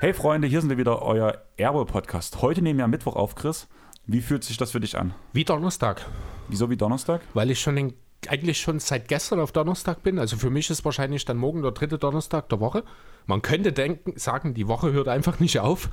Hey Freunde, hier sind wir wieder, euer Erbe-Podcast. Heute nehmen wir am Mittwoch auf, Chris. Wie fühlt sich das für dich an? Wie Donnerstag. Wieso wie Donnerstag? Weil ich schon den, eigentlich schon seit gestern auf Donnerstag bin. Also für mich ist wahrscheinlich dann morgen der dritte Donnerstag der Woche. Man könnte denken, sagen, die Woche hört einfach nicht auf.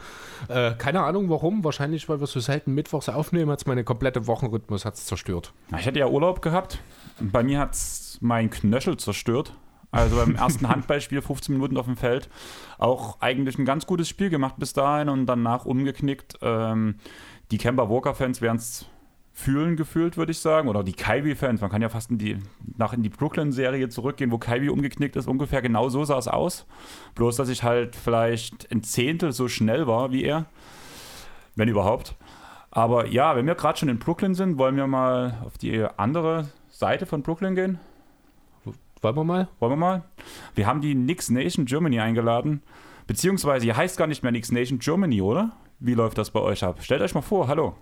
Äh, keine Ahnung warum. Wahrscheinlich, weil wir so selten mittwochs aufnehmen, hat es meine komplette Wochenrhythmus hat's zerstört. Ich hatte ja Urlaub gehabt. Bei mir hat es mein Knöchel zerstört. Also beim ersten Handballspiel 15 Minuten auf dem Feld. Auch eigentlich ein ganz gutes Spiel gemacht bis dahin und danach umgeknickt. Ähm, die Kemba Walker-Fans werden es fühlen gefühlt, würde ich sagen. Oder die Kyrie-Fans. Man kann ja fast in die, nach in die Brooklyn-Serie zurückgehen, wo Kyrie umgeknickt ist. Ungefähr genau so sah es aus. Bloß, dass ich halt vielleicht ein Zehntel so schnell war wie er. Wenn überhaupt. Aber ja, wenn wir gerade schon in Brooklyn sind, wollen wir mal auf die andere Seite von Brooklyn gehen. Wollen wir mal? Wollen wir mal? Wir haben die Knicks Nation Germany eingeladen. Beziehungsweise, ihr heißt gar nicht mehr Knicks Nation Germany, oder? Wie läuft das bei euch ab? Stellt euch mal vor, hallo.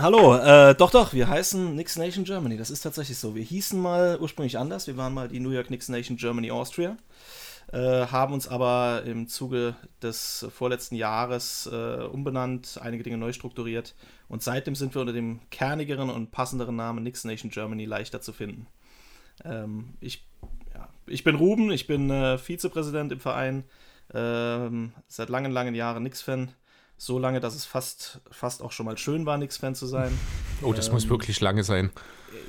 Hallo, äh, doch, doch, wir heißen Knicks Nation Germany. Das ist tatsächlich so. Wir hießen mal ursprünglich anders. Wir waren mal die New York Knicks Nation Germany Austria. Äh, haben uns aber im Zuge des vorletzten Jahres äh, umbenannt, einige Dinge neu strukturiert und seitdem sind wir unter dem kernigeren und passenderen Namen Knicks Nation Germany leichter zu finden. Ähm, ich, ja, ich bin Ruben, ich bin äh, Vizepräsident im Verein, ähm, seit langen, langen Jahren Knicks-Fan. So lange, dass es fast, fast auch schon mal schön war, Knicks-Fan zu sein. Oh, das muss wirklich lange sein.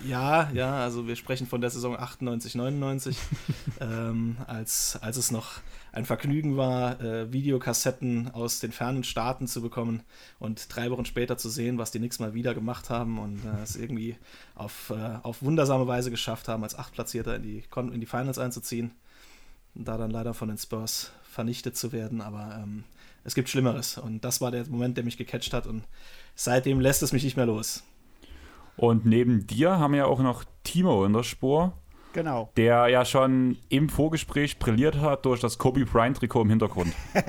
Ja, ja, also wir sprechen von der Saison 98, 99, ähm, als, als es noch ein Vergnügen war, äh, Videokassetten aus den fernen Staaten zu bekommen und drei Wochen später zu sehen, was die Knicks mal wieder gemacht haben und äh, es irgendwie auf, äh, auf wundersame Weise geschafft haben, als Achtplatzierter in die, in die Finals einzuziehen. Und da dann leider von den Spurs vernichtet zu werden, aber ähm, es gibt Schlimmeres und das war der Moment, der mich gecatcht hat und seitdem lässt es mich nicht mehr los. Und neben dir haben wir ja auch noch Timo in der Spur, Genau. der ja schon im Vorgespräch brilliert hat durch das Kobe Bryant-Trikot im Hintergrund.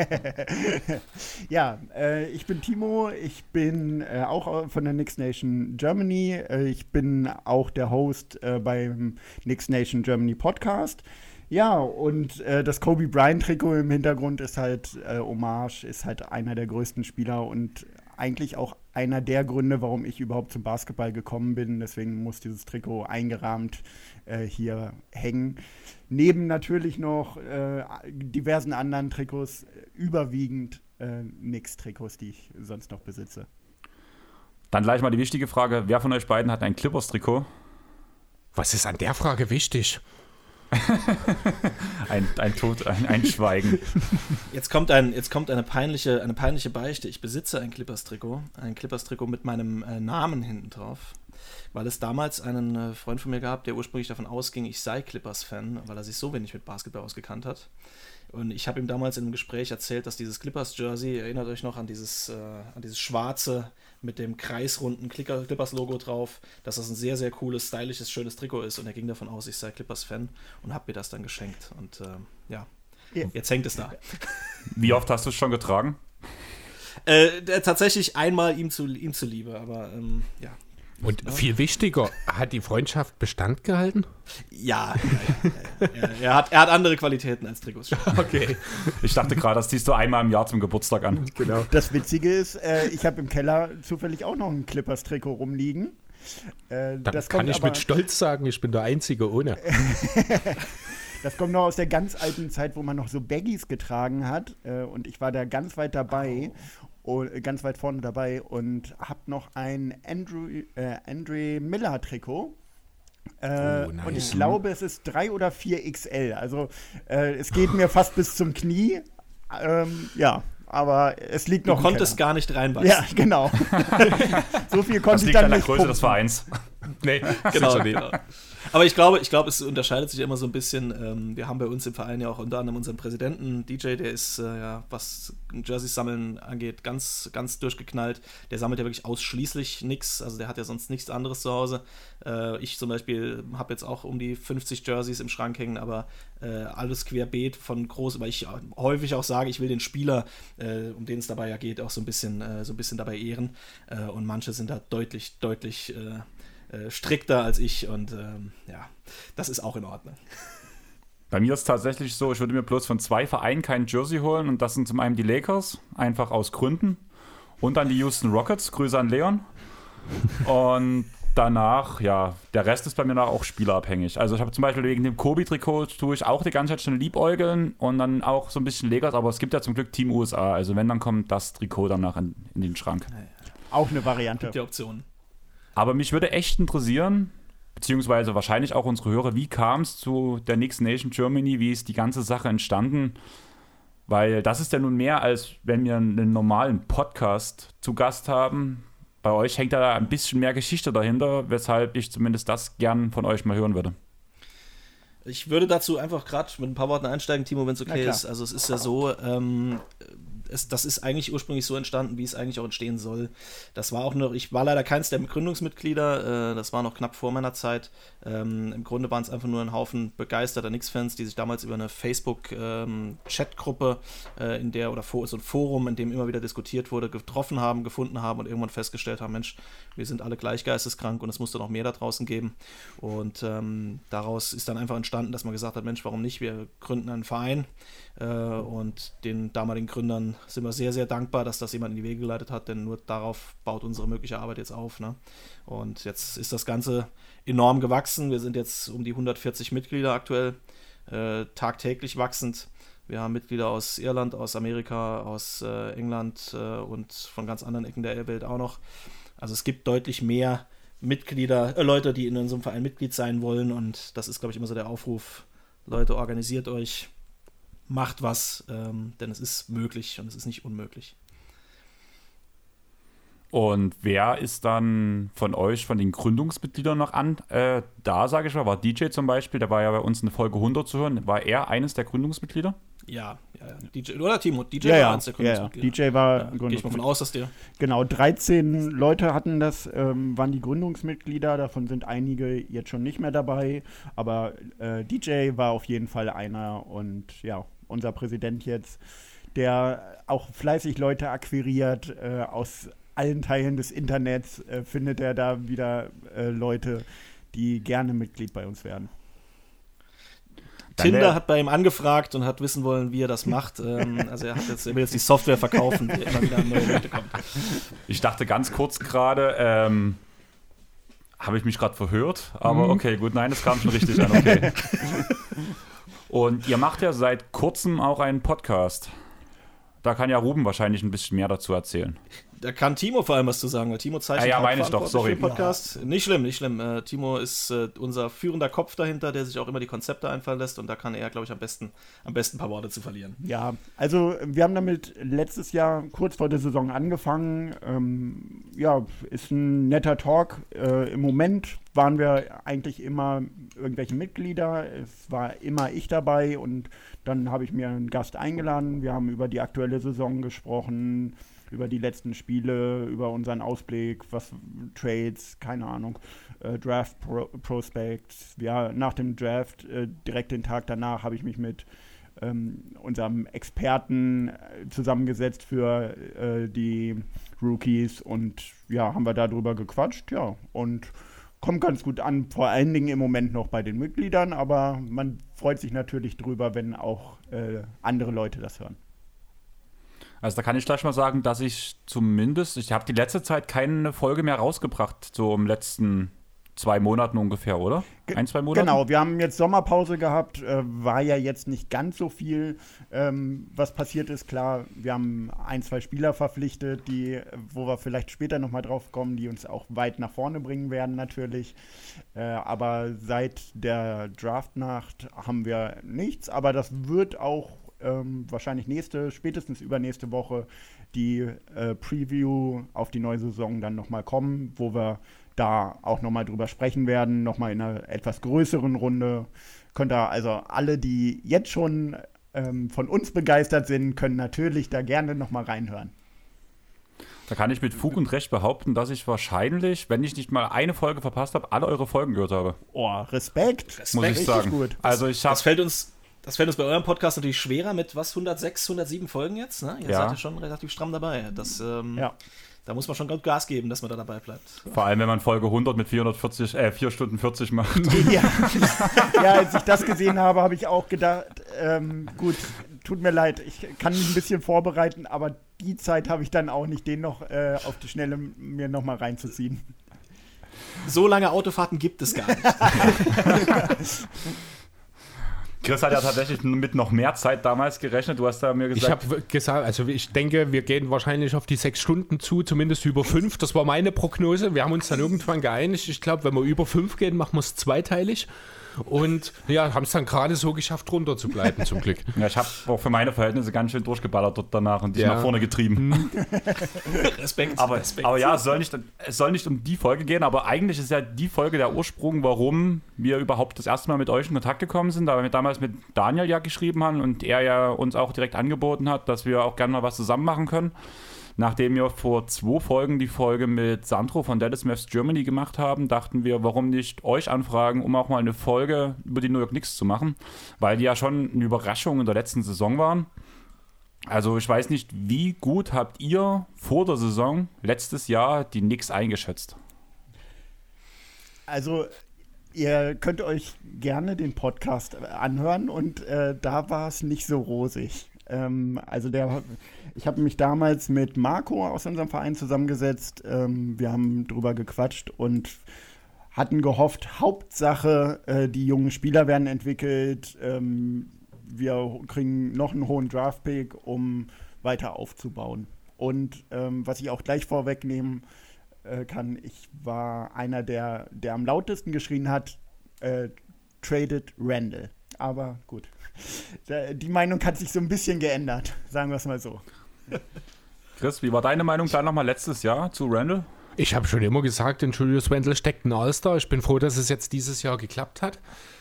Ja, äh, ich bin Timo, ich bin äh, auch von der Knicks Nation Germany. Äh, ich bin auch der Host äh, beim Knicks Nation Germany Podcast. Ja, und äh, das Kobe Bryant Trikot im Hintergrund ist halt äh, Hommage, ist halt einer der größten Spieler und eigentlich auch einer der Gründe, warum ich überhaupt zum Basketball gekommen bin. Deswegen muss dieses Trikot eingerahmt äh, hier hängen. Neben natürlich noch äh, diversen anderen Trikots, überwiegend äh, Knicks-Trikots, die ich sonst noch besitze. Dann gleich mal die wichtige Frage: Wer von euch beiden hat ein Clippers-Trikot? Was ist an der Frage wichtig? Ein, ein Tod, ein, ein Schweigen. Jetzt kommt, ein, jetzt kommt eine, peinliche, eine peinliche Beichte. Ich besitze ein Clippers-Trikot. Ein Clippers-Trikot mit meinem äh, Namen hinten drauf. Weil es damals einen äh, Freund von mir gab, der ursprünglich davon ausging, ich sei Clippers-Fan, weil er sich so wenig mit Basketball ausgekannt hat. Und ich habe ihm damals in einem Gespräch erzählt, dass dieses Clippers-Jersey, erinnert euch noch an dieses, äh, an dieses schwarze mit dem kreisrunden Clicker- Clippers-Logo drauf, dass das ein sehr, sehr cooles, stylisches, schönes Trikot ist. Und er ging davon aus, ich sei Clippers-Fan und habe mir das dann geschenkt. Und ähm, ja, jetzt hängt es da. Wie oft hast du es schon getragen? Äh, tatsächlich einmal ihm, zu, ihm zuliebe, aber ähm, ja. Und viel wichtiger, hat die Freundschaft Bestand gehalten? Ja, ja, ja, ja. Er, hat, er hat andere Qualitäten als Trikots. Okay. Ich dachte gerade, das ziehst du einmal im Jahr zum Geburtstag an. Genau. Das Witzige ist, äh, ich habe im Keller zufällig auch noch ein Clippers-Trikot rumliegen. Äh, Dann das kann ich aber, mit Stolz sagen, ich bin der Einzige ohne. Das kommt noch aus der ganz alten Zeit, wo man noch so Baggies getragen hat. Äh, und ich war da ganz weit dabei, oh, äh, ganz weit vorne dabei und habe noch ein Andrew, äh, Andre Miller Trikot. Äh, Oh, nice. Und ich glaube, es ist 3 oder 4 XL. Also äh, es geht mir fast bis zum Knie. Ähm, ja, aber es liegt Du noch im konntest gar nicht reinwachsen. Ja, genau. so viel Das konnte ich liegt an dann der nicht Größe des pumpen. Vereins. Nee, genau. genau. Aber ich glaube, ich glaube, es unterscheidet sich immer so ein bisschen. Ähm, wir haben bei uns im Verein ja auch unter anderem unseren Präsidenten, DJ, der ist äh, ja, was Jerseys sammeln angeht, ganz, ganz durchgeknallt. Der sammelt ja wirklich ausschließlich nichts. Also der hat ja sonst nichts anderes zu Hause. Äh, ich zum Beispiel habe jetzt auch um die 50 Jerseys im Schrank hängen, aber äh, alles querbeet von groß, weil ich häufig auch sage, ich will den Spieler, um den es dabei ja geht, auch so ein bisschen, so ein bisschen dabei ehren. Und manche sind da deutlich, deutlich äh, strikter als ich und ähm, ja, das ist auch in Ordnung. Bei mir ist es tatsächlich so, ich würde mir bloß von zwei Vereinen kein Jersey holen und das sind zum einen die Lakers, einfach aus Gründen, und dann die Houston Rockets, Grüße an Leon. Und danach, ja, der Rest ist bei mir auch spielerabhängig. Also ich habe zum Beispiel wegen dem Kobe-Trikot tue ich auch die ganze Zeit schon liebäugeln und dann auch so ein bisschen Lakers, aber es gibt ja zum Glück Team USA. Also wenn, dann kommt das Trikot danach in, in den Schrank. Auch eine Variante. Gibt ja Optionen. Aber mich würde echt interessieren, beziehungsweise wahrscheinlich auch unsere Hörer, wie kam es zu der Next Nation Germany, wie ist die ganze Sache entstanden? Weil das ist ja nun mehr, als wenn wir einen normalen Podcast zu Gast haben. Bei euch hängt da ein bisschen mehr Geschichte dahinter, weshalb ich zumindest das gern von euch mal hören würde. Ich würde dazu einfach gerade mit ein paar Worten einsteigen, Timo, wenn es okay ist. Also es ist ja so, ähm, es, das ist eigentlich ursprünglich so entstanden, wie es eigentlich auch entstehen soll. Das war auch noch, ich war leider keins der Gründungsmitglieder, äh, das war noch knapp vor meiner Zeit. Ähm, Im Grunde waren es einfach nur ein Haufen begeisterter Knicks-Fans, die sich damals über eine Facebook-Chatgruppe, ähm, äh, in der, oder so ein Forum, in dem immer wieder diskutiert wurde, getroffen haben, gefunden haben und irgendwann festgestellt haben, Mensch, wir sind alle gleich geisteskrank und es musste noch mehr da draußen geben. Und ähm, daraus ist dann einfach entstanden, dass man gesagt hat, Mensch, warum nicht? Wir gründen einen Verein und den damaligen Gründern sind wir sehr, sehr dankbar, dass das jemand in die Wege geleitet hat, denn nur darauf baut unsere mögliche Arbeit jetzt auf. Ne? Und jetzt ist das Ganze enorm gewachsen. Wir sind jetzt um die 140 Mitglieder aktuell, äh, tagtäglich wachsend. Wir haben Mitglieder aus Irland, aus Amerika, aus äh, England äh, und von ganz anderen Ecken der Welt auch noch. Also es gibt deutlich mehr Mitglieder, äh, Leute, die in unserem Verein Mitglied sein wollen und das ist, glaube ich, immer so der Aufruf. Leute, organisiert euch, macht was, ähm, denn es ist möglich und es ist nicht unmöglich. Und wer ist dann von euch, von den Gründungsmitgliedern noch an? Äh, da, sage ich mal, war DJ zum Beispiel, der war ja bei uns in Folge 100 zu hören. War er eines der Gründungsmitglieder? Ja, ja, ja. DJ, oder Timo? DJ ja, war ja, eines der ja, ja. DJ war ja, Gehe ich mal von aus, dass der. Genau, 13 Leute hatten das, ähm, waren die Gründungsmitglieder. Davon sind einige jetzt schon nicht mehr dabei. Aber äh, DJ war auf jeden Fall einer und ja, unser Präsident jetzt, der auch fleißig Leute akquiriert äh, aus allen Teilen des Internets, äh, findet er da wieder äh, Leute, die gerne Mitglied bei uns werden. Tinder hat bei ihm angefragt und hat wissen wollen, wie er das macht. ähm, also er, hat jetzt, er will jetzt die Software verkaufen, die immer wieder an neue Leute kommt. Ich dachte ganz kurz gerade, ähm, habe ich mich gerade verhört? Aber mhm. okay, gut, nein, das kam schon richtig an, okay. Und ihr macht ja seit kurzem auch einen Podcast. Da kann ja Ruben wahrscheinlich ein bisschen mehr dazu erzählen. Da kann Timo vor allem was zu sagen, weil Timo zeichnet ja, ja, meine ich doch, sorry. Podcast. Ja. Nicht schlimm, nicht schlimm. Äh, Timo ist äh, unser führender Kopf dahinter, der sich auch immer die Konzepte einfallen lässt und da kann er, glaube ich, am besten, am besten ein paar Worte zu verlieren. Ja, also wir haben damit letztes Jahr kurz vor der Saison angefangen. Ähm, ja, ist ein netter Talk. Äh, Im Moment waren wir eigentlich immer irgendwelche Mitglieder. Es war immer ich dabei und dann habe ich mir einen Gast eingeladen. Wir haben über die aktuelle Saison gesprochen über die letzten Spiele, über unseren Ausblick, was Trades, keine Ahnung, äh, Draft Pro Prospects. Ja, nach dem Draft, äh, direkt den Tag danach, habe ich mich mit ähm, unserem Experten äh, zusammengesetzt für äh, die Rookies und ja, haben wir darüber gequatscht, ja, und kommt ganz gut an, vor allen Dingen im Moment noch bei den Mitgliedern, aber man freut sich natürlich drüber, wenn auch äh, andere Leute das hören. Also da kann ich gleich mal sagen, dass ich zumindest, ich habe die letzte Zeit keine Folge mehr rausgebracht, so im letzten zwei Monaten ungefähr, oder? Ein, zwei Monate? Genau, wir haben jetzt Sommerpause gehabt, äh, war ja jetzt nicht ganz so viel, ähm, was passiert ist. Klar, wir haben ein, zwei Spieler verpflichtet, die, wo wir vielleicht später nochmal drauf kommen, die uns auch weit nach vorne bringen werden natürlich. Äh, aber seit der Draftnacht haben wir nichts, aber das wird auch ähm, wahrscheinlich nächste, spätestens übernächste Woche die äh, Preview auf die neue Saison dann nochmal kommen, wo wir da auch nochmal drüber sprechen werden, nochmal in einer etwas größeren Runde. Könnt ihr also alle, die jetzt schon ähm, von uns begeistert sind, können natürlich da gerne nochmal reinhören. Da kann ich mit Fug und Recht behaupten, dass ich wahrscheinlich, wenn ich nicht mal eine Folge verpasst habe, alle eure Folgen gehört habe. Oh, Respekt. Respekt. Muss ich Richtig sagen. gut. Also ich Das fällt uns. Das fällt uns bei eurem Podcast natürlich schwerer mit was 106, 107 Folgen jetzt. Ne? Ihr Ja. seid ja schon relativ stramm dabei. Das, ähm, Ja. Da muss man schon gut Gas geben, dass man da dabei bleibt. vor allem, wenn man Folge 100 mit 440, äh, 4 Stunden 40 macht. Ja. ja, als ich das gesehen habe, habe ich auch gedacht, ähm, gut, tut mir leid, ich kann mich ein bisschen vorbereiten, aber die Zeit habe ich dann auch nicht, den noch äh, auf die Schnelle mir nochmal reinzuziehen. So lange Autofahrten gibt es gar nicht. Chris hat ja tatsächlich mit noch mehr Zeit damals gerechnet. Du hast da mir Ich gesagt, habe gesagt, also ich denke, wir gehen wahrscheinlich auf die sechs Stunden zu, zumindest über fünf. Das war meine Prognose. Wir haben uns dann irgendwann geeinigt. Ich glaube, wenn wir über fünf gehen, machen wir es zweiteilig. Und ja, haben es dann gerade so geschafft, runter zu bleiben, zum Glück. ja, ich habe auch für meine Verhältnisse ganz schön durchgeballert dort danach und dich Ja. nach vorne getrieben. Respekt. Aber, Respekt. aber ja, es soll, nicht, es soll nicht um die Folge gehen, aber eigentlich ist ja die Folge der Ursprung, warum wir überhaupt das erste Mal mit euch in Kontakt gekommen sind, da wir damals mit Daniel ja geschrieben haben und er ja uns auch direkt angeboten hat, dass wir auch gerne mal was zusammen machen können. Nachdem wir vor zwei Folgen die Folge mit Sandro von Dallas Maps Germany gemacht haben, dachten wir, warum nicht euch anfragen, um auch mal eine Folge über die New York Knicks zu machen, weil die ja schon eine Überraschung in der letzten Saison waren. Also ich weiß nicht, wie gut habt ihr vor der Saison letztes Jahr die Knicks eingeschätzt? Also, ihr könnt euch gerne den Podcast anhören und äh, da war es nicht so rosig. Ähm, also der, ich habe mich damals mit Marco aus unserem Verein zusammengesetzt. Ähm, wir haben drüber gequatscht und hatten gehofft, Hauptsache, äh, die jungen Spieler werden entwickelt. Ähm, wir kriegen noch einen hohen Draft-Pick, um weiter aufzubauen. Und ähm, was ich auch gleich vorwegnehmen äh, kann, ich war einer, der, der am lautesten geschrien hat, äh, traded Randall. Aber gut. Die Meinung hat sich so ein bisschen geändert, sagen wir es mal so. Chris, wie war deine Meinung da nochmal letztes Jahr zu Randall? Ich habe schon immer gesagt, in Julius Wendel steckt ein All-Star. Ich bin froh, dass es jetzt dieses Jahr geklappt hat.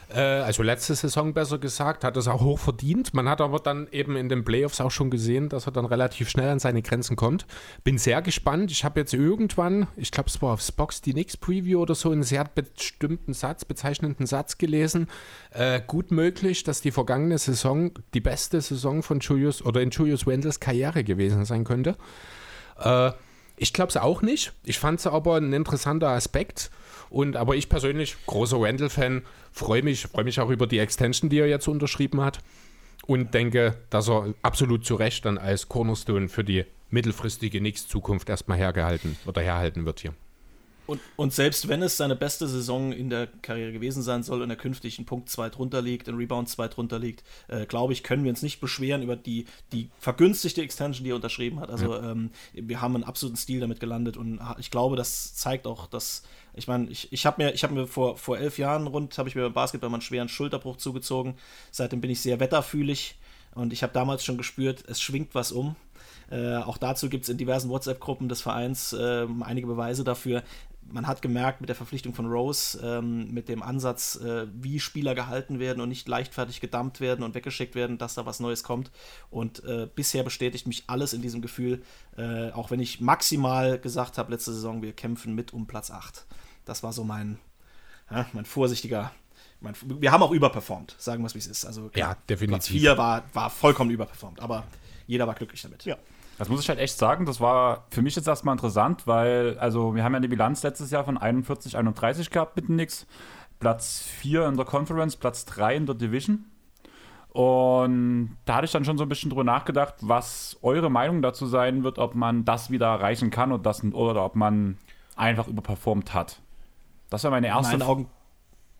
Äh, also letzte Saison besser gesagt, hat es auch hoch verdient. Man hat aber dann eben in den Playoffs auch schon gesehen, dass er dann relativ schnell an seine Grenzen kommt. Bin sehr gespannt. Ich habe jetzt irgendwann, ich glaube, es war auf Spox die Knicks Preview oder so, einen sehr bestimmten Satz, bezeichnenden Satz gelesen. Äh, gut möglich, dass die vergangene Saison die beste Saison von Julius oder in Julius Wendels Karriere gewesen sein könnte. Äh, ich glaube es auch nicht. Ich fand es aber ein interessanter Aspekt. Und aber ich persönlich, großer Randall-Fan, freue mich, freue mich auch über die Extension, die er jetzt unterschrieben hat. Und denke, dass er absolut zu Recht dann als Cornerstone für die mittelfristige Knicks-Zukunft erstmal hergehalten oder herhalten wird hier. Und, und selbst wenn es seine beste Saison in der Karriere gewesen sein soll und er künftig einen Punkt zwei drunter liegt, ein Rebound zwei drunter liegt, äh, glaube ich, können wir uns nicht beschweren über die, die vergünstigte Extension, die er unterschrieben hat. Also ähm, wir haben einen absoluten Stil damit gelandet und ha- ich glaube, das zeigt auch, dass ich meine, ich, ich habe mir, ich hab mir vor, vor elf Jahren rund, habe ich mir beim Basketball mal einen schweren Schulterbruch zugezogen. Seitdem bin ich sehr wetterfühlig und ich habe damals schon gespürt, es schwingt was um. Äh, auch dazu gibt es in diversen WhatsApp-Gruppen des Vereins äh, einige Beweise dafür. Man hat gemerkt mit der Verpflichtung von Rose, ähm, mit dem Ansatz, äh, wie Spieler gehalten werden und nicht leichtfertig gedumpt werden und weggeschickt werden, dass da was Neues kommt. Und äh, bisher bestätigt mich alles in diesem Gefühl, äh, auch wenn ich maximal gesagt habe, letzte Saison, wir kämpfen mit um Platz 8. Das war so mein, ja, mein vorsichtiger. Mein, wir haben auch überperformt, sagen wir es wie es ist. Also Ja, definitiv. Platz 4 war, war vollkommen überperformt, aber jeder war glücklich damit. Ja. Das muss ich halt echt sagen, das war für mich jetzt erstmal interessant, weil, also wir haben ja eine Bilanz letztes Jahr von 41, 31 gehabt mit nix. Platz 4 in der Conference, Platz 3 in der Division. Und da hatte ich dann schon so ein bisschen drüber nachgedacht, was eure Meinung dazu sein wird, ob man das wieder erreichen kann oder, das, oder ob man einfach überperformt hat. Das war meine In erste meinen Augen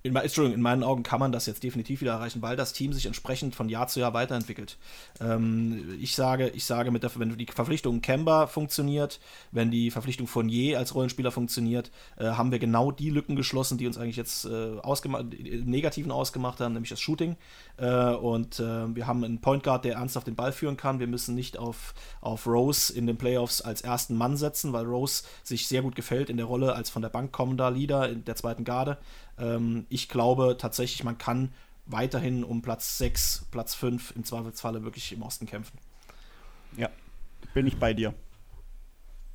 in, Entschuldigung, in meinen Augen kann man das jetzt definitiv wieder erreichen, weil das Team sich entsprechend von Jahr zu Jahr weiterentwickelt. Ähm, ich sage, ich sage mit der, wenn die Verpflichtung Kemba funktioniert, wenn die Verpflichtung Je als Rollenspieler funktioniert, äh, haben wir genau die Lücken geschlossen, die uns eigentlich jetzt äh, ausgemacht, negativen ausgemacht haben, nämlich das Shooting. Äh, und äh, wir haben einen Point Guard, der ernsthaft den Ball führen kann. Wir müssen nicht auf, auf Rose in den Playoffs als ersten Mann setzen, weil Rose sich sehr gut gefällt in der Rolle als von der Bank kommender Leader in der zweiten Garde. Ähm, ich glaube tatsächlich, man kann weiterhin um Platz 6, Platz 5 im Zweifelsfalle wirklich im Osten kämpfen. Ja, bin ich bei dir.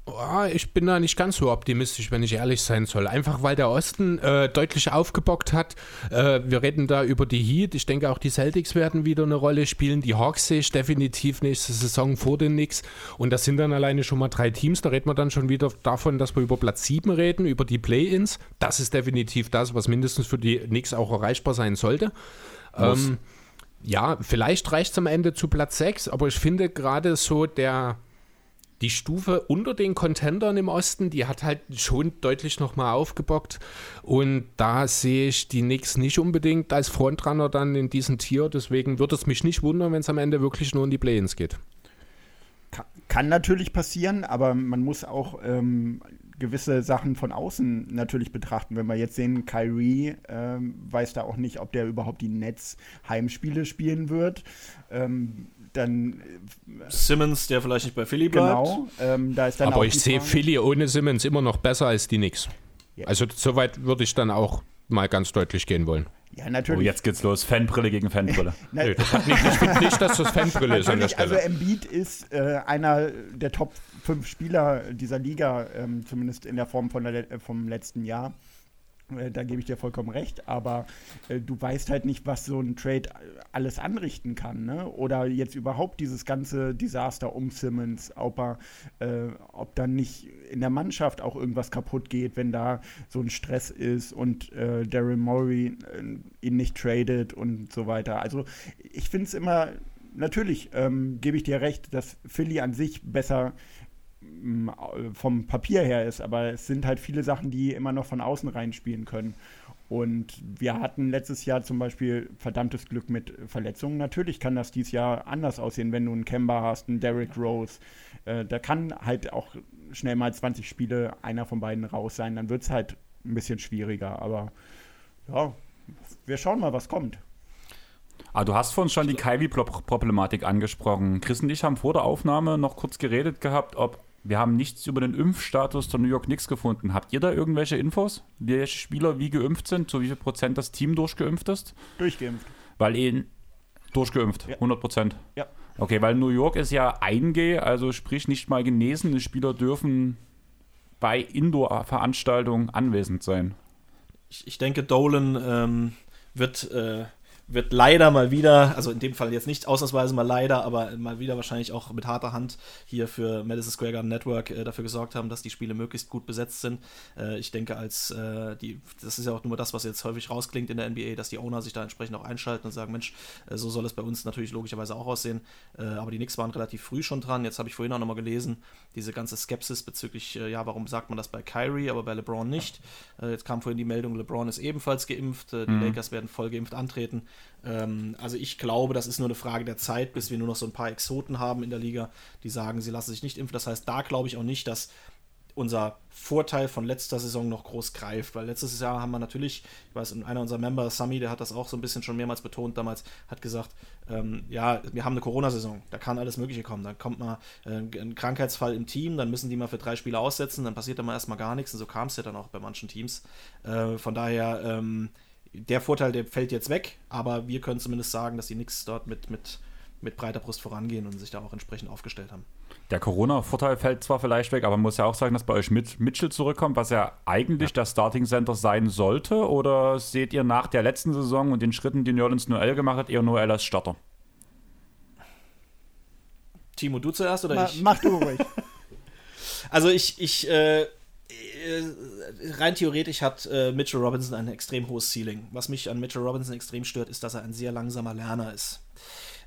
Oh, ich bin da nicht ganz so optimistisch, wenn ich ehrlich sein soll. Einfach weil der Osten äh, deutlich aufgebockt hat. Äh, wir reden da über die Heat. Ich denke auch die Celtics werden wieder eine Rolle spielen. Die Hawks sehe ich definitiv nächste Saison vor den Knicks. Und das sind dann alleine schon mal drei Teams. Da reden wir dann schon wieder davon, dass wir über Platz 7 reden, über die Play-Ins. Das ist definitiv das, was mindestens für die Knicks auch erreichbar sein sollte. Ähm, ja, vielleicht reicht es am Ende zu Platz 6, aber ich finde gerade so der die Stufe unter den Contendern im Osten, die hat halt schon deutlich nochmal aufgebockt. Und da sehe ich die Knicks nicht unbedingt als Frontrunner dann in diesem Tier. Deswegen würde es mich nicht wundern, wenn es am Ende wirklich nur in die Play-ins geht. Kann natürlich passieren, aber man muss auch ähm, gewisse Sachen von außen natürlich betrachten. Wenn wir jetzt sehen, Kyrie ähm, weiß da auch nicht, ob der überhaupt die Netz-Heimspiele spielen wird. Ähm, dann äh, Simmons, der vielleicht nicht bei Philly bleibt. Genau, ähm, da ist dann Aber ich sehe Philly ohne Simmons immer noch besser als die Knicks. Ja. Also soweit würde ich dann auch mal ganz deutlich gehen wollen. Ja, natürlich. Oh, jetzt geht's los. Fanbrille gegen Fanbrille. Nö, das hat nicht, ich finde nicht, dass das Fanbrille ist an der Stelle. Also Embiid ist äh, einer der Top 5 Spieler dieser Liga, ähm, zumindest in der Form von der, vom letzten Jahr. Äh, da gebe ich dir vollkommen recht, aber äh, du weißt halt nicht, was so ein Trade alles anrichten kann, ne? Oder jetzt überhaupt dieses ganze Desaster um Simmons, ob er, äh, ob dann nicht in der Mannschaft auch irgendwas kaputt geht, wenn da so ein Stress ist und äh, Daryl Morey äh, ihn nicht tradet und so weiter. Also ich finde es immer, natürlich ähm, gebe ich dir recht, dass Philly an sich besser vom Papier her ist, aber es sind halt viele Sachen, die immer noch von außen reinspielen können. Und wir hatten letztes Jahr zum Beispiel verdammtes Glück mit Verletzungen. Natürlich kann das dieses Jahr anders aussehen, wenn du einen Kemba hast, einen Derrick Rose. Äh, da kann halt auch schnell mal 20 Spiele einer von beiden raus sein. Dann wird es halt ein bisschen schwieriger. Aber ja, wir schauen mal, was kommt. Ah, du hast vorhin schon die Kyrie-Problematik angesprochen. Chris und ich haben vor der Aufnahme noch kurz geredet gehabt, ob wir haben nichts über den Impfstatus der New York Knicks gefunden. Habt ihr da irgendwelche Infos? Welche Spieler wie geimpft sind? Zu wie viel Prozent das Team durchgeimpft ist? Durchgeimpft. Weil ihn durchgeimpft, ja. 100 Prozent. Ja. Okay, weil New York ist ja 1G, also sprich nicht mal genesene Spieler dürfen bei Indoor-Veranstaltungen anwesend sein. Ich, ich denke, Dolan ähm, wird äh, wird leider mal wieder, also in dem Fall jetzt nicht ausnahmsweise mal leider, aber mal wieder wahrscheinlich auch mit harter Hand hier für Madison Square Garden Network äh, dafür gesorgt haben, dass die Spiele möglichst gut besetzt sind. Äh, ich denke, als äh, die, das ist ja auch nur das, was jetzt häufig rausklingt in der NBA, dass die Owner sich da entsprechend auch einschalten und sagen, Mensch, äh, so soll es bei uns natürlich logischerweise auch aussehen. Äh, aber die Knicks waren relativ früh schon dran. Jetzt habe ich vorhin auch nochmal gelesen, diese ganze Skepsis bezüglich, äh, ja, warum sagt man das bei Kyrie, aber bei LeBron nicht. jetzt kam vorhin die Meldung, LeBron ist ebenfalls geimpft, die mhm. Lakers werden voll geimpft antreten. Ähm, also ich glaube, das ist nur eine Frage der Zeit, bis wir nur noch so ein paar Exoten haben in der Liga, die sagen, sie lassen sich nicht impfen. Das heißt, da glaube ich auch nicht, dass unser Vorteil von letzter Saison noch groß greift, weil letztes Jahr haben wir natürlich, ich weiß, einer unserer Member, Sami, der hat das auch so ein bisschen schon mehrmals betont damals, hat gesagt, ähm, ja, wir haben eine Corona-Saison, da kann alles Mögliche kommen, dann kommt mal äh, ein Krankheitsfall im Team, dann müssen die mal für drei Spiele aussetzen, dann passiert da mal erstmal gar nichts und so kam es ja dann auch bei manchen Teams. Äh, von daher, ähm, der Vorteil, der fällt jetzt weg, aber wir können zumindest sagen, dass die Knicks dort mit, mit, mit breiter Brust vorangehen und sich da auch entsprechend aufgestellt haben. Der Corona-Vorteil fällt zwar vielleicht weg, aber man muss ja auch sagen, dass bei euch mit Mitchell zurückkommt, was ja eigentlich ja. der Starting Center sein sollte. Oder seht ihr nach der letzten Saison und den Schritten, die New Orleans Noel gemacht hat, eher Noel als Starter? Timo, du zuerst oder Ma, ich? Mach du ruhig. also ich, ich äh, rein theoretisch hat äh, Mitchell Robinson ein extrem hohes Ceiling. Was mich an Mitchell Robinson extrem stört, ist, dass er ein sehr langsamer Lerner ist.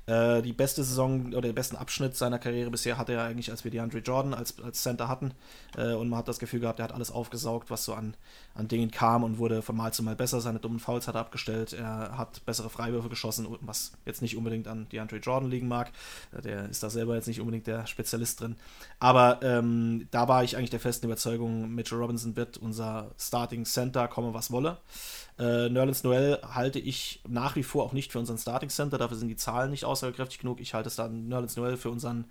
Äh, die beste Saison oder den besten Abschnitt seiner Karriere bisher hatte er eigentlich, als wir die Andre Jordan als, als Center hatten. Äh, und man hat das Gefühl gehabt, er hat alles aufgesaugt, was so an, an Dingen kam und wurde von Mal zu Mal besser. Seine dummen Fouls hat er abgestellt. Er hat bessere Freiwürfe geschossen, was jetzt nicht unbedingt an die Andre Jordan liegen mag. Äh, der ist da selber jetzt nicht unbedingt der Spezialist drin. Aber ähm, da war ich eigentlich der festen Überzeugung, Mitchell Robinson wird unser Starting Center, komme was wolle. Äh, Nerlens Noel halte ich nach wie vor auch nicht für unseren Starting Center, dafür sind die Zahlen nicht aussagekräftig genug. Ich halte es dann Nerlens Noel für unseren,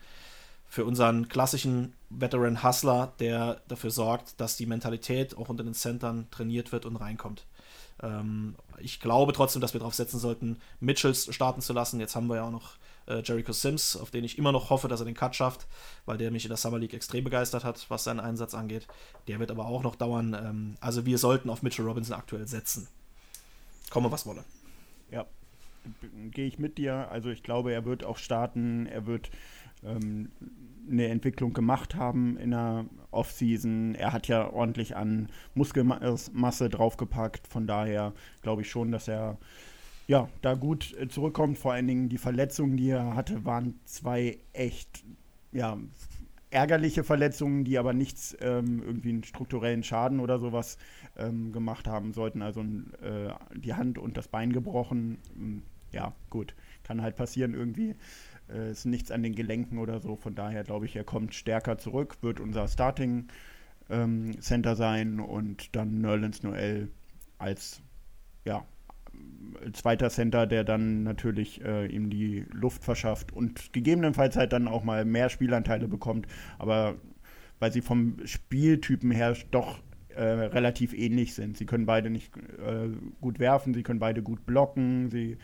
für unseren klassischen Veteran Hustler, der dafür sorgt, dass die Mentalität auch unter den Centern trainiert wird und reinkommt. Ähm, ich glaube trotzdem, dass wir darauf setzen sollten, Mitchells starten zu lassen. Jetzt haben wir ja auch noch äh, Jericho Sims, auf den ich immer noch hoffe, dass er den Cut schafft, weil der mich in der Summer League extrem begeistert hat, was seinen Einsatz angeht. Der wird aber auch noch dauern. Ähm, also wir sollten auf Mitchell Robinson aktuell setzen. Komme, was wolle. Ja, gehe ich mit dir. Also ich glaube, er wird auch starten. Er wird ähm, eine Entwicklung gemacht haben in der Offseason. Er hat ja ordentlich an Muskelmasse draufgepackt. Von daher glaube ich schon, dass er ja, da gut äh, zurückkommt. Vor allen Dingen die Verletzungen, die er hatte, waren zwei echt ja, ärgerliche Verletzungen, die aber nichts ähm, irgendwie einen strukturellen Schaden oder sowas ähm, gemacht haben sollten. Also äh, die Hand und das Bein gebrochen. Ja, gut, kann halt passieren irgendwie. Äh, ist nichts an den Gelenken oder so. Von daher glaube ich, er kommt stärker zurück, wird unser Starting ähm, Center sein und dann Nerlens Noel als ja, zweiter Center, der dann natürlich äh, ihm die Luft verschafft und gegebenenfalls halt dann auch mal mehr Spielanteile bekommt. Aber weil sie vom Spieltypen her doch äh, relativ ähnlich sind. Sie können beide nicht äh, gut werfen, sie können beide gut blocken, sie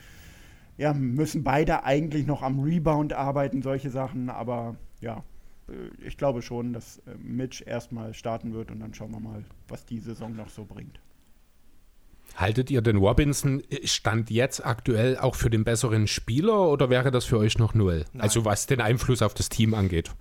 ja, müssen beide eigentlich noch am Rebound arbeiten, solche Sachen. Aber ja, äh, ich glaube schon, dass äh, Mitch erstmal starten wird und dann schauen wir mal, was die Saison noch so bringt. Haltet ihr den Robinson Stand jetzt aktuell auch für den besseren Spieler oder wäre das für euch noch null? Nein. Also was den Einfluss auf das Team angeht.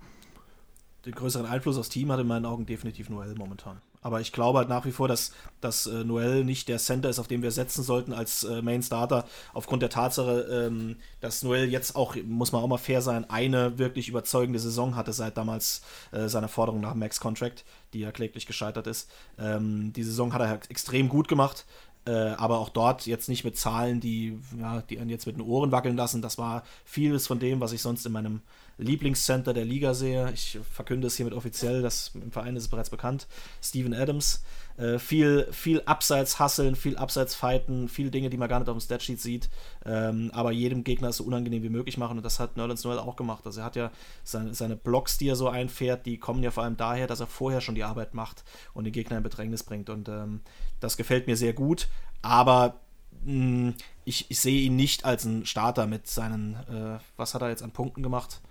Den größeren Einfluss aufs Team hat in meinen Augen definitiv Noel momentan. Aber ich glaube halt nach wie vor, dass, dass äh, Noel nicht der Center ist, auf den wir setzen sollten als äh, Main Starter, aufgrund der Tatsache, ähm, dass Noel jetzt auch, muss man auch mal fair sein, eine wirklich überzeugende Saison hatte seit damals äh, seiner Forderung nach Max Contract, die ja kläglich gescheitert ist. Ähm, die Saison hat er halt extrem gut gemacht. Äh, aber auch dort jetzt nicht mit Zahlen, die, ja, die einen jetzt mit den Ohren wackeln lassen. Das war vieles von dem, was ich sonst in meinem Lieblingscenter der Liga sehe. Ich verkünde es hiermit offiziell, das im Verein ist es bereits bekannt. Steven Adams. Äh, viel, viel abseits hasseln, viel abseits fighten, viel Dinge, die man gar nicht auf dem Statsheet sieht, ähm, aber jedem Gegner so unangenehm wie möglich machen und das hat Nerlens Noel auch gemacht. Also er hat ja seine, seine Blocks, die er so einfährt, die kommen ja vor allem daher, dass er vorher schon die Arbeit macht und den Gegner in Bedrängnis bringt und ähm, das gefällt mir sehr gut, aber mh, mm, ich, ich, sehe ihn nicht als einen Starter mit seinen, äh, was hat er jetzt an Punkten gemacht?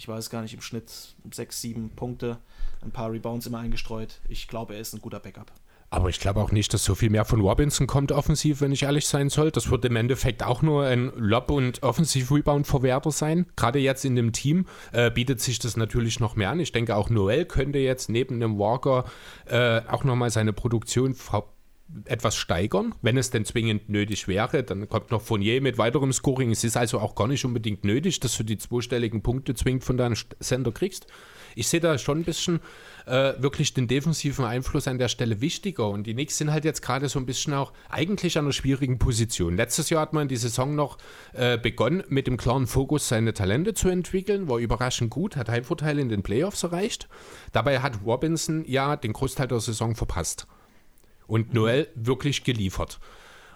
Ich weiß gar nicht, im Schnitt sechs, sieben Punkte, ein paar Rebounds immer eingestreut. Ich glaube, er ist ein guter Backup. Aber ich glaube auch nicht, dass so viel mehr von Robinson kommt offensiv, wenn ich ehrlich sein soll. Das wird im Endeffekt auch nur ein Lob- und Offensiv-Rebound-Verwerter sein. Gerade jetzt in dem Team äh, bietet sich das natürlich noch mehr an. Ich denke, auch Noel könnte jetzt neben dem Walker äh, auch nochmal seine Produktion etwas steigern, wenn es denn zwingend nötig wäre. Dann kommt noch Fournier mit weiterem Scoring. Es ist also auch gar nicht unbedingt nötig, dass du die zweistelligen Punkte zwingend von deinem Sender kriegst. Ich sehe da schon ein bisschen äh, wirklich den defensiven Einfluss an der Stelle wichtiger. Und die Knicks sind halt jetzt gerade so ein bisschen auch eigentlich an einer schwierigen Position. Letztes Jahr hat man die Saison noch äh, begonnen, mit dem klaren Fokus seine Talente zu entwickeln, war überraschend gut, hat Heimvorteile in den Playoffs erreicht. Dabei hat Robinson ja den Großteil der Saison verpasst und Noel wirklich geliefert.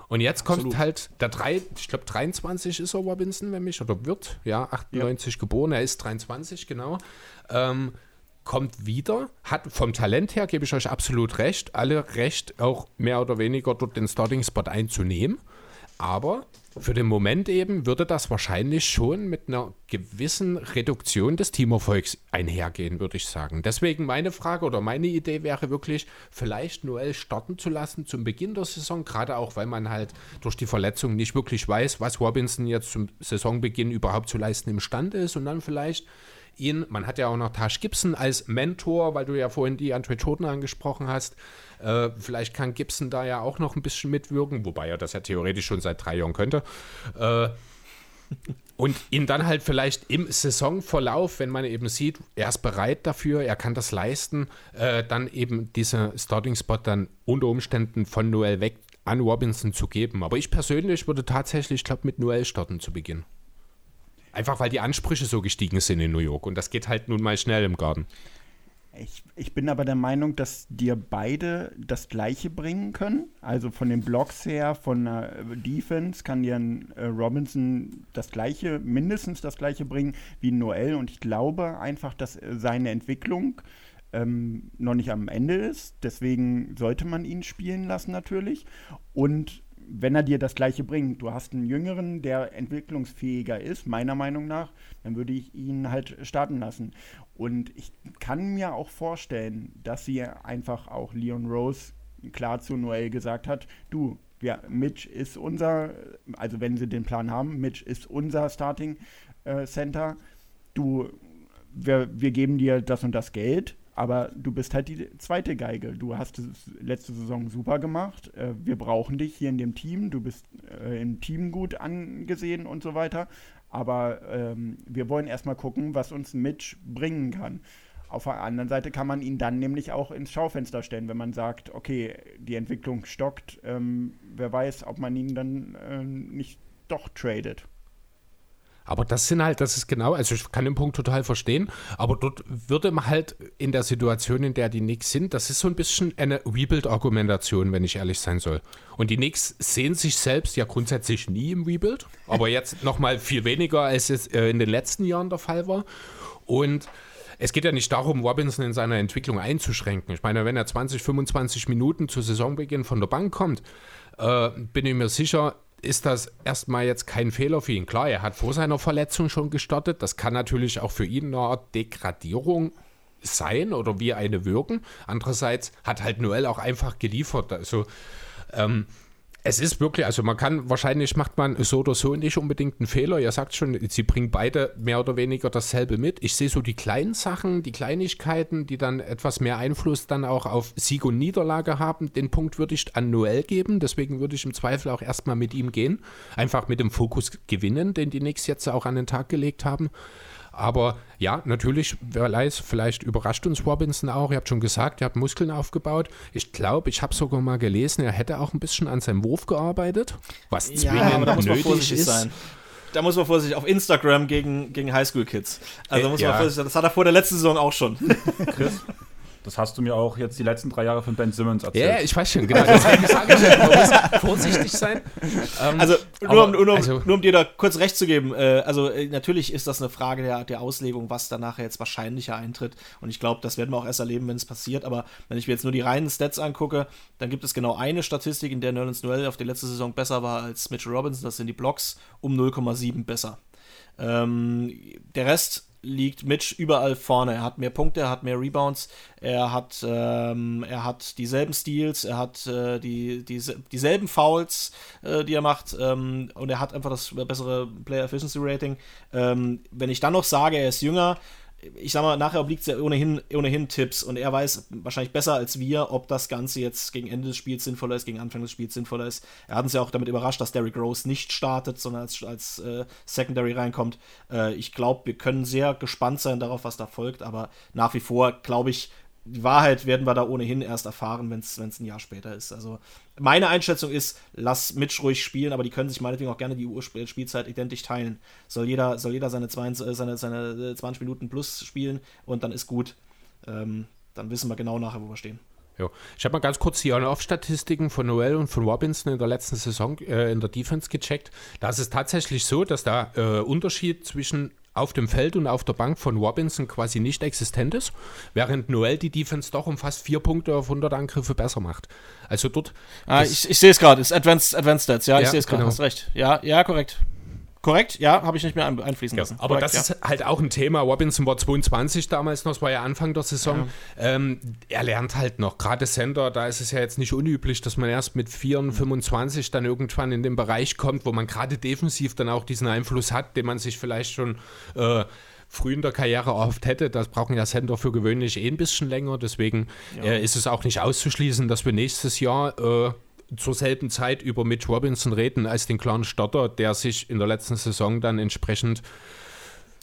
Und jetzt kommt Absolut. halt der drei, ich glaube 23 ist er Robinson, wenn mich, oder wird, ja, 98 ja. geboren, er ist 23, genau. Ähm, kommt wieder, hat vom Talent her, gebe ich euch absolut recht, alle recht, auch mehr oder weniger dort den Starting-Spot einzunehmen. Aber für den Moment eben würde das wahrscheinlich schon mit einer gewissen Reduktion des Teamerfolgs einhergehen, würde ich sagen. Deswegen meine Frage oder meine Idee wäre wirklich, vielleicht Noel starten zu lassen zum Beginn der Saison, gerade auch, weil man halt durch die Verletzung nicht wirklich weiß, was Robinson jetzt zum Saisonbeginn überhaupt zu leisten imstande ist und dann vielleicht ihn, man hat ja auch noch Tash Gibson als Mentor, weil du ja vorhin die Andre Jordan angesprochen hast, äh, vielleicht kann Gibson da ja auch noch ein bisschen mitwirken, wobei er das ja theoretisch schon seit drei Jahren könnte. Äh, Und ihn dann halt vielleicht im Saisonverlauf, wenn man eben sieht, er ist bereit dafür, er kann das leisten, äh, dann eben diesen Starting-Spot dann unter Umständen von Noel weg an Robinson zu geben. Aber ich persönlich würde tatsächlich, ich glaube, mit Noel starten zu Beginn. Einfach weil die Ansprüche so gestiegen sind in New York und das geht halt nun mal schnell im Garten. Ich, ich bin aber der Meinung, dass dir beide das Gleiche bringen können. Also von den Blocks her, von der Defense kann dir ein äh, Robinson das Gleiche, mindestens das Gleiche bringen wie Noel. Und ich glaube einfach, dass seine Entwicklung ähm, noch nicht am Ende ist. Deswegen sollte man ihn spielen lassen natürlich. Und wenn er dir das Gleiche bringt, du hast einen Jüngeren, der entwicklungsfähiger ist, meiner Meinung nach, dann würde ich ihn halt starten lassen. Und ich kann mir auch vorstellen, dass sie einfach auch Leon Rose klar zu Noel gesagt hat, du, ja, Mitch ist unser, also wenn sie den Plan haben, Mitch ist unser Starting äh, Center, du, wir, wir geben dir das und das Geld, aber du bist halt die zweite Geige. Du hast es letzte Saison super gemacht. Äh, wir brauchen dich hier in dem Team. Du bist äh, im Team gut angesehen und so weiter. Aber ähm, wir wollen erstmal gucken, was uns Mitch bringen kann. Auf der anderen Seite kann man ihn dann nämlich auch ins Schaufenster stellen, wenn man sagt, okay, die Entwicklung stockt. Ähm, wer weiß, ob man ihn dann äh, nicht doch tradet. Aber das sind halt, das ist genau, also ich kann den Punkt total verstehen, aber dort würde man halt in der Situation, in der die Knicks sind, das ist so ein bisschen eine Rebuild-Argumentation, wenn ich ehrlich sein soll. Und die Knicks sehen sich selbst ja grundsätzlich nie im Rebuild, aber jetzt nochmal viel weniger, als es äh, in den letzten Jahren der Fall war. Und es geht ja nicht darum, Robinson in seiner Entwicklung einzuschränken. Ich meine, wenn er 20, 25 Minuten zu Saisonbeginn von der Bank kommt, äh, bin ich mir sicher, ist das erstmal jetzt kein Fehler für ihn. Klar, er hat vor seiner Verletzung schon gestartet. Das kann natürlich auch für ihn eine Art Degradierung sein oder wie eine wirken. Andererseits hat halt Noel auch einfach geliefert. Also ähm, es ist wirklich, also man kann, wahrscheinlich macht man so oder so nicht unbedingt einen Fehler. Ihr sagt schon, sie bringen beide mehr oder weniger dasselbe mit. Ich sehe so die kleinen Sachen, die Kleinigkeiten, die dann etwas mehr Einfluss dann auch auf Sieg und Niederlage haben. Den Punkt würde ich an Noel geben. Deswegen würde ich im Zweifel auch erstmal mit ihm gehen. Einfach mit dem Fokus gewinnen, den die Knicks jetzt auch an den Tag gelegt haben. Aber ja, natürlich, wer weiß, vielleicht überrascht uns Robinson auch. Ihr habt schon gesagt, er hat Muskeln aufgebaut. Ich glaube, ich habe sogar mal gelesen, er hätte auch ein bisschen an seinem Wurf gearbeitet, was zwingend ja, aber da muss man vorsichtig ist. sein da muss man vorsichtig auf Instagram gegen, gegen Highschool-Kids. Also da muss man ja. vorsichtig sein. Das hat er vor der letzten Saison auch schon. Chris? Das hast du mir auch jetzt die letzten drei Jahre von Ben Simmons erzählt. Ja, ich weiß schon, genau. Deswegen sage ich ja, man muss vorsichtig sein. Ähm, also, nur, aber, um, nur, also, nur, um, dir da kurz recht zu geben, äh, also äh, natürlich ist das eine Frage der, der Auslegung, was da nachher jetzt wahrscheinlicher eintritt. Und ich glaube, das werden wir auch erst erleben, wenn es passiert. Aber wenn ich mir jetzt nur die reinen Stats angucke, dann gibt es genau eine Statistik, in der Nerlens Noel auf die letzte Saison besser war als Mitchell Robinson. Das sind die Blocks um 0,7 besser. Ähm, der Rest liegt Mitch überall vorne. Er hat mehr Punkte, er hat mehr Rebounds, er hat, ähm, er hat dieselben Steals, er hat äh, die, die, dieselben Fouls, äh, die er macht ähm, und er hat einfach das bessere Player Efficiency Rating. Ähm, wenn ich dann noch sage, er ist jünger, ich sag mal, nachher obliegt es ja ohnehin, ohnehin Tipps und er weiß wahrscheinlich besser als wir, ob das Ganze jetzt gegen Ende des Spiels sinnvoller ist, gegen Anfang des Spiels sinnvoller ist. Er hat uns ja auch damit überrascht, dass Derrick Rose nicht startet, sondern als, als äh, Secondary reinkommt. Äh, ich glaube, wir können sehr gespannt sein darauf, was da folgt, aber nach wie vor glaube ich, die Wahrheit werden wir da ohnehin erst erfahren, wenn es ein Jahr später ist. Also meine Einschätzung ist, lass Mitch ruhig spielen, aber die können sich meinetwegen auch gerne die Spielzeit identisch teilen. Soll jeder, soll jeder seine, 20, äh, seine, seine 20 Minuten plus spielen und dann ist gut. Ähm, dann wissen wir genau nachher, wo wir stehen. Ja. Ich habe mal ganz kurz die On-Off-Statistiken von Noel und von Robinson in der letzten Saison äh, in der Defense gecheckt. Da ist es tatsächlich so, dass der äh, Unterschied zwischen auf dem Feld und auf der Bank von Robinson quasi nicht existent ist, während Noel die Defense doch um fast vier Punkte auf 100 Angriffe besser macht. Also dort. Ah, ich, ich sehe es gerade, ist Advanced, Advanced Stats, ja, ja ich sehe es gerade, genau. hast recht. Ja, ja, korrekt. Korrekt, ja, habe ich nicht mehr einfließen lassen. aber Korrekt, das ja. ist halt auch ein Thema. Robinson war 22 damals noch, das war ja Anfang der Saison. Ja. Ähm, er lernt halt noch. Gerade Center, da ist es ja jetzt nicht unüblich, dass man erst mit 4 25 dann irgendwann in den Bereich kommt, wo man gerade defensiv dann auch diesen Einfluss hat, den man sich vielleicht schon äh, früh in der Karriere oft hätte. Das brauchen ja Center für gewöhnlich eh ein bisschen länger. Deswegen ja. äh, ist es auch nicht auszuschließen, dass wir nächstes Jahr äh, zur selben Zeit über Mitch Robinson reden als den klaren Starter, der sich in der letzten Saison dann entsprechend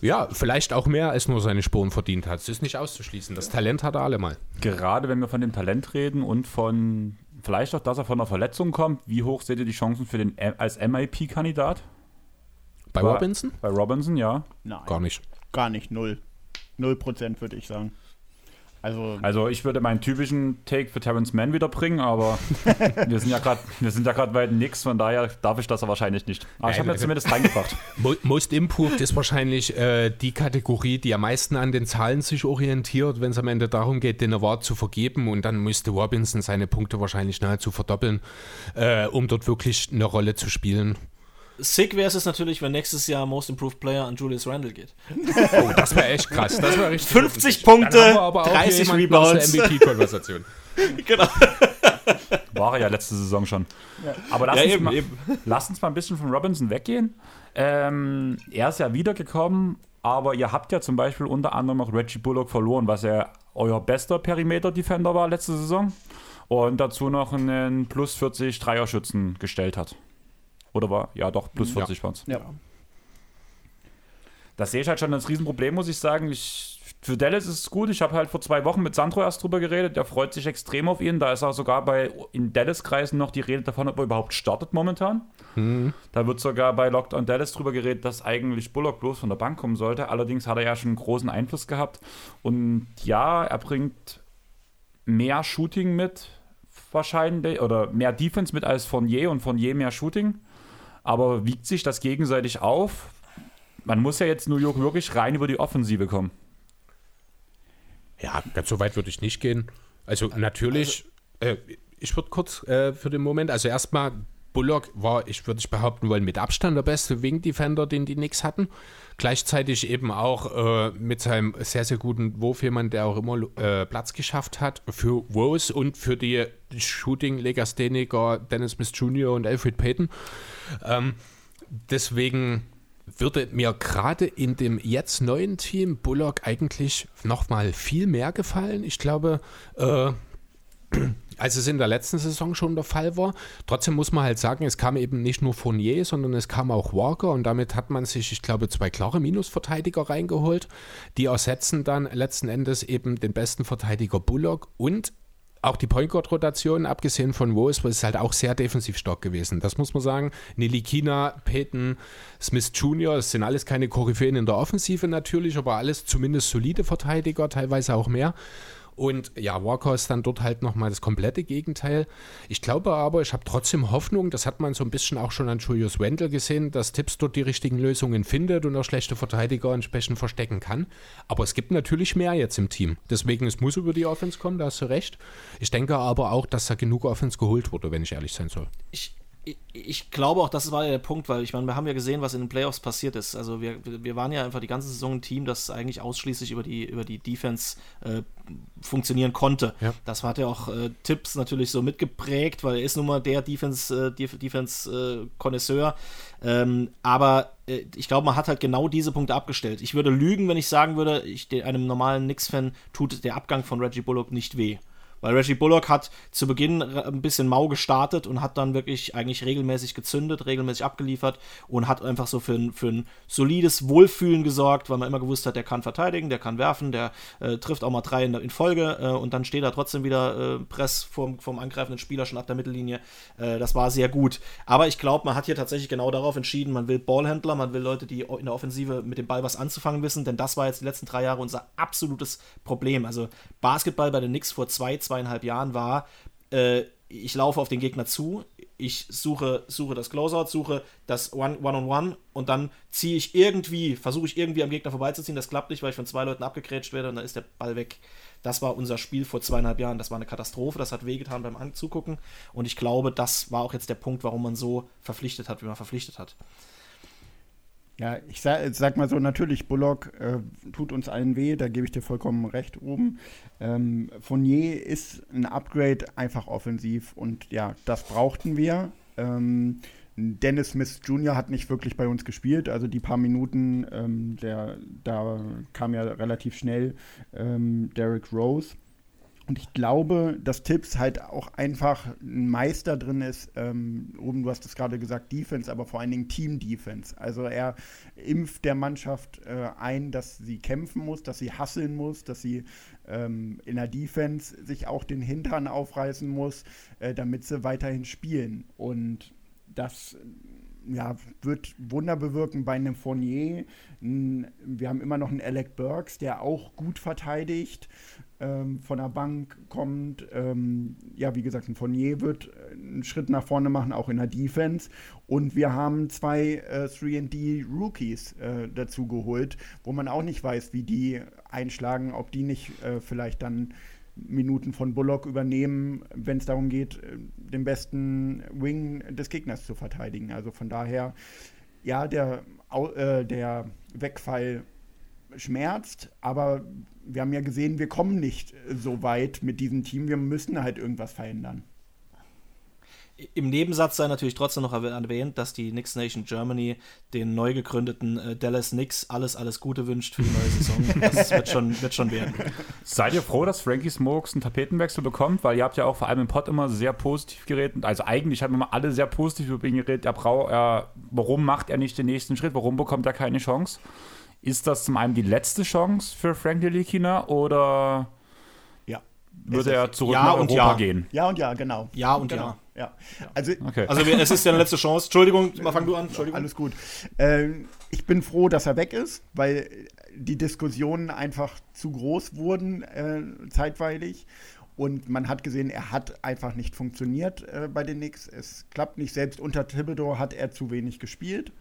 ja, vielleicht auch mehr als nur seine Spuren verdient hat. Es ist nicht auszuschließen. Das Talent hat er allemal. Gerade wenn wir von dem Talent reden und von vielleicht auch, dass er von einer Verletzung kommt, wie hoch seht ihr die Chancen für den als MIP-Kandidat? Bei, bei Robinson? Bei Robinson, ja. Nein. Gar nicht. Gar nicht, null. Null Prozent würde ich sagen. Also, also ich würde meinen typischen Take für Terrence Mann wiederbringen, aber wir sind ja gerade wir sind ja gerade bei nix, von daher darf ich das ja wahrscheinlich nicht. Aber ich habe mir zumindest reingebracht. Most Improved ist wahrscheinlich äh, die Kategorie, die am meisten an den Zahlen sich orientiert, wenn es am Ende darum geht, den Award zu vergeben und dann müsste Robinson seine Punkte wahrscheinlich nahezu verdoppeln, äh, um dort wirklich eine Rolle zu spielen. Sick wäre es natürlich, wenn nächstes Jahr Most Improved Player an Julius Randle geht. Oh, das wäre echt krass. Das wär 50 Punkte, 30 Rebounds. MVP-Konversation. genau. War er ja letzte Saison schon. Ja. Aber lass, ja, uns eben, mal, eben. lass uns mal ein bisschen von Robinson weggehen. Ähm, er ist ja wiedergekommen, aber ihr habt ja zum Beispiel unter anderem auch Reggie Bullock verloren, was ja euer bester Perimeter-Defender war letzte Saison. Und dazu noch einen plus 40 Dreierschützen gestellt hat. Oder war? Ja, doch, plus 40 ja. waren es. Ja. Das sehe ich halt schon als Riesenproblem, muss ich sagen. Ich, für Dallas ist es gut. Ich habe halt vor zwei Wochen mit Sandro erst drüber geredet. Der freut sich extrem auf ihn. Da ist auch sogar bei in Dallas-Kreisen noch die Rede davon, ob er überhaupt startet momentan. Mhm. Da wird sogar bei Locked on Dallas drüber geredet, dass eigentlich Bullock bloß von der Bank kommen sollte. Allerdings hat er ja schon einen großen Einfluss gehabt. Und ja, er bringt mehr Shooting mit, wahrscheinlich, oder mehr Defense mit als von je und von je mehr Shooting aber wiegt sich das gegenseitig auf? Man muss ja jetzt New York wirklich rein über die Offensive kommen. Ja, ganz so weit würde ich nicht gehen. Also natürlich, also, äh, ich würde kurz äh, für den Moment, also erstmal, Bullock war, ich würde behaupten wollen, mit Abstand der beste Wing-Defender, den die Knicks hatten. Gleichzeitig eben auch äh, mit seinem sehr, sehr guten Wurf jemand, der auch immer äh, Platz geschafft hat für Rose und für die Shooting-Legastheniker Dennis Smith Jr. und Alfred Payton. Ähm, deswegen würde mir gerade in dem jetzt neuen Team Bullock eigentlich nochmal viel mehr gefallen. Ich glaube, äh, als es in der letzten Saison schon der Fall war. Trotzdem muss man halt sagen, es kam eben nicht nur Fournier, sondern es kam auch Walker und damit hat man sich, ich glaube, zwei klare Minusverteidiger reingeholt. Die ersetzen dann letzten Endes eben den besten Verteidiger Bullock und auch die Point Guard Rotation, abgesehen von Wolves, ist halt auch sehr defensiv stark gewesen. Das muss man sagen. Nilikina, Peyton, Smith Jr., das sind alles keine Koryphäen in der Offensive natürlich, aber alles zumindest solide Verteidiger, teilweise auch mehr. Und ja, Walker ist dann dort halt nochmal das komplette Gegenteil. Ich glaube aber, ich habe trotzdem Hoffnung, das hat man so ein bisschen auch schon an Julius Wendel gesehen, dass Tipps dort die richtigen Lösungen findet und auch schlechte Verteidiger entsprechend verstecken kann. Aber es gibt natürlich mehr jetzt im Team. Deswegen, es muss über die Offense kommen, da hast du recht. Ich denke aber auch, dass da genug Offense geholt wurde, wenn ich ehrlich sein soll. Ich, ich glaube auch, das war ja der Punkt, weil ich meine, wir haben ja gesehen, was in den Playoffs passiert ist. Also wir, wir waren ja einfach die ganze Saison ein Team, das eigentlich ausschließlich über die, über die Defense äh, funktionieren konnte. Ja. Das hat ja auch äh, Tipps natürlich so mitgeprägt, weil er ist nun mal der Defense, äh, Defense äh, Ähm, aber äh, ich glaube, man hat halt genau diese Punkte abgestellt. Ich würde lügen, wenn ich sagen würde, ich, einem normalen Knicks-Fan tut der Abgang von Reggie Bullock nicht weh. Weil Reggie Bullock hat zu Beginn ein bisschen mau gestartet und hat dann wirklich eigentlich regelmäßig gezündet, regelmäßig abgeliefert und hat einfach so für ein, für ein solides Wohlfühlen gesorgt, weil man immer gewusst hat, der kann verteidigen, der kann werfen, der äh, trifft auch mal drei in, in Folge äh, und dann steht er trotzdem wieder äh, Press vom, vom angreifenden Spieler schon ab der Mittellinie. Äh, das war sehr gut. Aber ich glaube, man hat hier tatsächlich genau darauf entschieden, man will Ballhändler, man will Leute, die in der Offensive mit dem Ball was anzufangen wissen, denn das war jetzt die letzten drei Jahre unser absolutes Problem. Also Basketball bei den Knicks vor zwei, zwei zweieinhalb Jahren war, äh, ich laufe auf den Gegner zu, ich suche, suche das Closeout, suche das One-on-One -on -One und dann ziehe ich irgendwie, versuche ich irgendwie am Gegner vorbeizuziehen. Das klappt nicht, weil ich von zwei Leuten abgekrätscht werde und dann ist der Ball weg. Das war unser Spiel vor zweieinhalb Jahren. Das war eine Katastrophe. Das hat wehgetan beim Anzugucken. Und ich glaube, das war auch jetzt der Punkt, warum man so verpflichtet hat, wie man verpflichtet hat. Ja, ich sag, sag, mal so, natürlich, Bullock äh, tut uns allen weh, da gebe ich dir vollkommen recht oben. Ähm, Fournier ist ein Upgrade einfach offensiv und ja, das brauchten wir. Ähm, Dennis Smith Jr. hat nicht wirklich bei uns gespielt, also die paar Minuten, ähm, der, da kam ja relativ schnell ähm, Derrick Rose. Und ich glaube, dass Tipps halt auch einfach ein Meister drin ist. Ähm, oben, du hast es gerade gesagt, Defense, aber vor allen Dingen Team-Defense. Also er impft der Mannschaft äh, ein, dass sie kämpfen muss, dass sie hasseln muss, dass sie ähm, in der Defense sich auch den Hintern aufreißen muss, äh, damit sie weiterhin spielen. Und das ja, wird Wunder bewirken bei einem Fournier. Wir haben immer noch einen Alec Burks, der auch gut verteidigt ähm, von der Bank kommt. Ähm, ja, wie gesagt, ein Fournier wird äh, einen Schritt nach vorne machen, auch in der Defense. Und wir haben zwei äh, 3D-Rookies äh, dazu geholt, wo man auch nicht weiß, wie die einschlagen, ob die nicht äh, vielleicht dann Minuten von Bullock übernehmen, wenn es darum geht, äh, den besten Wing des Gegners zu verteidigen. Also von daher, ja, der, äh, der Wegfall schmerzt, aber wir haben ja gesehen, wir kommen nicht so weit mit diesem Team. Wir müssen halt irgendwas verändern. Im Nebensatz sei natürlich trotzdem noch erwähnt, dass die Knicks Nation Germany den neu gegründeten äh, Dallas Knicks alles, alles Gute wünscht für die neue Saison. Das wird schon, wird schon werden. Seid ihr froh, dass Frankie Smokes einen Tapetenwechsel bekommt? Weil ihr habt ja auch vor allem im Pod immer sehr positiv geredet. Also eigentlich haben wir alle sehr positiv über ihn geredet. Er braucht, er, warum macht er nicht den nächsten Schritt? Warum bekommt er keine Chance? Ist das zum einen die letzte Chance für Frank Delikina oder ja. würde er zurück ja nach Europa ja. gehen? Ja und ja, genau. Ja und genau. ja. Ja. Also, okay. also es ist ja eine letzte Chance. Entschuldigung, mal fang du an. Entschuldigung. Alles gut. Ähm, ich bin froh, dass er weg ist, weil die Diskussionen einfach zu groß wurden äh, zeitweilig. Und man hat gesehen, er hat einfach nicht funktioniert äh, bei den Knicks. Es klappt nicht. Selbst unter Thibodeau hat er zu wenig gespielt.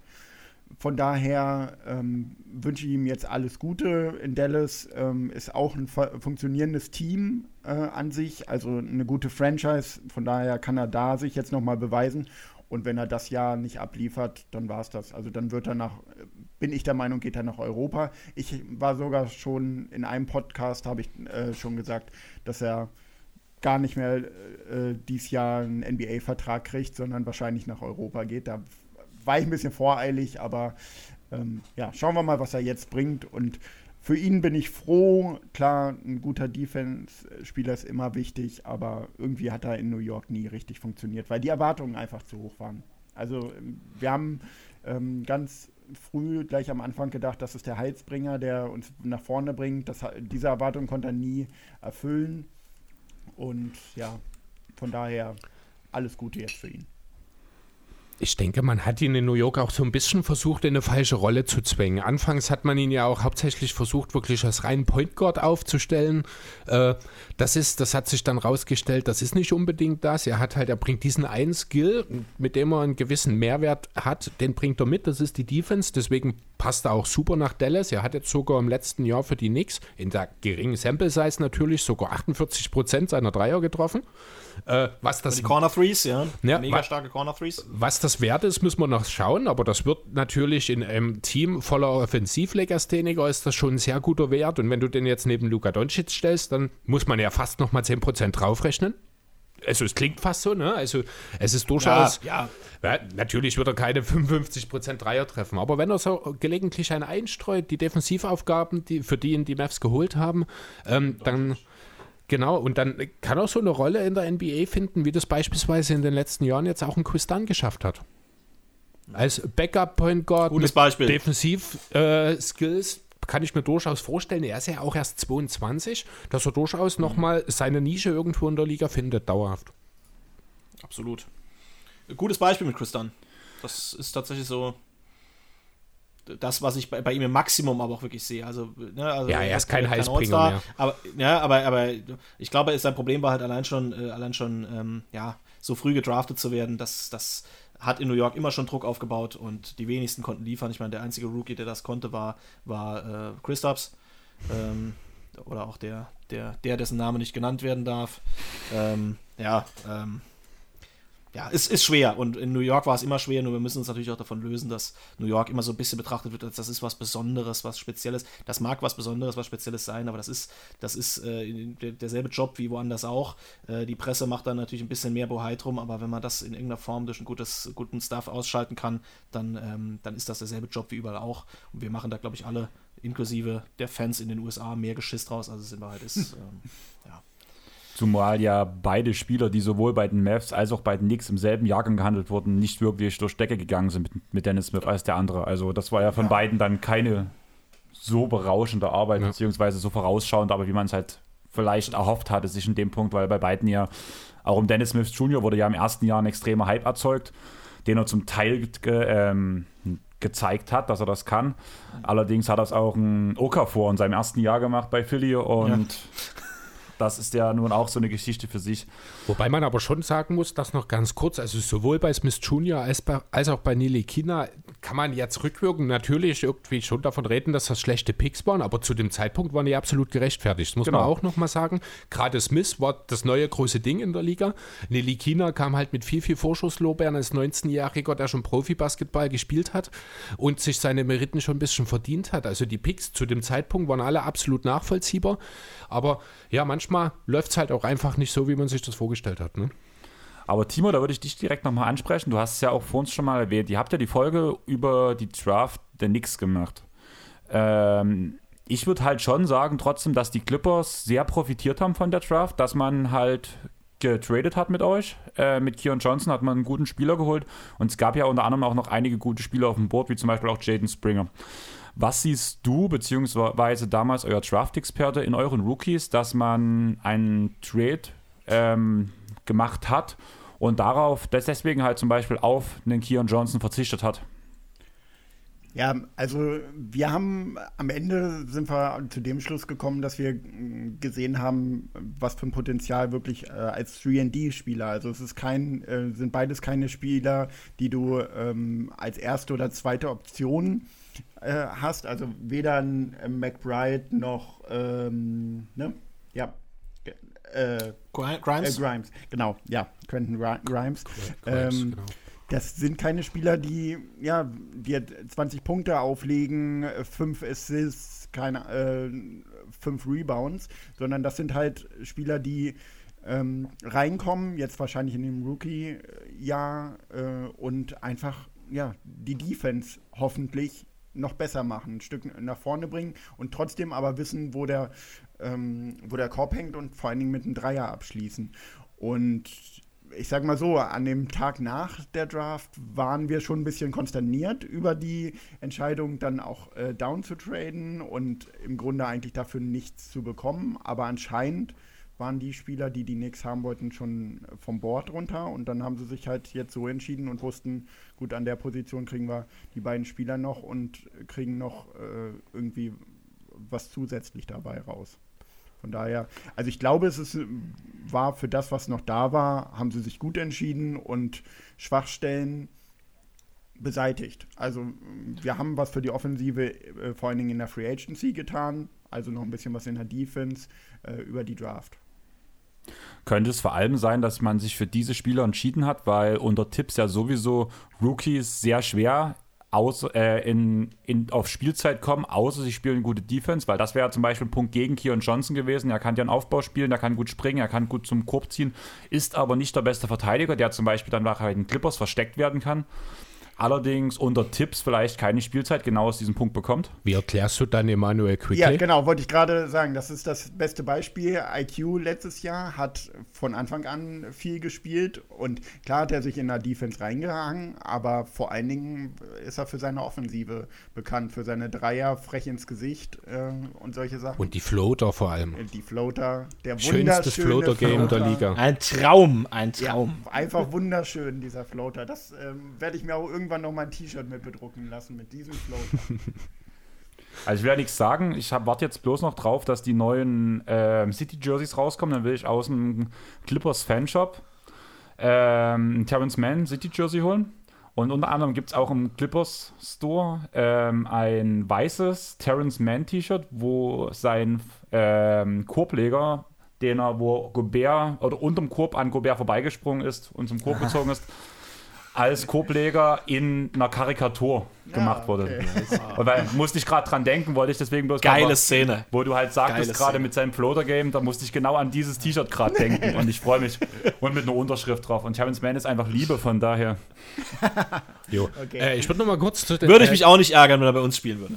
Von daher ähm, wünsche ich ihm jetzt alles Gute. In Dallas ähm, ist auch ein funktionierendes Team äh, an sich, also eine gute Franchise. Von daher kann er da sich jetzt nochmal beweisen. Und wenn er das Jahr nicht abliefert, dann war es das. Also dann wird er nach, bin ich der Meinung, geht er nach Europa. Ich war sogar schon in einem Podcast, habe ich äh, schon gesagt, dass er gar nicht mehr äh, dieses Jahr einen NBA-Vertrag kriegt, sondern wahrscheinlich nach Europa geht. Da war ich ein bisschen voreilig, aber ähm, ja, schauen wir mal, was er jetzt bringt. Und für ihn bin ich froh. Klar, ein guter Defense-Spieler ist immer wichtig, aber irgendwie hat er in New York nie richtig funktioniert, weil die Erwartungen einfach zu hoch waren. Also wir haben ähm, ganz früh gleich am Anfang gedacht, das ist der Heilsbringer, der uns nach vorne bringt. Das, diese Erwartung konnte er nie erfüllen. Und ja, von daher alles Gute jetzt für ihn ich denke, man hat ihn in New York auch so ein bisschen versucht, in eine falsche Rolle zu zwängen. Anfangs hat man ihn ja auch hauptsächlich versucht, wirklich als reinen Point Guard aufzustellen. Äh, das ist, das hat sich dann rausgestellt, das ist nicht unbedingt das. Er hat halt, er bringt diesen einen Skill, mit dem er einen gewissen Mehrwert hat, den bringt er mit. Das ist die Defense. Deswegen passt er auch super nach Dallas. Er hat jetzt sogar im letzten Jahr für die Knicks in der geringen Sample Size natürlich sogar 48 Prozent seiner Dreier getroffen. Äh, was das, die Corner Threes, ja. ja Mega starke Corner Threes. Was das wert ist, müssen wir noch schauen, aber das wird natürlich in einem Team voller Offensivlegastheniker ist das schon ein sehr guter Wert. Und wenn du den jetzt neben Luka Doncic stellst, dann muss man ja fast nochmal 10% draufrechnen. Also es klingt fast so, ne? Also es ist durchaus. Ja, ja. ja natürlich wird er keine 55% Dreier treffen, aber wenn er so gelegentlich einen einstreut, die Defensivaufgaben, die, für die ihn die Mavs geholt haben, ähm, dann Genau, und dann kann auch so eine Rolle in der NBA finden, wie das beispielsweise in den letzten Jahren jetzt auch ein Chris Dunn geschafft hat. Als Backup-Point Guard Gutes Beispiel. Defensiv-Skills äh, kann ich mir durchaus vorstellen, er ist ja auch erst 22, dass er durchaus mhm. nochmal seine Nische irgendwo in der Liga findet, dauerhaft. Absolut. Gutes Beispiel mit Chris Dunn. Das ist tatsächlich so, das, was ich bei, bei, ihm im Maximum aber auch wirklich sehe. Also, ne, also ja, er ist kein Heißbringer mehr. Aber, ja, aber, aber ich glaube, sein Problem war halt allein schon, äh, allein schon ähm, ja, so früh gedraftet zu werden. Das, das hat in New York immer schon Druck aufgebaut und die wenigsten konnten liefern. Ich meine, der einzige Rookie, der das konnte, war, war äh, Christophs. Ähm, oder auch der, der, der, dessen Name nicht genannt werden darf. Ähm, ja, ähm, ja, es ist schwer und in New York war es immer schwer, nur wir müssen uns natürlich auch davon lösen, dass New York immer so ein bisschen betrachtet wird, als das ist was Besonderes, was Spezielles. Das mag was Besonderes, was Spezielles sein, aber das ist, das ist äh, der, derselbe Job wie woanders auch. Äh, die Presse macht dann natürlich ein bisschen mehr Bohai drum, aber wenn man das in irgendeiner Form durch einen gutes, guten Stuff ausschalten kann, dann, ähm, dann ist das derselbe Job wie überall auch. Und wir machen da, glaube ich, alle, inklusive der Fans in den USA, mehr Geschiss draus, als es in Wahrheit ist. ähm, ja. Zumal ja beide Spieler, die sowohl bei den Mavs als auch bei den Knicks im selben Jahrgang gehandelt wurden, nicht wirklich durch Decke gegangen sind mit, mit Dennis Smith als der andere. Also das war ja von ja. beiden dann keine so berauschende Arbeit, ja. beziehungsweise so vorausschauend, aber wie man es halt vielleicht erhofft hatte, sich in dem Punkt, weil bei beiden ja, auch um Dennis Smith Jr. wurde ja im ersten Jahr ein extremer Hype erzeugt, den er zum Teil ge ähm, gezeigt hat, dass er das kann. Allerdings hat er es auch ein Okafor in seinem ersten Jahr gemacht bei Philly und ja das ist ja nun auch so eine Geschichte für sich. Wobei man aber schon sagen muss, dass noch ganz kurz, also sowohl bei Smith Jr. als, bei, als auch bei Nili Kina kann man jetzt rückwirken natürlich irgendwie schon davon reden, dass das schlechte Picks waren, aber zu dem Zeitpunkt waren die absolut gerechtfertigt. Das muss genau. man auch nochmal sagen. Gerade Smith war das neue große Ding in der Liga. Nili Kina kam halt mit viel, viel Vorschusslorbeeren als 19-Jähriger, der schon Profi-Basketball gespielt hat und sich seine Meriten schon ein bisschen verdient hat. Also die Picks zu dem Zeitpunkt waren alle absolut nachvollziehbar. Aber ja, manchmal läuft es halt auch einfach nicht so, wie man sich das vorgestellt hat. Ne? Aber Timo, da würde ich dich direkt nochmal ansprechen. Du hast es ja auch vor uns schon mal erwähnt. Ihr habt ja die Folge über die Draft der Knicks gemacht. Ähm, ich würde halt schon sagen, trotzdem, dass die Clippers sehr profitiert haben von der Draft, dass man halt getradet hat mit euch. Äh, mit Keon Johnson hat man einen guten Spieler geholt und es gab ja unter anderem auch noch einige gute Spieler auf dem Board, wie zum Beispiel auch Jaden Springer. Was siehst du, beziehungsweise damals euer Draft-Experte in euren Rookies, dass man einen Trade ähm, gemacht hat und darauf, deswegen halt zum Beispiel auf einen Keon Johnson verzichtet hat? Ja, also wir haben am Ende sind wir zu dem Schluss gekommen, dass wir gesehen haben, was für ein Potenzial wirklich äh, als 3D-Spieler. Also es ist kein, äh, sind beides keine Spieler, die du ähm, als erste oder zweite Option äh, hast. Also weder ein äh, McBride noch, ähm, ne? Ja. Äh, Grimes? Äh, Grimes, genau, ja, Quentin Grimes. Grimes ähm, genau. Das sind keine Spieler, die ja, die 20 Punkte auflegen, 5 Assists, keine, äh, 5 Rebounds, sondern das sind halt Spieler, die ähm, reinkommen, jetzt wahrscheinlich in dem Rookie-Jahr äh, und einfach ja, die Defense hoffentlich noch besser machen, ein Stück nach vorne bringen und trotzdem aber wissen, wo der, ähm, wo der Korb hängt und vor allen Dingen mit einem Dreier abschließen. Und ich sag mal so, an dem Tag nach der Draft waren wir schon ein bisschen konsterniert über die Entscheidung, dann auch äh, down zu traden und im Grunde eigentlich dafür nichts zu bekommen. Aber anscheinend waren die Spieler, die die Knicks haben wollten, schon vom Board runter. Und dann haben sie sich halt jetzt so entschieden und wussten, gut, an der Position kriegen wir die beiden Spieler noch und kriegen noch äh, irgendwie was zusätzlich dabei raus. Von daher, also ich glaube, es ist, war für das, was noch da war, haben sie sich gut entschieden und Schwachstellen beseitigt. Also wir haben was für die Offensive äh, vor allen Dingen in der Free Agency getan, also noch ein bisschen was in der Defense äh, über die Draft. Könnte es vor allem sein, dass man sich für diese Spieler entschieden hat, weil unter Tipps ja sowieso Rookies sehr schwer aus, äh, in, in, auf Spielzeit kommen, außer sie spielen gute Defense, weil das wäre zum Beispiel ein Punkt gegen Keon Johnson gewesen. Er kann ja einen Aufbau spielen, er kann gut springen, er kann gut zum Korb ziehen, ist aber nicht der beste Verteidiger, der zum Beispiel dann bei den Clippers versteckt werden kann allerdings unter Tipps vielleicht keine Spielzeit genau aus diesem Punkt bekommt. Wie erklärst du dann Emanuel Quickly? Ja, genau, wollte ich gerade sagen. Das ist das beste Beispiel. IQ letztes Jahr hat von Anfang an viel gespielt und klar hat er sich in der Defense reingehangen, aber vor allen Dingen ist er für seine Offensive bekannt, für seine Dreier frech ins Gesicht äh, und solche Sachen. Und die Floater vor allem. Die Floater, der Schönstes Floater-Game der Liga. Ein Traum, ein Traum. Ja, einfach wunderschön, dieser Floater. Das ähm, werde ich mir auch irgendwie irgendwann noch mein T-Shirt mit bedrucken lassen mit diesem Floater. Also ich will ja nichts sagen, ich warte jetzt bloß noch drauf, dass die neuen äh, City-Jerseys rauskommen. Dann will ich aus dem Clippers Fanshop ähm, Terrence Mann City-Jersey holen. Und unter anderem gibt es auch im Clippers Store ähm, ein weißes Terrence Mann T-Shirt, wo sein ähm, Korbleger, den er, wo Gobert oder unterm Korb an Gobert vorbeigesprungen ist und zum Korb gezogen ist, als Korbleger in einer Karikatur gemacht wurde. Okay. Und weil musste ich gerade dran denken, wollte ich deswegen bloß Geile mal, Szene. Wo du halt sagtest gerade mit seinem Floater Game, da musste ich genau an dieses T-Shirt gerade denken und ich freue mich und mit einer Unterschrift drauf und Terrence Mann ist einfach Liebe von daher. Jo. Okay. Äh, ich würde noch mal kurz Würde ich mich auch nicht ärgern, wenn er bei uns spielen würde.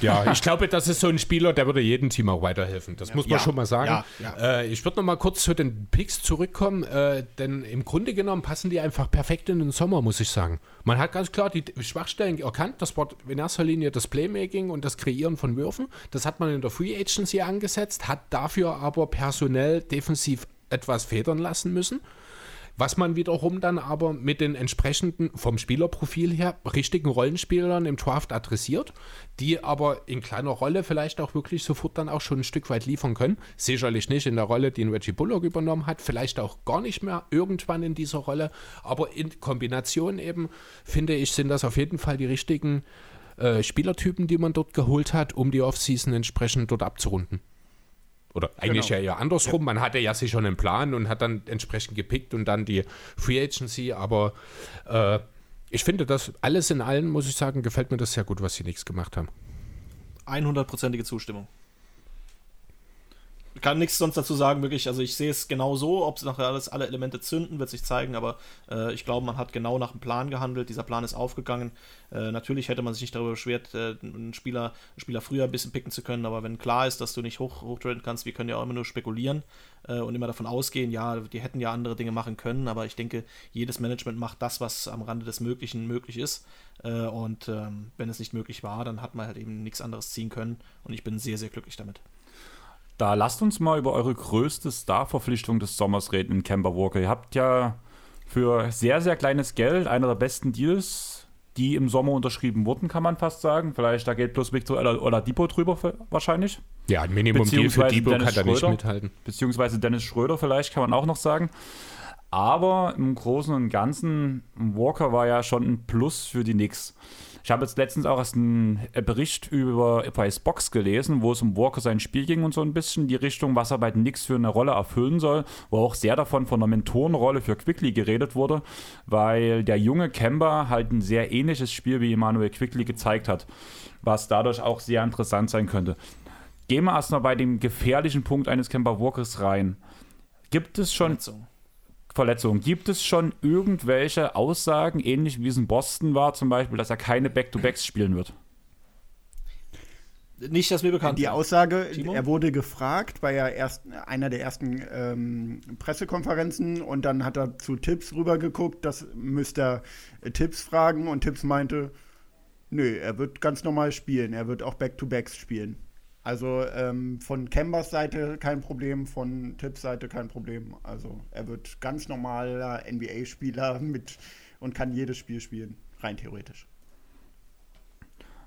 Ja, ich glaube, das ist so ein Spieler, der würde jedem Team auch weiterhelfen. Das muss man Ja, schon mal sagen. ja, ja. Äh, ich würde noch mal kurz zu den Picks zurückkommen, äh, denn im Grunde genommen passen die einfach perfekt in den Sommer, muss ich sagen. Man hat ganz klar die Schwachstellen erkannt. Das war in erster Linie das Playmaking und das Kreieren von Würfen. Das hat man in der Free Agency angesetzt, hat dafür aber personell defensiv etwas federn lassen müssen. Was man wiederum dann aber mit den entsprechenden, vom Spielerprofil her, richtigen Rollenspielern im Draft adressiert, die aber in kleiner Rolle vielleicht auch wirklich sofort dann auch schon ein Stück weit liefern können. Sicherlich nicht in der Rolle, die Reggie Bullock übernommen hat, vielleicht auch gar nicht mehr irgendwann in dieser Rolle, aber in Kombination eben, finde ich, sind das auf jeden Fall die richtigen äh, Spielertypen, die man dort geholt hat, um die Offseason entsprechend dort abzurunden. Oder eigentlich Genau. ja eher andersrum. Man hatte ja sich schon einen Plan und hat dann entsprechend gepickt und dann die Free Agency. Aber äh, ich finde das alles in allem, muss ich sagen, gefällt mir das sehr gut, was sie nichts gemacht haben. 100%ige Zustimmung. Kann nichts sonst dazu sagen, wirklich. Also ich sehe es genau so, ob es nachher alles, alle Elemente zünden, wird sich zeigen, aber äh, ich glaube, man hat genau nach dem Plan gehandelt. Dieser Plan ist aufgegangen. Äh, natürlich hätte man sich nicht darüber beschwert, äh, einen, Spieler, einen Spieler früher ein bisschen picken zu können, aber wenn klar ist, dass du nicht hoch, hochtraden kannst, wir können ja auch immer nur spekulieren äh, und immer davon ausgehen, ja, die hätten ja andere Dinge machen können, aber ich denke, jedes Management macht das, was am Rande des Möglichen möglich ist. Äh, und ähm, wenn es nicht möglich war, dann hat man halt eben nichts anderes ziehen können und ich bin sehr, sehr glücklich damit. Da lasst uns mal über eure größte Star-Verpflichtung des Sommers reden in Kemba Walker. Ihr habt ja für sehr, sehr kleines Geld einer der besten Deals, die im Sommer unterschrieben wurden, kann man fast sagen. Vielleicht da geht bloß Victor Depot drüber für, wahrscheinlich. Ja, ein Minimum-Deal für Beziehungsweise Debo kann Dennis da nicht mithalten. Beziehungsweise Dennis Schröder vielleicht, kann man auch noch sagen. Aber im Großen und Ganzen, Walker war ja schon ein Plus für die Knicks. Ich habe jetzt letztens auch erst einen Bericht über Price Box gelesen, wo es um Walker sein Spiel ging und so ein bisschen die Richtung, was er bei Knicks für eine Rolle erfüllen soll, wo auch sehr davon von einer Mentorenrolle für Quickly geredet wurde, weil der junge Kemba halt ein sehr ähnliches Spiel wie Emmanuel Quickly gezeigt hat, was dadurch auch sehr interessant sein könnte. Gehen wir erstmal bei dem gefährlichen Punkt eines Kemba Walkers rein. Gibt es schon Verletzung. Verletzungen. Gibt es schon irgendwelche Aussagen, ähnlich wie es in Boston war, zum Beispiel, dass er keine Back-to-Backs spielen wird? Nicht, dass mir bekannt Die. Aussage, Timo? er wurde gefragt bei ja erst einer der ersten ähm, Pressekonferenzen und dann hat er zu Tipps rübergeguckt, das müsste er Tipps fragen und Tipps meinte, nö, er wird ganz normal spielen, er wird auch Back-to-Backs spielen. Also ähm, von Kembers Seite kein Problem, von Tipps Seite kein Problem. Also er wird ganz normaler NBA-Spieler mit und kann jedes Spiel spielen, rein theoretisch.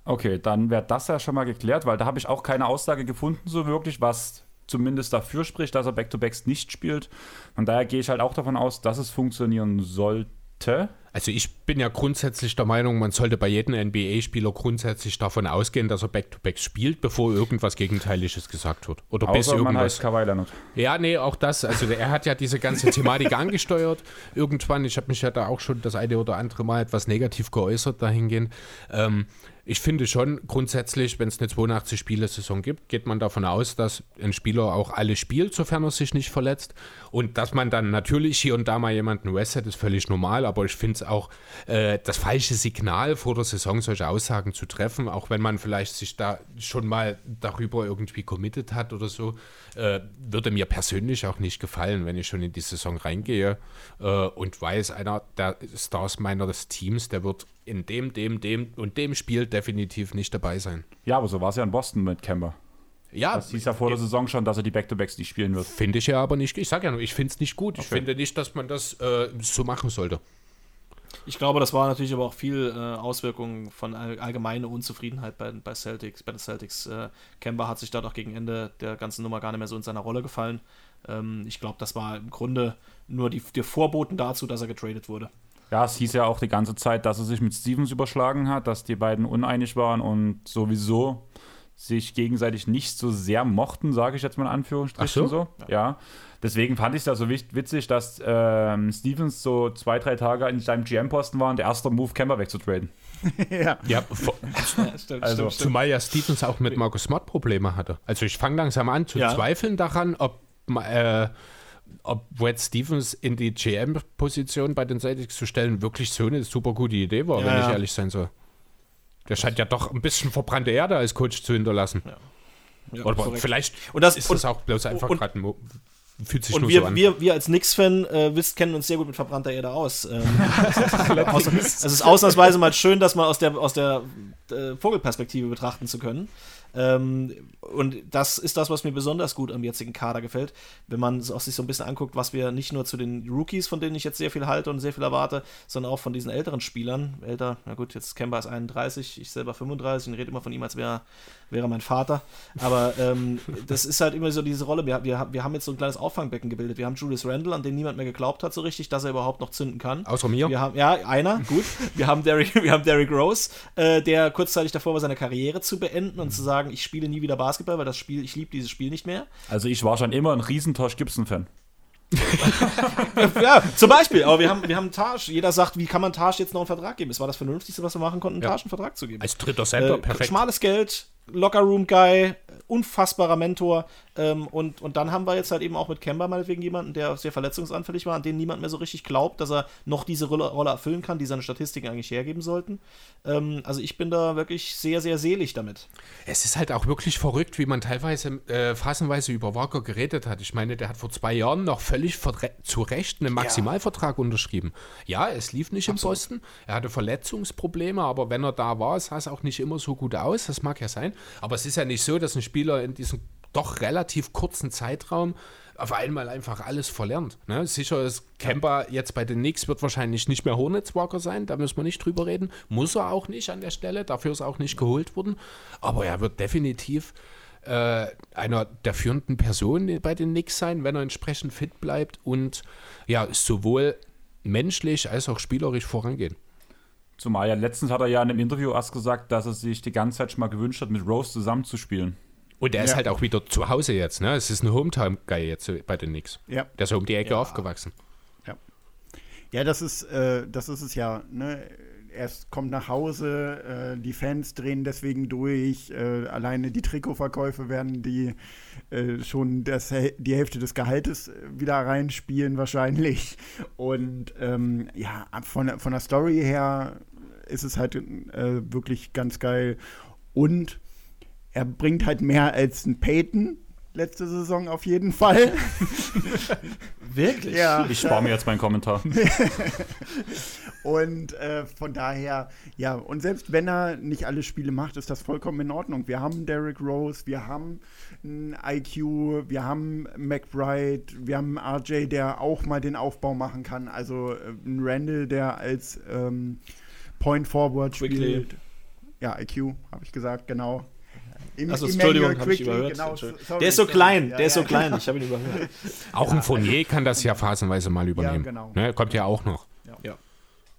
Okay, dann wäre das ja schon mal geklärt, weil da habe ich auch keine Aussage gefunden, so wirklich, was zumindest dafür spricht, dass er Back-to-Backs nicht spielt. Von daher gehe ich halt auch davon aus, dass es funktionieren sollte. Also ich bin ja grundsätzlich der Meinung, man sollte bei jedem NBA-Spieler grundsätzlich davon ausgehen, dass er Back-to-Back spielt, bevor irgendwas Gegenteiliges gesagt wird. Oder bis Außer man irgendwas. heißt Kawhi Leonard. Ja, nee, auch das. Also er hat ja diese ganze Thematik angesteuert. Irgendwann, ich habe mich ja da auch schon das eine oder andere Mal etwas negativ geäußert dahingehend. Ähm, ich finde schon grundsätzlich, wenn es eine 82-Spiele-Saison gibt, geht man davon aus, dass ein Spieler auch alle spielt, sofern er sich nicht verletzt. Und dass man dann natürlich hier und da mal jemanden restet, ist völlig normal. Aber ich finde es auch äh, das falsche Signal vor der Saison, solche Aussagen zu treffen, auch wenn man vielleicht sich da schon mal darüber irgendwie committed hat oder so, äh, würde mir persönlich auch nicht gefallen, wenn ich schon in die Saison reingehe äh, und weiß, einer der Stars meines Teams, der wird in dem, dem, dem und dem Spiel definitiv nicht dabei sein. Ja, aber so war es ja in Boston mit Kemba. Ja, Das hieß ja vor der Saison schon, dass er die Back-to-Backs nicht spielen wird. finde ich ja aber nicht. Ich sage ja nur, ich finde es nicht gut. Ich Okay. finde nicht, dass man das äh, so machen sollte. Ich glaube, das war natürlich aber auch viel äh, Auswirkungen von all, allgemeiner Unzufriedenheit bei, bei Celtics, bei den Celtics. Äh, Kemba hat sich da doch gegen Ende der ganzen Nummer gar nicht mehr so in seiner Rolle gefallen. Ähm, ich glaube, das war im Grunde nur die, der Vorboten dazu, dass er getradet wurde. Ja, es hieß ja auch die ganze Zeit, dass er sich mit Stevens überschlagen hat, dass die beiden uneinig waren und sowieso sich gegenseitig nicht so sehr mochten, sage ich jetzt mal in Anführungsstrichen Ach so? so. Ja. Deswegen fand ich es ja so wit- witzig, dass ähm, Stevens so zwei, drei Tage in seinem GM-Posten war und der erste Move, Kemba wegzutraden. ja. Ja, vor- stimmt, Also- Zumal ja Stevens auch mit Marcus Smart Probleme hatte. Also ich fange langsam an zu Ja. zweifeln daran, ob, äh, ob Brad Stevens in die GM-Position bei den Celtics zu stellen wirklich so eine super gute Idee war, Ja, wenn ich ja. ehrlich sein soll. Der scheint ja doch ein bisschen verbrannte Erde als Coach zu hinterlassen. Ja, Oder korrekt. vielleicht Und das- ist und- das auch bloß einfach gerade ein fühlt sich Und nur wir, so an. wir, wir als Knicks-Fan äh, wisst, kennen uns sehr gut mit verbrannter Erde aus. Ähm, Außer- es ist ausnahmsweise mal schön, das mal aus der, aus der äh, Vogelperspektive betrachten zu können. Ähm, und das ist das, was mir besonders gut am jetzigen Kader gefällt, wenn man auch sich so ein bisschen anguckt, was wir nicht nur zu den Rookies, von denen ich jetzt sehr viel halte und sehr viel erwarte, sondern auch von diesen älteren Spielern. Älter, na gut, jetzt Kemba ist 31, ich selber 35 und rede immer von ihm, als wäre wäre mein Vater. Aber ähm, das ist halt immer so diese Rolle. Wir, wir, wir haben jetzt so ein kleines Auffangbecken gebildet. Wir haben Julius Randle, an den niemand mehr geglaubt hat so richtig, dass er überhaupt noch zünden kann. Außer mir. Wir haben, ja, einer, gut. Wir haben Derrick, wir haben Derrick Rose, äh, der kurzzeitig davor war, seine Karriere zu beenden und zu sagen, ich spiele nie wieder Basketball, weil das Spiel, ich liebe dieses Spiel nicht mehr. Also ich war schon immer ein riesen Tosh Gibson-Fan. ja, zum Beispiel. Aber wir haben, wir haben Taj. Jeder sagt, wie kann man Taj jetzt noch einen Vertrag geben? Es war das Vernünftigste, was wir machen konnten, Ja. Taj einen Vertrag zu geben. Als dritter Center, Äh, perfekt. Schmales Geld, Locker-Room-Guy, unfassbarer Mentor. Ähm, und, und dann haben wir jetzt halt eben auch mit Kemba meinetwegen jemanden, der sehr verletzungsanfällig war, an den niemand mehr so richtig glaubt, dass er noch diese Rolle, Rolle erfüllen kann, die seine Statistiken eigentlich hergeben sollten. Ähm, also ich bin da wirklich sehr, sehr selig damit. Es ist halt auch wirklich verrückt, wie man teilweise äh, phasenweise über Walker geredet hat. Ich meine, der hat vor zwei Jahren noch völlig zu Recht einen Maximalvertrag unterschrieben. Ja, es lief nicht im Boston. Er hatte Verletzungsprobleme, aber wenn er da war, sah es auch nicht immer so gut aus. Das mag ja sein. Aber es ist ja nicht so, dass ein Spieler in diesem doch relativ kurzen Zeitraum auf einmal einfach alles verlernt. Ne? Sicher ist Kemba jetzt bei den Knicks wird wahrscheinlich nicht mehr Hornets-Walker sein, da müssen wir nicht drüber reden. Muss er auch nicht an der Stelle, dafür ist er auch nicht geholt worden. Aber er wird definitiv äh, einer der führenden Personen bei den Knicks sein, wenn er entsprechend fit bleibt und ja, sowohl menschlich als auch spielerisch vorangehen. Zumal ja letztens hat er ja in einem Interview erst gesagt, dass er sich die ganze Zeit schon mal gewünscht hat, mit Rose zusammenzuspielen. Und er ist Ja. halt auch wieder zu Hause jetzt, ne? Es ist ein Hometown-Guy jetzt bei den Knicks. Ja. Der ist um die Ecke Ja. aufgewachsen. Ja, das ist, äh, das ist es ja. Ne? Er kommt nach Hause, äh, die Fans drehen deswegen durch, äh, alleine die Trikotverkäufe werden die äh, schon das, die Hälfte des Gehaltes äh, wieder reinspielen wahrscheinlich. Und ähm, ja, von, von der Story her ist es halt äh, wirklich ganz geil. Und er bringt halt mehr als ein Peyton letzte Saison auf jeden Fall. Wirklich? ja. Ich spare mir jetzt meinen Kommentar. Und äh, von daher, ja, und selbst wenn er nicht alle Spiele macht, ist das vollkommen in Ordnung. Wir haben Derrick Rose, wir haben ein IQ, wir haben McBride, wir haben einen RJ, der auch mal den Aufbau machen kann. Also äh, ein Randall, der als ähm, Point Forward Quickly. spielt. Ja, IQ, habe ich gesagt, genau. Im- Emmanuel Entschuldigung, habe ich Quickly, überhört. genau, sorry, der ist so sorry. klein, Ja, der ist so ja, klein, ich habe ihn überhört. Auch ein Fournier kann das ja phasenweise mal übernehmen. genau. Ne? Kommt ja auch noch.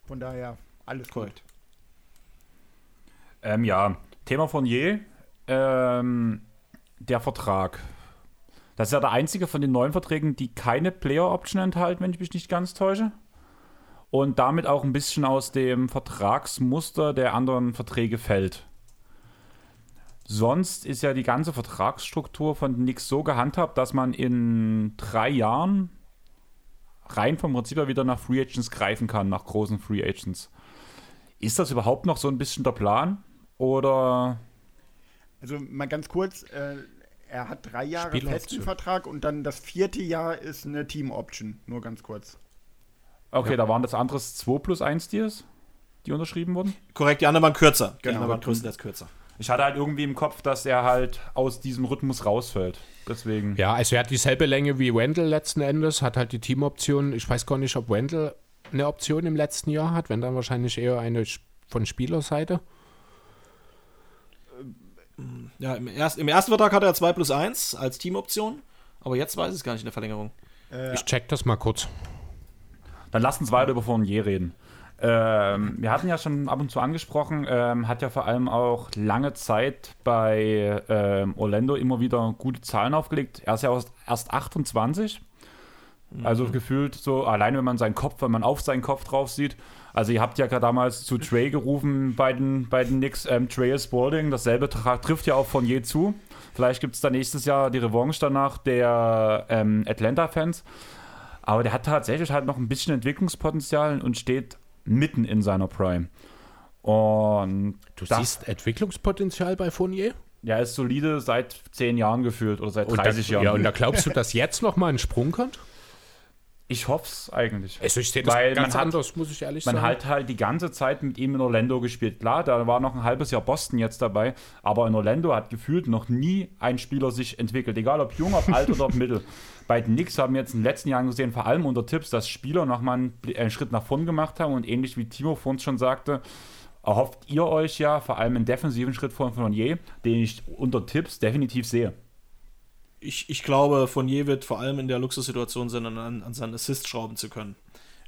Von daher, alles gut. Korrekt. Ähm, ja, Thema von je. Ähm, der Vertrag. Das ist ja der einzige von den neuen Verträgen, die keine Player-Option enthalten, wenn ich mich nicht ganz täusche. Und damit auch ein bisschen aus dem Vertragsmuster der anderen Verträge fällt. Sonst ist ja die ganze Vertragsstruktur von Knicks so gehandhabt, dass man in drei Jahren rein vom Prinzip her wieder nach Free Agents greifen kann, nach großen Free Agents. Ist das überhaupt noch so ein bisschen der Plan? Oder Also mal ganz kurz, äh, er hat drei Jahre festen Vertrag und dann das vierte Jahr ist eine Team-Option. Nur ganz kurz. Okay, Ja. da waren das anderes 2 plus 1 Deals, die unterschrieben wurden. Korrekt, die anderen waren kürzer. Die Genau. anderen waren größtenteils kürzer. Ich hatte halt irgendwie im Kopf, dass er halt aus diesem Rhythmus rausfällt. Deswegen. Ja, also er hat dieselbe Länge wie Wendell letzten Endes, hat halt die Teamoption. Ich weiß gar nicht, ob Wendell eine Option im letzten Jahr hat, wenn dann wahrscheinlich eher eine von Spielerseite. Ja, im, erst, im ersten Vertrag hatte er 2 plus 1 als Teamoption, aber jetzt weiß ich es gar nicht in der Verlängerung. Ich check das mal kurz. Dann lass uns weiter über Fournier reden. Ähm, wir hatten ja schon ab und zu angesprochen, ähm, hat ja vor allem auch lange Zeit bei ähm, Orlando immer wieder gute Zahlen aufgelegt. Er ist ja erst, erst 28. Also gefühlt so, alleine wenn man seinen Kopf, wenn man auf seinen Kopf drauf sieht. Also ihr habt ja gerade damals zu Trey gerufen bei den, bei den Knicks, ähm, Trey ist Spalding. Dasselbe trifft ja auch von je zu. Vielleicht gibt es da nächstes Jahr die Revanche danach der ähm, Atlanta-Fans. Aber der hat tatsächlich halt noch ein bisschen Entwicklungspotenzial und steht mitten in seiner Prime. Und Du siehst Entwicklungspotenzial bei Fournier? ja, ist solide seit 10 Jahren gefühlt oder seit Und 30 da, Jahren. Ja, und da glaubst du, dass jetzt noch mal ein Sprung kommt? Ich hoffe es eigentlich. Also ich sehe das Weil ganz man hat- anders, muss ich ehrlich Man sagen. hat halt die ganze Zeit mit ihm in Orlando gespielt. Klar, da war noch ein halbes Jahr Boston jetzt dabei, aber in Orlando hat gefühlt noch nie ein Spieler sich entwickelt. Egal ob jung, ob alt oder ob mittel. Bei den Knicks haben wir jetzt in den letzten Jahren gesehen, vor allem unter Tipps, dass Spieler nochmal einen, einen Schritt nach vorn gemacht haben und ähnlich wie Timo vorhin schon sagte, erhofft ihr euch ja vor allem einen defensiven Schritt von Fournier, den ich unter Tipps definitiv sehe. Ich, ich glaube, Fournier wird vor allem in der Luxussituation sein, an, an seinen Assist schrauben zu können.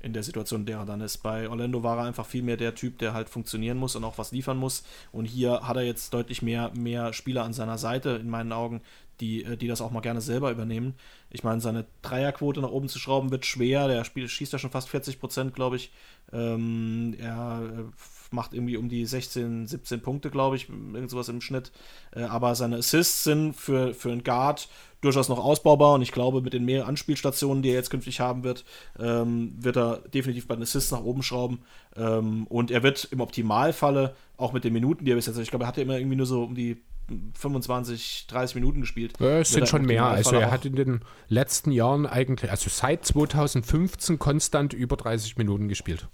In der Situation, der er dann ist. Bei Orlando war er einfach viel mehr der Typ, der halt funktionieren muss und auch was liefern muss. Und hier hat er jetzt deutlich mehr, mehr Spieler an seiner Seite, in meinen Augen, die, äh, die das auch mal gerne selber übernehmen. Ich meine, seine Dreierquote nach oben zu schrauben wird schwer. Der Spiel, schießt ja schon fast 40 Prozent, glaube ich. Ähm, er äh, macht irgendwie um die 16, 17 Punkte, glaube ich, irgend sowas im Schnitt. Äh, aber seine Assists sind für, für einen Guard durchaus noch ausbaubar und ich glaube, mit den mehr Anspielstationen, die er jetzt künftig haben wird, ähm, wird er definitiv bei den Assists nach oben schrauben. Ähm, und er wird im Optimalfalle auch mit den Minuten, die er bis jetzt, ich glaube, er hatte immer irgendwie nur so um die 25, 30 Minuten gespielt. Ja, es sind schon mehr. Also er hat in den letzten Jahren eigentlich, also seit 2015 konstant über 30 Minuten gespielt.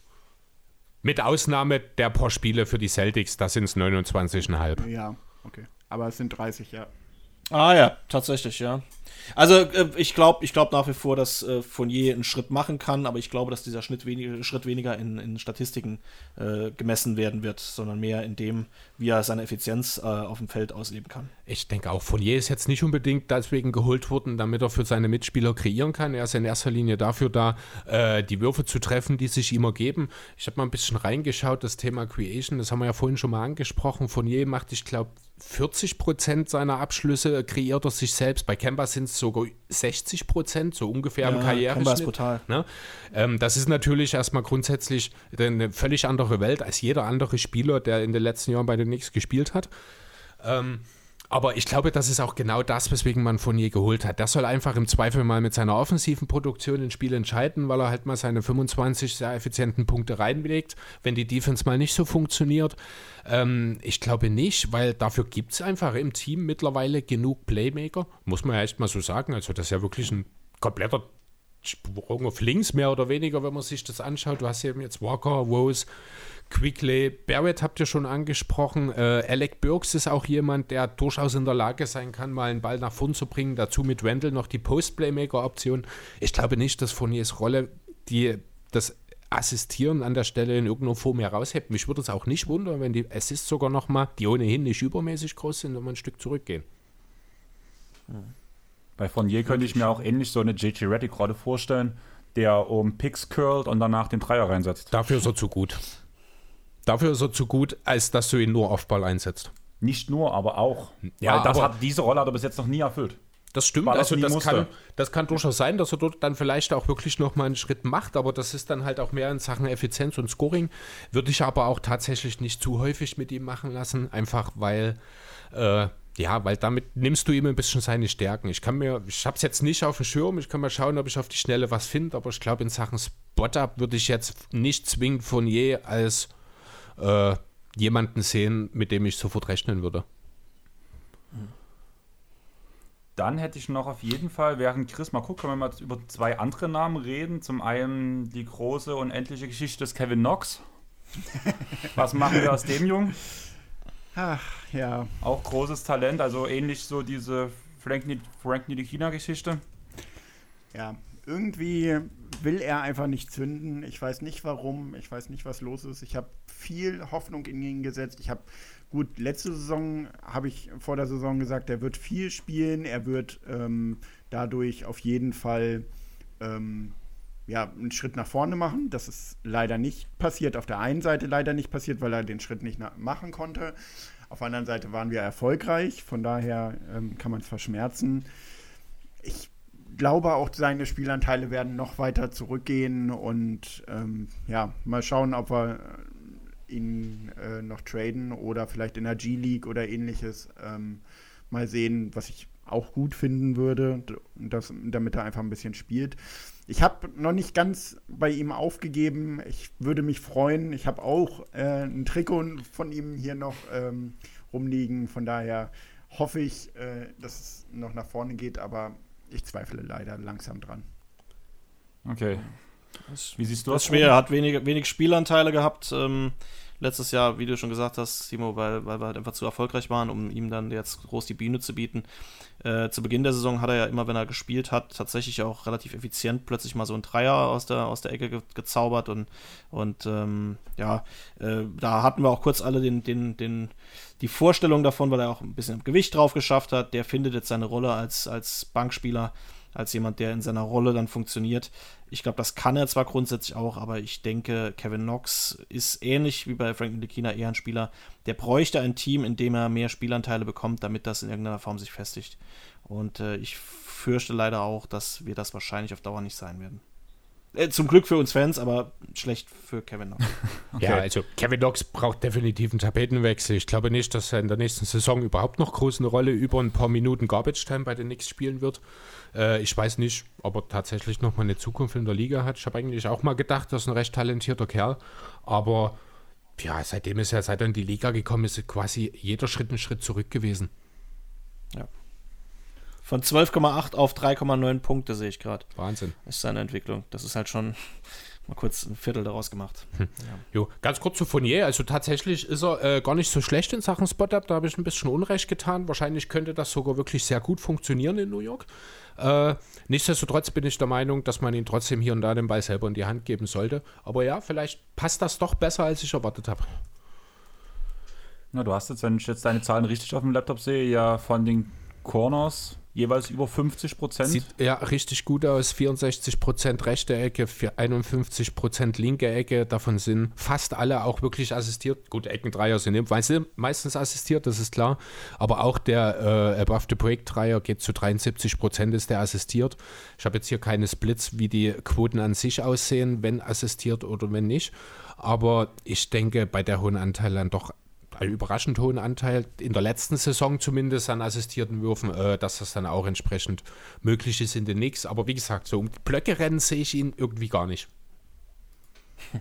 Mit Ausnahme der paar Spiele für die Celtics, da sind es 29,5. Ja, okay. Aber es sind 30, ja. Ah ja, tatsächlich, ja. Also äh, ich glaube ich glaub nach wie vor, dass äh, Fournier einen Schritt machen kann, aber ich glaube, dass dieser Schritt weniger, Schritt weniger in, in Statistiken äh, gemessen werden wird, sondern mehr in dem, wie er seine Effizienz äh, auf dem Feld ausleben kann. Ich denke auch, Fournier ist jetzt nicht unbedingt deswegen geholt worden, damit er für seine Mitspieler kreieren kann. Er ist in erster Linie dafür da, äh, die Würfe zu treffen, die sich ihm ergeben. Ich habe mal ein bisschen reingeschaut, das Thema Creation, das haben wir ja vorhin schon mal angesprochen. Fournier macht, ich glaube, 40 Prozent seiner Abschlüsse kreiert er sich selbst. Bei Kemba sind es sogar 60 Prozent, so ungefähr im Kemba ist brutal. Ne? Ähm, das ist natürlich erstmal grundsätzlich eine völlig andere Welt als jeder andere Spieler, der in den letzten Jahren bei den Knicks gespielt hat. Ähm, aber ich glaube, das ist auch genau das, weswegen man Fournier geholt hat. Der soll einfach im Zweifel mal mit seiner offensiven Produktion ein Spiel entscheiden, weil er halt mal seine 25 sehr effizienten Punkte reinlegt, wenn die Defense mal nicht so funktioniert. Ähm, ich glaube nicht, weil dafür gibt es einfach im Team mittlerweile genug Playmaker, muss man ja echt mal so sagen. Also das ist ja wirklich ein kompletter Sprung auf links, mehr oder weniger, wenn man sich das anschaut. Du hast eben jetzt Walker, Rose, Quickly, Barrett habt ihr schon angesprochen. Äh, Alec Burks ist auch jemand, der durchaus in der Lage sein kann, mal einen Ball nach vorn zu bringen. Dazu mit Randall noch die Post-Playmaker-Option. Ich glaube nicht, dass Fourniers Rolle die das Assistieren an der Stelle in irgendeiner Form heraushebt. Mich würde es auch nicht wundern, wenn die Assists sogar nochmal, die ohnehin nicht übermäßig groß sind, nochmal ein Stück zurückgehen. Bei Fournier könnte ich mir auch ähnlich so eine JJ Reddick gerade vorstellen, der um Picks curlt und danach den Dreier reinsetzt. Dafür ist er zu gut. Dafür ist er zu gut, als dass du ihn nur auf Ball einsetzt. Nicht nur, aber auch. Ja, Weil das aber- hat, diese Rolle hat er bis jetzt noch nie erfüllt. Das stimmt, er also das kann, das kann durchaus sein, dass er dort dann vielleicht auch wirklich nochmal einen Schritt macht, aber das ist dann halt auch mehr in Sachen Effizienz und Scoring. Würde ich aber auch tatsächlich nicht zu häufig mit ihm machen lassen, einfach weil, äh, ja, weil damit nimmst du ihm ein bisschen seine Stärken. Ich kann mir, ich habe es jetzt nicht auf dem Schirm, ich kann mal schauen, ob ich auf die Schnelle was finde, aber ich glaube, in Sachen Spot-Up würde ich jetzt nicht zwingend von je als äh, jemanden sehen, mit dem ich sofort rechnen würde. Dann hätte ich noch auf jeden Fall, während Chris mal guckt, können wir mal über zwei andere Namen reden. Zum einen die große und endliche Geschichte des Kevin Knox. Was machen wir aus dem Jungen? Ach, ja. Auch großes Talent, also ähnlich so diese Frank, Frank Ntilikina-Geschichte. Ja, irgendwie will er einfach nicht zünden. Ich weiß nicht warum. Ich weiß nicht, was los ist. Ich habe viel Hoffnung in ihn gesetzt. Ich habe gut, letzte Saison habe ich vor der Saison gesagt, er wird viel spielen. Er wird ähm, dadurch auf jeden Fall ähm, ja, einen Schritt nach vorne machen. Das ist leider nicht passiert. Auf der einen Seite leider nicht passiert, weil er den Schritt nicht machen konnte. Auf der anderen Seite waren wir erfolgreich. Von daher ähm, kann man es verschmerzen. Ich glaube auch, seine Spielanteile werden noch weiter zurückgehen und ähm, ja, mal schauen, ob wir ihn äh, noch traden oder vielleicht in der G-League oder ähnliches. Ähm, mal sehen, was ich auch gut finden würde, das, damit er einfach ein bisschen spielt. Ich habe noch nicht ganz bei ihm aufgegeben. Ich würde mich freuen. Ich habe auch äh, ein Trikot von ihm hier noch ähm, rumliegen. Von daher hoffe ich, äh, dass es noch nach vorne geht, aber ich zweifle leider langsam dran. Okay. Wie siehst du das? Das ist schwer. Er hat wenig, wenig Spielanteile gehabt. Ähm, letztes Jahr, wie du schon gesagt hast, Timo, weil, weil wir halt einfach zu erfolgreich waren, um ihm dann jetzt groß die Bühne zu bieten. Äh, zu Beginn der Saison hat er ja immer, wenn er gespielt hat, tatsächlich auch relativ effizient plötzlich mal so ein Dreier aus der, aus der Ecke ge gezaubert und, und ähm, ja, äh, da hatten wir auch kurz alle den, den, den, die Vorstellung davon, weil er auch ein bisschen Gewicht drauf geschafft hat. Der findet jetzt seine Rolle als, als Bankspieler als jemand, der in seiner Rolle dann funktioniert. Ich glaube, das kann er zwar grundsätzlich auch, aber ich denke, Kevin Knox ist ähnlich wie bei Frank Ntilikina eher ein Spieler, der bräuchte ein Team, in dem er mehr Spielanteile bekommt, damit das in irgendeiner Form sich festigt. Und äh, ich fürchte leider auch, dass wir das wahrscheinlich auf Dauer nicht sein werden. Äh, zum Glück für uns Fans, aber schlecht für Kevin Knox. Okay. Ja, also Kevin Knox braucht definitiv einen Tapetenwechsel. Ich glaube nicht, dass er in der nächsten Saison überhaupt noch groß eine Rolle über ein paar Minuten Garbage Time bei den Knicks spielen wird. Äh, ich weiß nicht, ob er tatsächlich noch mal eine Zukunft in der Liga hat. Ich habe eigentlich auch mal gedacht, das ist ein recht talentierter Kerl. Aber ja, seitdem ist er, seit er in die Liga gekommen ist, quasi jeder Schritt ein Schritt zurück gewesen. Ja. Von 12,8 auf 3,9 Punkte sehe ich gerade. Wahnsinn. Ist seine Entwicklung. Das ist halt schon mal kurz ein Viertel daraus gemacht. Hm. Ja. Jo, ganz kurz zu Fournier. Also tatsächlich ist er äh, gar nicht so schlecht in Sachen Spot-Up. Da habe ich ein bisschen Unrecht getan. Wahrscheinlich könnte das sogar wirklich sehr gut funktionieren in New York. Äh, nichtsdestotrotz bin ich der Meinung, dass man ihn trotzdem hier und da den Ball selber in die Hand geben sollte. Aber ja, vielleicht passt das doch besser, als ich erwartet habe. Na, du hast jetzt, wenn ich jetzt deine Zahlen richtig auf dem Laptop sehe, ja von den Corners jeweils über 50 Prozent. Sieht ja richtig gut aus. 64 Prozent rechte Ecke, 51 Prozent linke Ecke. Davon sind fast alle auch wirklich assistiert. Gut, Eckendreier sind meistens assistiert, das ist klar. Aber auch der äh, Above the Break Dreier geht zu 73 Prozent, ist der assistiert. Ich habe jetzt hier keine Splits, wie die Quoten an sich aussehen, wenn assistiert oder wenn nicht. Aber ich denke, bei der hohen Anteil dann doch überraschend hohen Anteil, in der letzten Saison zumindest an assistierten Würfen, äh, dass das dann auch entsprechend möglich ist in den Knicks. Aber wie gesagt, so um die Blöcke rennen sehe ich ihn irgendwie gar nicht.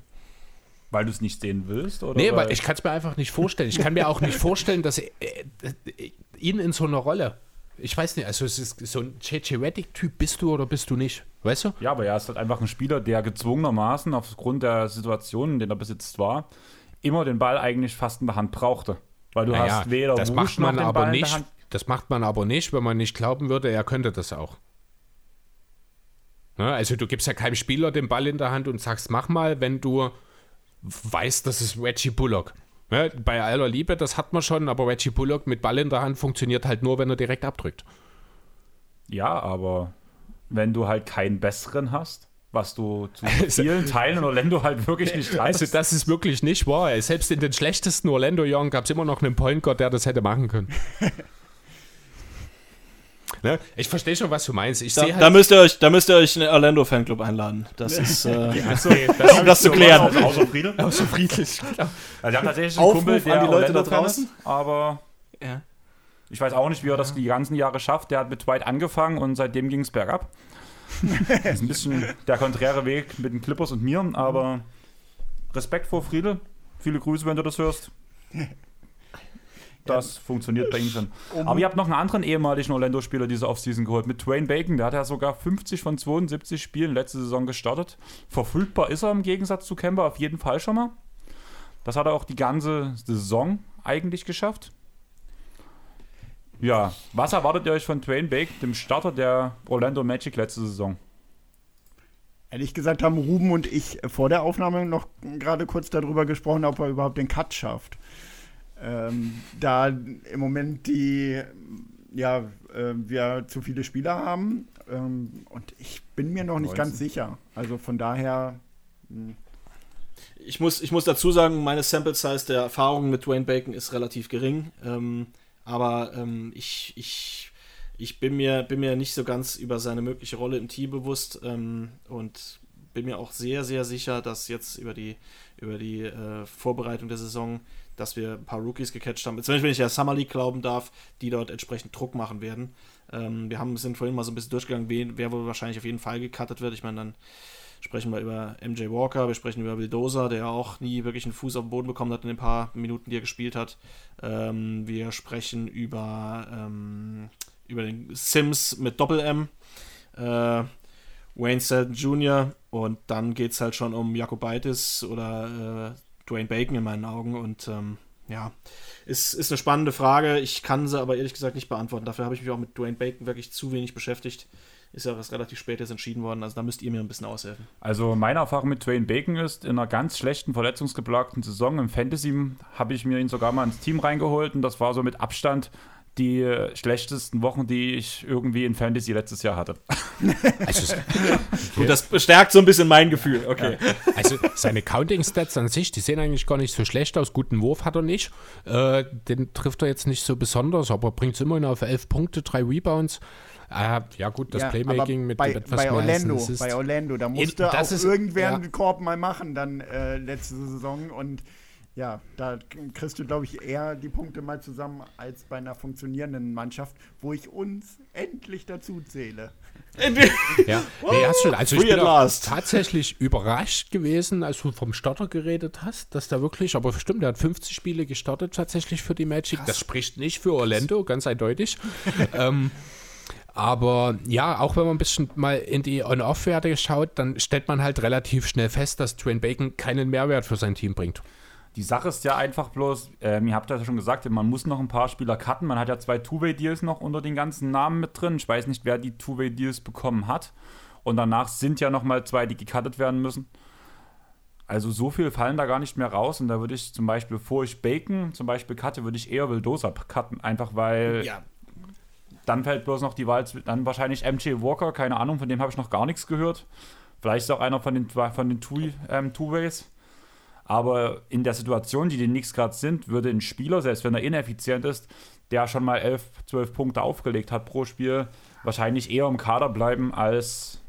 Weil du es nicht sehen willst? Oder nee, weil ich kann es mir einfach nicht vorstellen. Ich kann mir auch nicht vorstellen, dass äh, äh, ihn in so einer Rolle. Ich weiß nicht, also es ist so ein JJ Reddick-Typ bist du oder bist du nicht? Weißt du? Ja, aber er ist halt einfach ein Spieler, der gezwungenermaßen aufgrund der Situation, in der er besitzt war, immer den Ball eigentlich fast in der Hand brauchte. Weil du naja, hast weder das macht man aber nicht. Das macht man aber nicht, wenn man nicht glauben würde, er könnte das auch. Ja, also du gibst ja keinem Spieler den Ball in der Hand und sagst, mach mal, wenn du weißt, das ist Reggie Bullock. Ja, bei aller Liebe, das hat man schon, aber Reggie Bullock mit Ball in der Hand funktioniert halt nur, wenn er direkt abdrückt. Ja, aber wenn du halt keinen besseren hast, was du zu also, vielen Teilen in Orlando halt wirklich nicht reißt. Also das ist wirklich nicht wahr. Selbst in den schlechtesten Orlando-Jahren gab es immer noch einen Point Guard, der das hätte machen können. ne? Ich verstehe schon, was du meinst. Ich da, halt da, müsst ihr euch, da müsst ihr euch einen Orlando-Fanclub einladen. Das ist, äh, ja, so, das um das zu klären. Außer Friede. Außer friedlich. Also, wir haben tatsächlich einen Aufruf Kumpel, der an die Leute da draußen. Ist, aber ja. ich weiß auch nicht, wie er das die ganzen Jahre schafft. Der hat mit Dwight angefangen und seitdem ging es bergab das ist ein bisschen der konträre Weg mit den Clippers und mir, aber Respekt vor Friedel. Viele Grüße, wenn du das hörst. Das ja. funktioniert bei ihm schon. Um Aber ihr habt noch einen anderen ehemaligen Orlando-Spieler diese Offseason geholt, mit Dwayne Bacon. Der hat ja sogar 50 von 72 Spielen letzte Saison gestartet. Verfügbar ist er im Gegensatz zu Kemba auf jeden Fall schon mal. Das hat er auch die ganze Saison eigentlich geschafft. Ja, was erwartet ihr euch von Dwayne Bake, dem Starter der Orlando Magic letzte Saison? Ehrlich gesagt haben Ruben und ich vor der Aufnahme noch gerade kurz darüber gesprochen, ob er überhaupt den Cut schafft. Ähm, da im Moment die, ja, äh, wir zu viele Spieler haben ähm, und ich bin mir noch nicht 19. ganz sicher. Also von daher. Hm. Ich muss, ich muss dazu sagen, meine Sample Size der Erfahrungen mit Dwayne Bacon ist relativ gering. Ähm, aber ähm, ich, ich, ich bin, mir, bin mir nicht so ganz über seine mögliche Rolle im Team bewusst ähm, und bin mir auch sehr, sehr sicher, dass jetzt über die, über die äh, Vorbereitung der Saison dass wir ein paar Rookies gecatcht haben. Zumindest wenn ich der Summer League glauben darf, die dort entsprechend Druck machen werden. Ähm, wir haben, sind vorhin mal so ein bisschen durchgegangen, wer wohl wahrscheinlich auf jeden Fall gecuttet wird. Ich meine, dann sprechen wir über MJ Walker, wir sprechen über Wildosa, der auch nie wirklich einen Fuß auf den Boden bekommen hat in den paar Minuten, die er gespielt hat. Ähm, wir sprechen über, ähm, über den Sims mit Doppel-M, äh, Wayne Selden Jr. und dann geht es halt schon um Jakobaitis oder äh, Dwayne Bacon in meinen Augen und ähm, ja, ist, ist eine spannende Frage. Ich kann sie aber ehrlich gesagt nicht beantworten. Dafür habe ich mich auch mit Dwayne Bacon wirklich zu wenig beschäftigt ist ja was relativ spät jetzt entschieden worden. Also da müsst ihr mir ein bisschen aushelfen. Also meine Erfahrung mit Dwayne Bacon ist, in einer ganz schlechten, verletzungsgeplagten Saison im Fantasy habe ich mir ihn sogar mal ins Team reingeholt und das war so mit Abstand die schlechtesten Wochen, die ich irgendwie in Fantasy letztes Jahr hatte. Also, Gut, das bestärkt so ein bisschen mein Gefühl. Okay. Ja. Also seine Counting-Stats an sich, die sehen eigentlich gar nicht so schlecht aus. Guten Wurf hat er nicht. Äh, den trifft er jetzt nicht so besonders, aber bringt es immerhin auf elf Punkte, drei Rebounds. Ah, ja, gut, das ja, Playmaking mit bei, etwas bei mehr Orlando, bei Orlando, da musste auch ist, irgendwer ja. einen Korb mal machen dann äh, letzte Saison und ja, da kriegst du, glaube ich, eher die Punkte mal zusammen als bei einer funktionierenden Mannschaft, wo ich uns endlich dazu zähle. ja, nee, hast schon. Also ich bin tatsächlich überrascht gewesen, als du vom Starter geredet hast, dass da wirklich, aber stimmt, der hat 50 Spiele gestartet tatsächlich für die Magic. Krass. Das spricht nicht für Orlando, ganz eindeutig. ähm, aber ja, auch wenn man ein bisschen mal in die On-Off-Werte schaut, dann stellt man halt relativ schnell fest, dass Dwayne Bacon keinen Mehrwert für sein Team bringt. Die Sache ist ja einfach bloß, ähm, ihr habt ja schon gesagt, man muss noch ein paar Spieler cutten. Man hat ja zwei Two-Way-Deals noch unter den ganzen Namen mit drin. Ich weiß nicht, wer die Two-Way-Deals bekommen hat. Und danach sind ja noch mal zwei, die gecuttet werden müssen. Also so viel fallen da gar nicht mehr raus. Und da würde ich zum Beispiel, bevor ich Bacon zum Beispiel cutte, würde ich eher Wildosa cutten. Einfach weil ja. Dann fällt bloß noch die Wahl, dann wahrscheinlich MJ Walker, keine Ahnung, von dem habe ich noch gar nichts gehört. Vielleicht ist auch einer von den, von den ähm, Two-Ways. Aber in der Situation, die die Knicks gerade sind, würde ein Spieler, selbst wenn er ineffizient ist, der schon mal 11, 12 Punkte aufgelegt hat pro Spiel, wahrscheinlich eher im Kader bleiben als.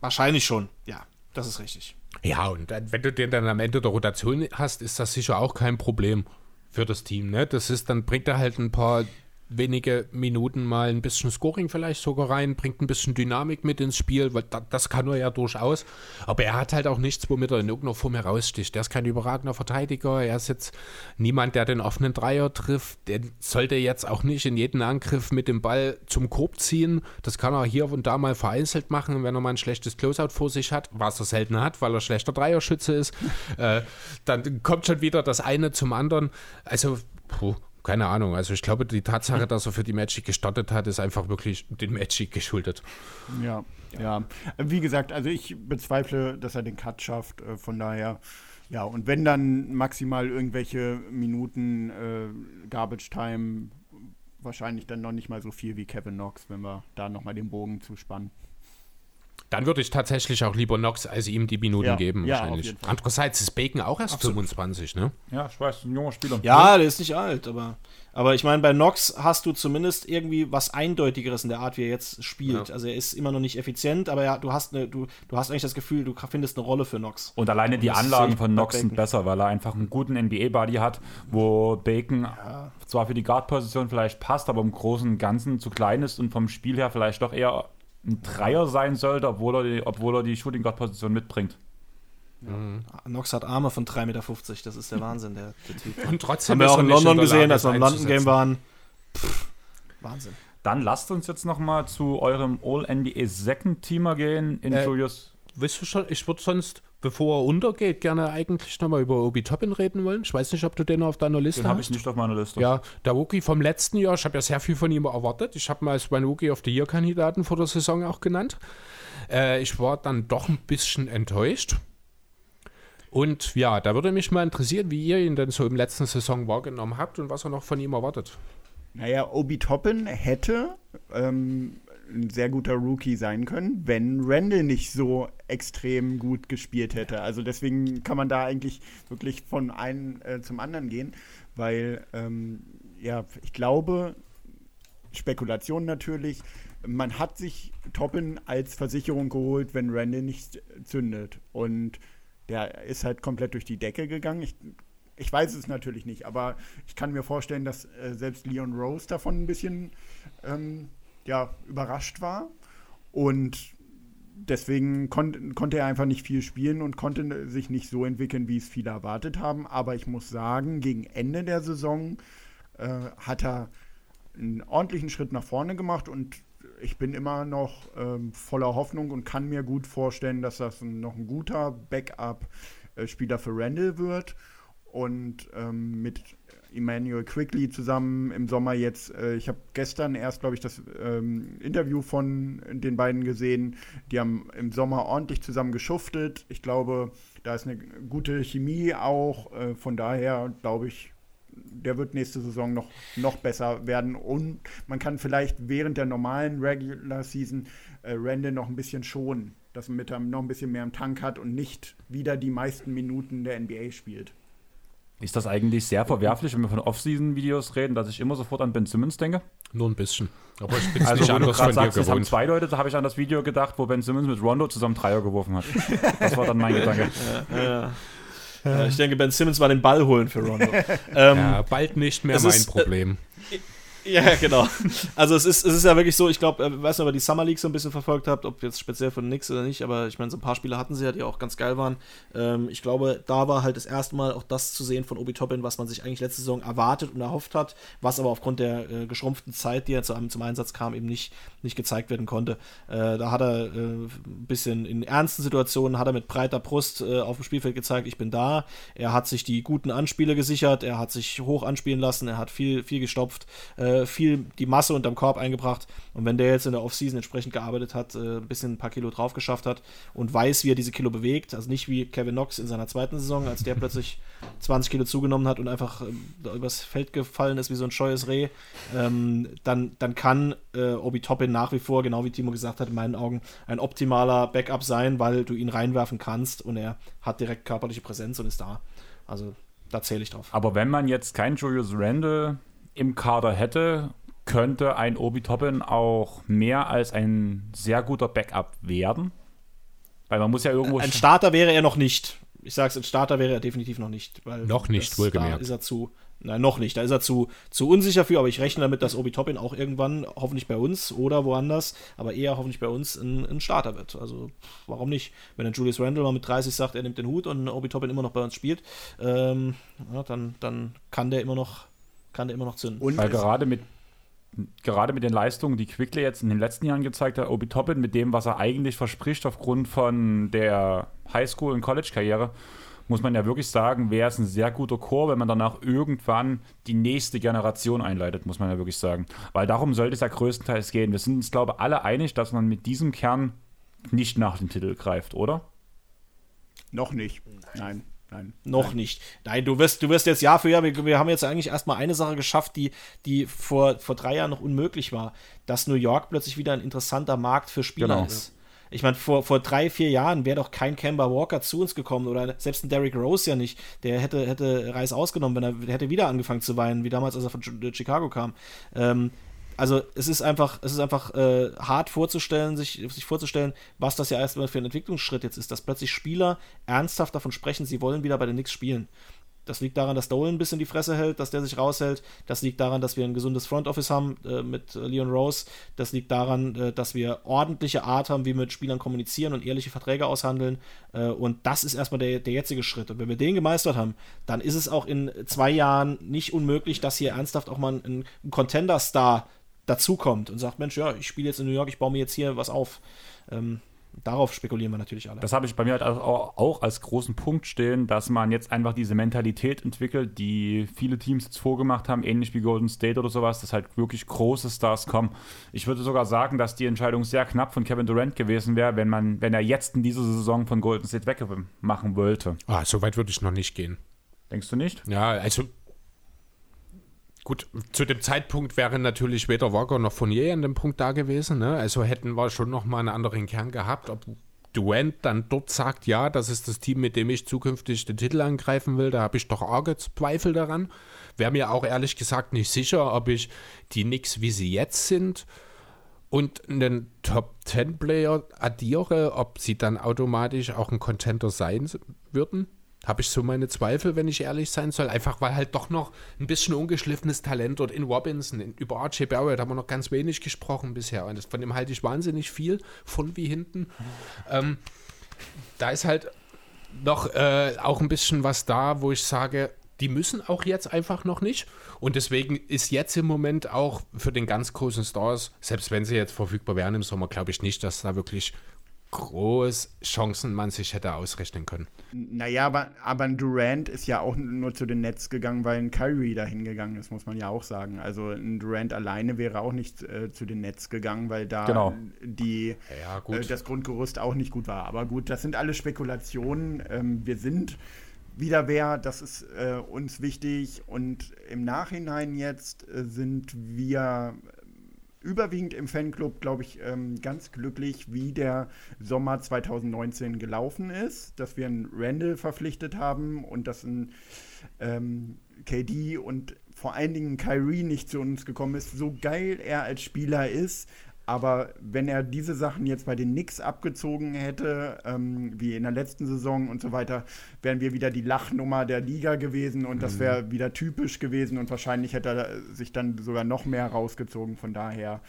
Wahrscheinlich schon, ja, das ist richtig. Ja, und wenn du den dann am Ende der Rotation hast, ist das sicher auch kein Problem für das Team. Ne? Das ist, dann bringt er halt ein paar wenige Minuten mal ein bisschen Scoring vielleicht sogar rein, bringt ein bisschen Dynamik mit ins Spiel, weil das kann er ja durchaus. Aber er hat halt auch nichts, womit er in irgendeiner Form heraussticht. Er ist kein überragender Verteidiger, er ist jetzt niemand, der den offenen Dreier trifft. Der sollte jetzt auch nicht in jeden Angriff mit dem Ball zum Korb ziehen. Das kann er hier und da mal vereinzelt machen, wenn er mal ein schlechtes Closeout vor sich hat, was er selten hat, weil er schlechter Dreierschütze ist. äh, dann kommt schon wieder das eine zum anderen. Also, puh, keine Ahnung. Also ich glaube, die Tatsache, dass er für die Magic gestartet hat, ist einfach wirklich den Magic geschuldet. Ja, ja. Wie gesagt, also ich bezweifle, dass er den Cut schafft. Äh, von daher, ja, und wenn dann maximal irgendwelche Minuten äh, Garbage Time, wahrscheinlich dann noch nicht mal so viel wie Kevin Knox, wenn wir da nochmal den Bogen zuspannen. Dann würde ich tatsächlich auch lieber Knox als ihm die Minuten ja, geben, ja, wahrscheinlich. Andererseits ist Bacon auch erst Absolut. 25, ne? Ja, ich weiß, ein junger Spieler. Ja, der ist nicht alt, aber, aber ich meine, bei Knox hast du zumindest irgendwie was Eindeutigeres in der Art, wie er jetzt spielt. Ja. Also er ist immer noch nicht effizient, aber ja, du hast eine, du, du hast eigentlich das Gefühl, du findest eine Rolle für Knox. Und alleine Und die Anlagen von Knox sind besser, weil er einfach einen guten NBA-Body hat, wo Bacon ja. zwar für die Guard-Position vielleicht passt, aber im Großen und Ganzen zu klein ist und vom Spiel her vielleicht doch eher ein Dreier sein sollte, obwohl er die, obwohl er die Shooting Guard Position mitbringt. Ja. Mhm. Nox hat Arme von 3,50 Meter, das ist der Wahnsinn, der, der Typ. Und trotzdem haben wir auch in London gesehen, als wir im London Game waren. Pff, Wahnsinn. Dann lasst uns jetzt noch mal zu eurem All-NBA Second Teamer gehen in äh, Julius. Weißt du schon, ich würde sonst bevor er untergeht, gerne eigentlich nochmal über Obi Toppin reden wollen. Ich weiß nicht, ob du den auf deiner Liste den hast. Den habe ich nicht auf meiner Liste. Ja, der Wookie vom letzten Jahr, ich habe ja sehr viel von ihm erwartet. Ich habe mal als meinen Wookie of the Year-Kandidaten vor der Saison auch genannt. Äh, ich war dann doch ein bisschen enttäuscht. Und ja, da würde mich mal interessieren, wie ihr ihn denn so im letzten Saison wahrgenommen habt und was er noch von ihm erwartet. Naja, Obi Toppin hätte ähm, ein sehr guter Rookie sein können, wenn Randall nicht so extrem gut gespielt hätte. Also deswegen kann man da eigentlich wirklich von einem äh, zum anderen gehen, weil ähm, ja, ich glaube, Spekulation natürlich, man hat sich Toppin als Versicherung geholt, wenn Randall nicht zündet. Und der ist halt komplett durch die Decke gegangen. Ich ich weiß es natürlich nicht, aber ich kann mir vorstellen, dass äh, selbst Leon Rose davon ein bisschen ähm, ja, überrascht war. Und deswegen kon konnte er einfach nicht viel spielen und konnte sich nicht so entwickeln, wie es viele erwartet haben. Aber ich muss sagen, gegen Ende der Saison äh, hat er einen ordentlichen Schritt nach vorne gemacht und ich bin immer noch ähm, voller Hoffnung und kann mir gut vorstellen, dass das ein, noch ein guter Backup-Spieler für Randall wird. Und ähm, mit Emmanuel Quickly zusammen im Sommer jetzt. Äh, ich habe gestern erst, glaube ich, das ähm, Interview von den beiden gesehen. Die haben im Sommer ordentlich zusammen geschuftet. Ich glaube, da ist eine gute Chemie auch. Äh, von daher glaube ich, der wird nächste Saison noch, noch besser werden. Und man kann vielleicht während der normalen Regular Season äh, Randall noch ein bisschen schonen, dass man mit einem noch ein bisschen mehr im Tank hat und nicht wieder die meisten Minuten der NBA spielt. Ist das eigentlich sehr verwerflich, wenn wir von Off-Season-Videos reden, dass ich immer sofort an Ben Simmons denke? Nur ein bisschen. Aber ich bin es Also, nicht anders gerade von dir sagst, es haben gewohnt. zwei Leute, da habe ich an das Video gedacht, wo Ben Simmons mit Rondo zusammen Dreier geworfen hat. Das war dann mein Gedanke. Ja. Ja, ich denke, Ben Simmons war den Ball holen für Rondo. ähm, Ja, bald nicht mehr mein ist, äh, Problem. Ja, genau. Also es ist, es ist ja wirklich so, ich glaube, ich weiß nicht, ob ihr die Summer League so ein bisschen verfolgt habt, ob jetzt speziell von Knicks oder nicht, aber ich meine, so ein paar Spiele hatten sie ja, die auch ganz geil waren. Ähm, ich glaube, da war halt das erste Mal auch das zu sehen von Obi Toppin, was man sich eigentlich letzte Saison erwartet und erhofft hat, was aber aufgrund der äh, geschrumpften Zeit, die er zu, zum Einsatz kam, eben nicht, nicht gezeigt werden konnte. Äh, da hat er äh, ein bisschen in ernsten Situationen, hat er mit breiter Brust äh, auf dem Spielfeld gezeigt, ich bin da. Er hat sich die guten Anspiele gesichert, er hat sich hoch anspielen lassen, er hat viel, viel gestopft, äh, viel die Masse unterm Korb eingebracht. Und wenn der jetzt in der Offseason entsprechend gearbeitet hat, äh, ein bisschen ein paar Kilo drauf geschafft hat und weiß, wie er diese Kilo bewegt, also nicht wie Kevin Knox in seiner zweiten Saison, als der plötzlich 20 Kilo zugenommen hat und einfach da übers Feld gefallen ist wie so ein scheues Reh, ähm, dann, dann kann äh, Obi Toppin nach wie vor, genau wie Timo gesagt hat, in meinen Augen ein optimaler Backup sein, weil du ihn reinwerfen kannst und er hat direkt körperliche Präsenz und ist da. Also da zähle ich drauf. Aber wenn man jetzt keinen Julius Randle im Kader hätte, könnte ein Obi Toppin auch mehr als ein sehr guter Backup werden. Weil man muss ja irgendwo. Ein Starter wäre er noch nicht. Ich sag's, ein Starter wäre er definitiv noch nicht. Weil Noch nicht, das, wohlgemerkt. Da ist er zu. Nein, noch nicht. Da ist er zu, zu unsicher für, aber ich rechne damit, dass Obi Toppin auch irgendwann, hoffentlich bei uns oder woanders, aber eher hoffentlich bei uns, ein, ein Starter wird. Also, warum nicht? Wenn ein Julius Randle mal mit 30 sagt, er nimmt den Hut und Obi Toppin immer noch bei uns spielt, ähm, ja, dann, dann kann der immer noch, kann der immer noch zünden. Und Weil gerade mit, gerade mit den Leistungen, die Quickly jetzt in den letzten Jahren gezeigt hat, Obi Toppin mit dem, was er eigentlich verspricht aufgrund von der Highschool- und College-Karriere, muss man ja wirklich sagen, wäre es ein sehr guter Chor, wenn man danach irgendwann die nächste Generation einleitet, muss man ja wirklich sagen. Weil darum sollte es ja größtenteils gehen. Wir sind uns, glaube ich, alle einig, dass man mit diesem Kern nicht nach dem Titel greift, oder? noch nicht. Nein, nein. Noch nicht. Nein, du wirst, du wirst jetzt Jahr für Jahr, wir, wir haben jetzt eigentlich erstmal eine Sache geschafft, die, die vor, vor drei Jahren noch unmöglich war, dass New York plötzlich wieder ein interessanter Markt für Spieler Genau. ist. Ich meine, vor, vor drei, vier Jahren wäre doch kein Kemba Walker zu uns gekommen oder selbst ein Derrick Rose ja nicht. Der hätte, hätte Reis ausgenommen, wenn er hätte wieder angefangen zu weinen, wie damals, als er von Ch- Chicago kam. Ähm, also es ist einfach, es ist einfach äh, hart vorzustellen, sich, sich vorzustellen, was das ja erstmal für ein Entwicklungsschritt jetzt ist, dass plötzlich Spieler ernsthaft davon sprechen, sie wollen wieder bei den Knicks spielen. Das liegt daran, dass Dolan ein bisschen die Fresse hält, dass der sich raushält. Das liegt daran, dass wir ein gesundes Front Office haben äh, mit äh, Leon Rose. Das liegt daran, äh, dass wir ordentliche Art haben, wie wir mit Spielern kommunizieren und ehrliche Verträge aushandeln. Äh, und das ist erstmal der, der jetzige Schritt. Und wenn wir den gemeistert haben, dann ist es auch in zwei Jahren nicht unmöglich, dass hier ernsthaft auch mal ein, ein Contender-Star dazukommt und sagt, Mensch, ja, ich spiele jetzt in New York, ich baue mir jetzt hier was auf. Ähm, darauf spekulieren wir natürlich alle. Das habe ich bei mir halt auch, auch als großen Punkt stehen, dass man jetzt einfach diese Mentalität entwickelt, die viele Teams jetzt vorgemacht haben, ähnlich wie Golden State oder sowas, dass halt wirklich große Stars kommen. Ich würde sogar sagen, dass die Entscheidung sehr knapp von Kevin Durant gewesen wäre, wenn man, wenn er jetzt in dieser Saison von Golden State wegmachen wollte. Ah, so weit würde ich noch nicht gehen. Denkst du nicht? Ja, also gut, zu dem Zeitpunkt wäre natürlich weder Walker noch Fournier an dem Punkt da gewesen. Ne? Also hätten wir schon noch mal einen anderen Kern gehabt. Ob Durant dann dort sagt, ja, das ist das Team, mit dem ich zukünftig den Titel angreifen will, da habe ich doch arge Zweifel daran. Wäre mir auch ehrlich gesagt nicht sicher, ob ich die Knicks, wie sie jetzt sind, und einen Top-10-Player addiere, ob sie dann automatisch auch ein Contender sein würden. Habe ich so meine Zweifel, wenn ich ehrlich sein soll. Einfach weil halt doch noch ein bisschen ungeschliffenes Talent dort in Robinson, in, über RJ Barrett haben wir noch ganz wenig gesprochen bisher. Und von dem halte ich wahnsinnig viel, von wie hinten. Ähm, da ist halt noch äh, auch ein bisschen was da, wo ich sage, die müssen auch jetzt einfach noch nicht. Und deswegen ist jetzt im Moment auch für den ganz großen Stars, selbst wenn sie jetzt verfügbar wären im Sommer, glaube ich nicht, dass da wirklich große Chancen man sich hätte ausrechnen können. Naja, aber, aber ein Durant ist ja auch nur zu den Nets gegangen, weil ein Kyrie dahin gegangen ist, muss man ja auch sagen. Also ein Durant alleine wäre auch nicht äh, zu den Nets gegangen, weil da genau. die, ja, äh, das Grundgerüst auch nicht gut war. Aber gut, das sind alle Spekulationen. Ähm, wir sind wieder wer, das ist äh, uns wichtig. Und im Nachhinein jetzt äh, sind wir überwiegend im Fanclub, glaube ich, ähm, ganz glücklich, wie der Sommer 2019 gelaufen ist, dass wir einen Randall verpflichtet haben und dass ein ähm, KD und vor allen Dingen Kyrie nicht zu uns gekommen ist. So geil er als Spieler ist, aber wenn er diese Sachen jetzt bei den Knicks abgezogen hätte, ähm, wie in der letzten Saison und so weiter, wären wir wieder die Lachnummer der Liga gewesen und das wäre mhm. wieder typisch gewesen und wahrscheinlich hätte er sich dann sogar noch mehr rausgezogen. Von daher,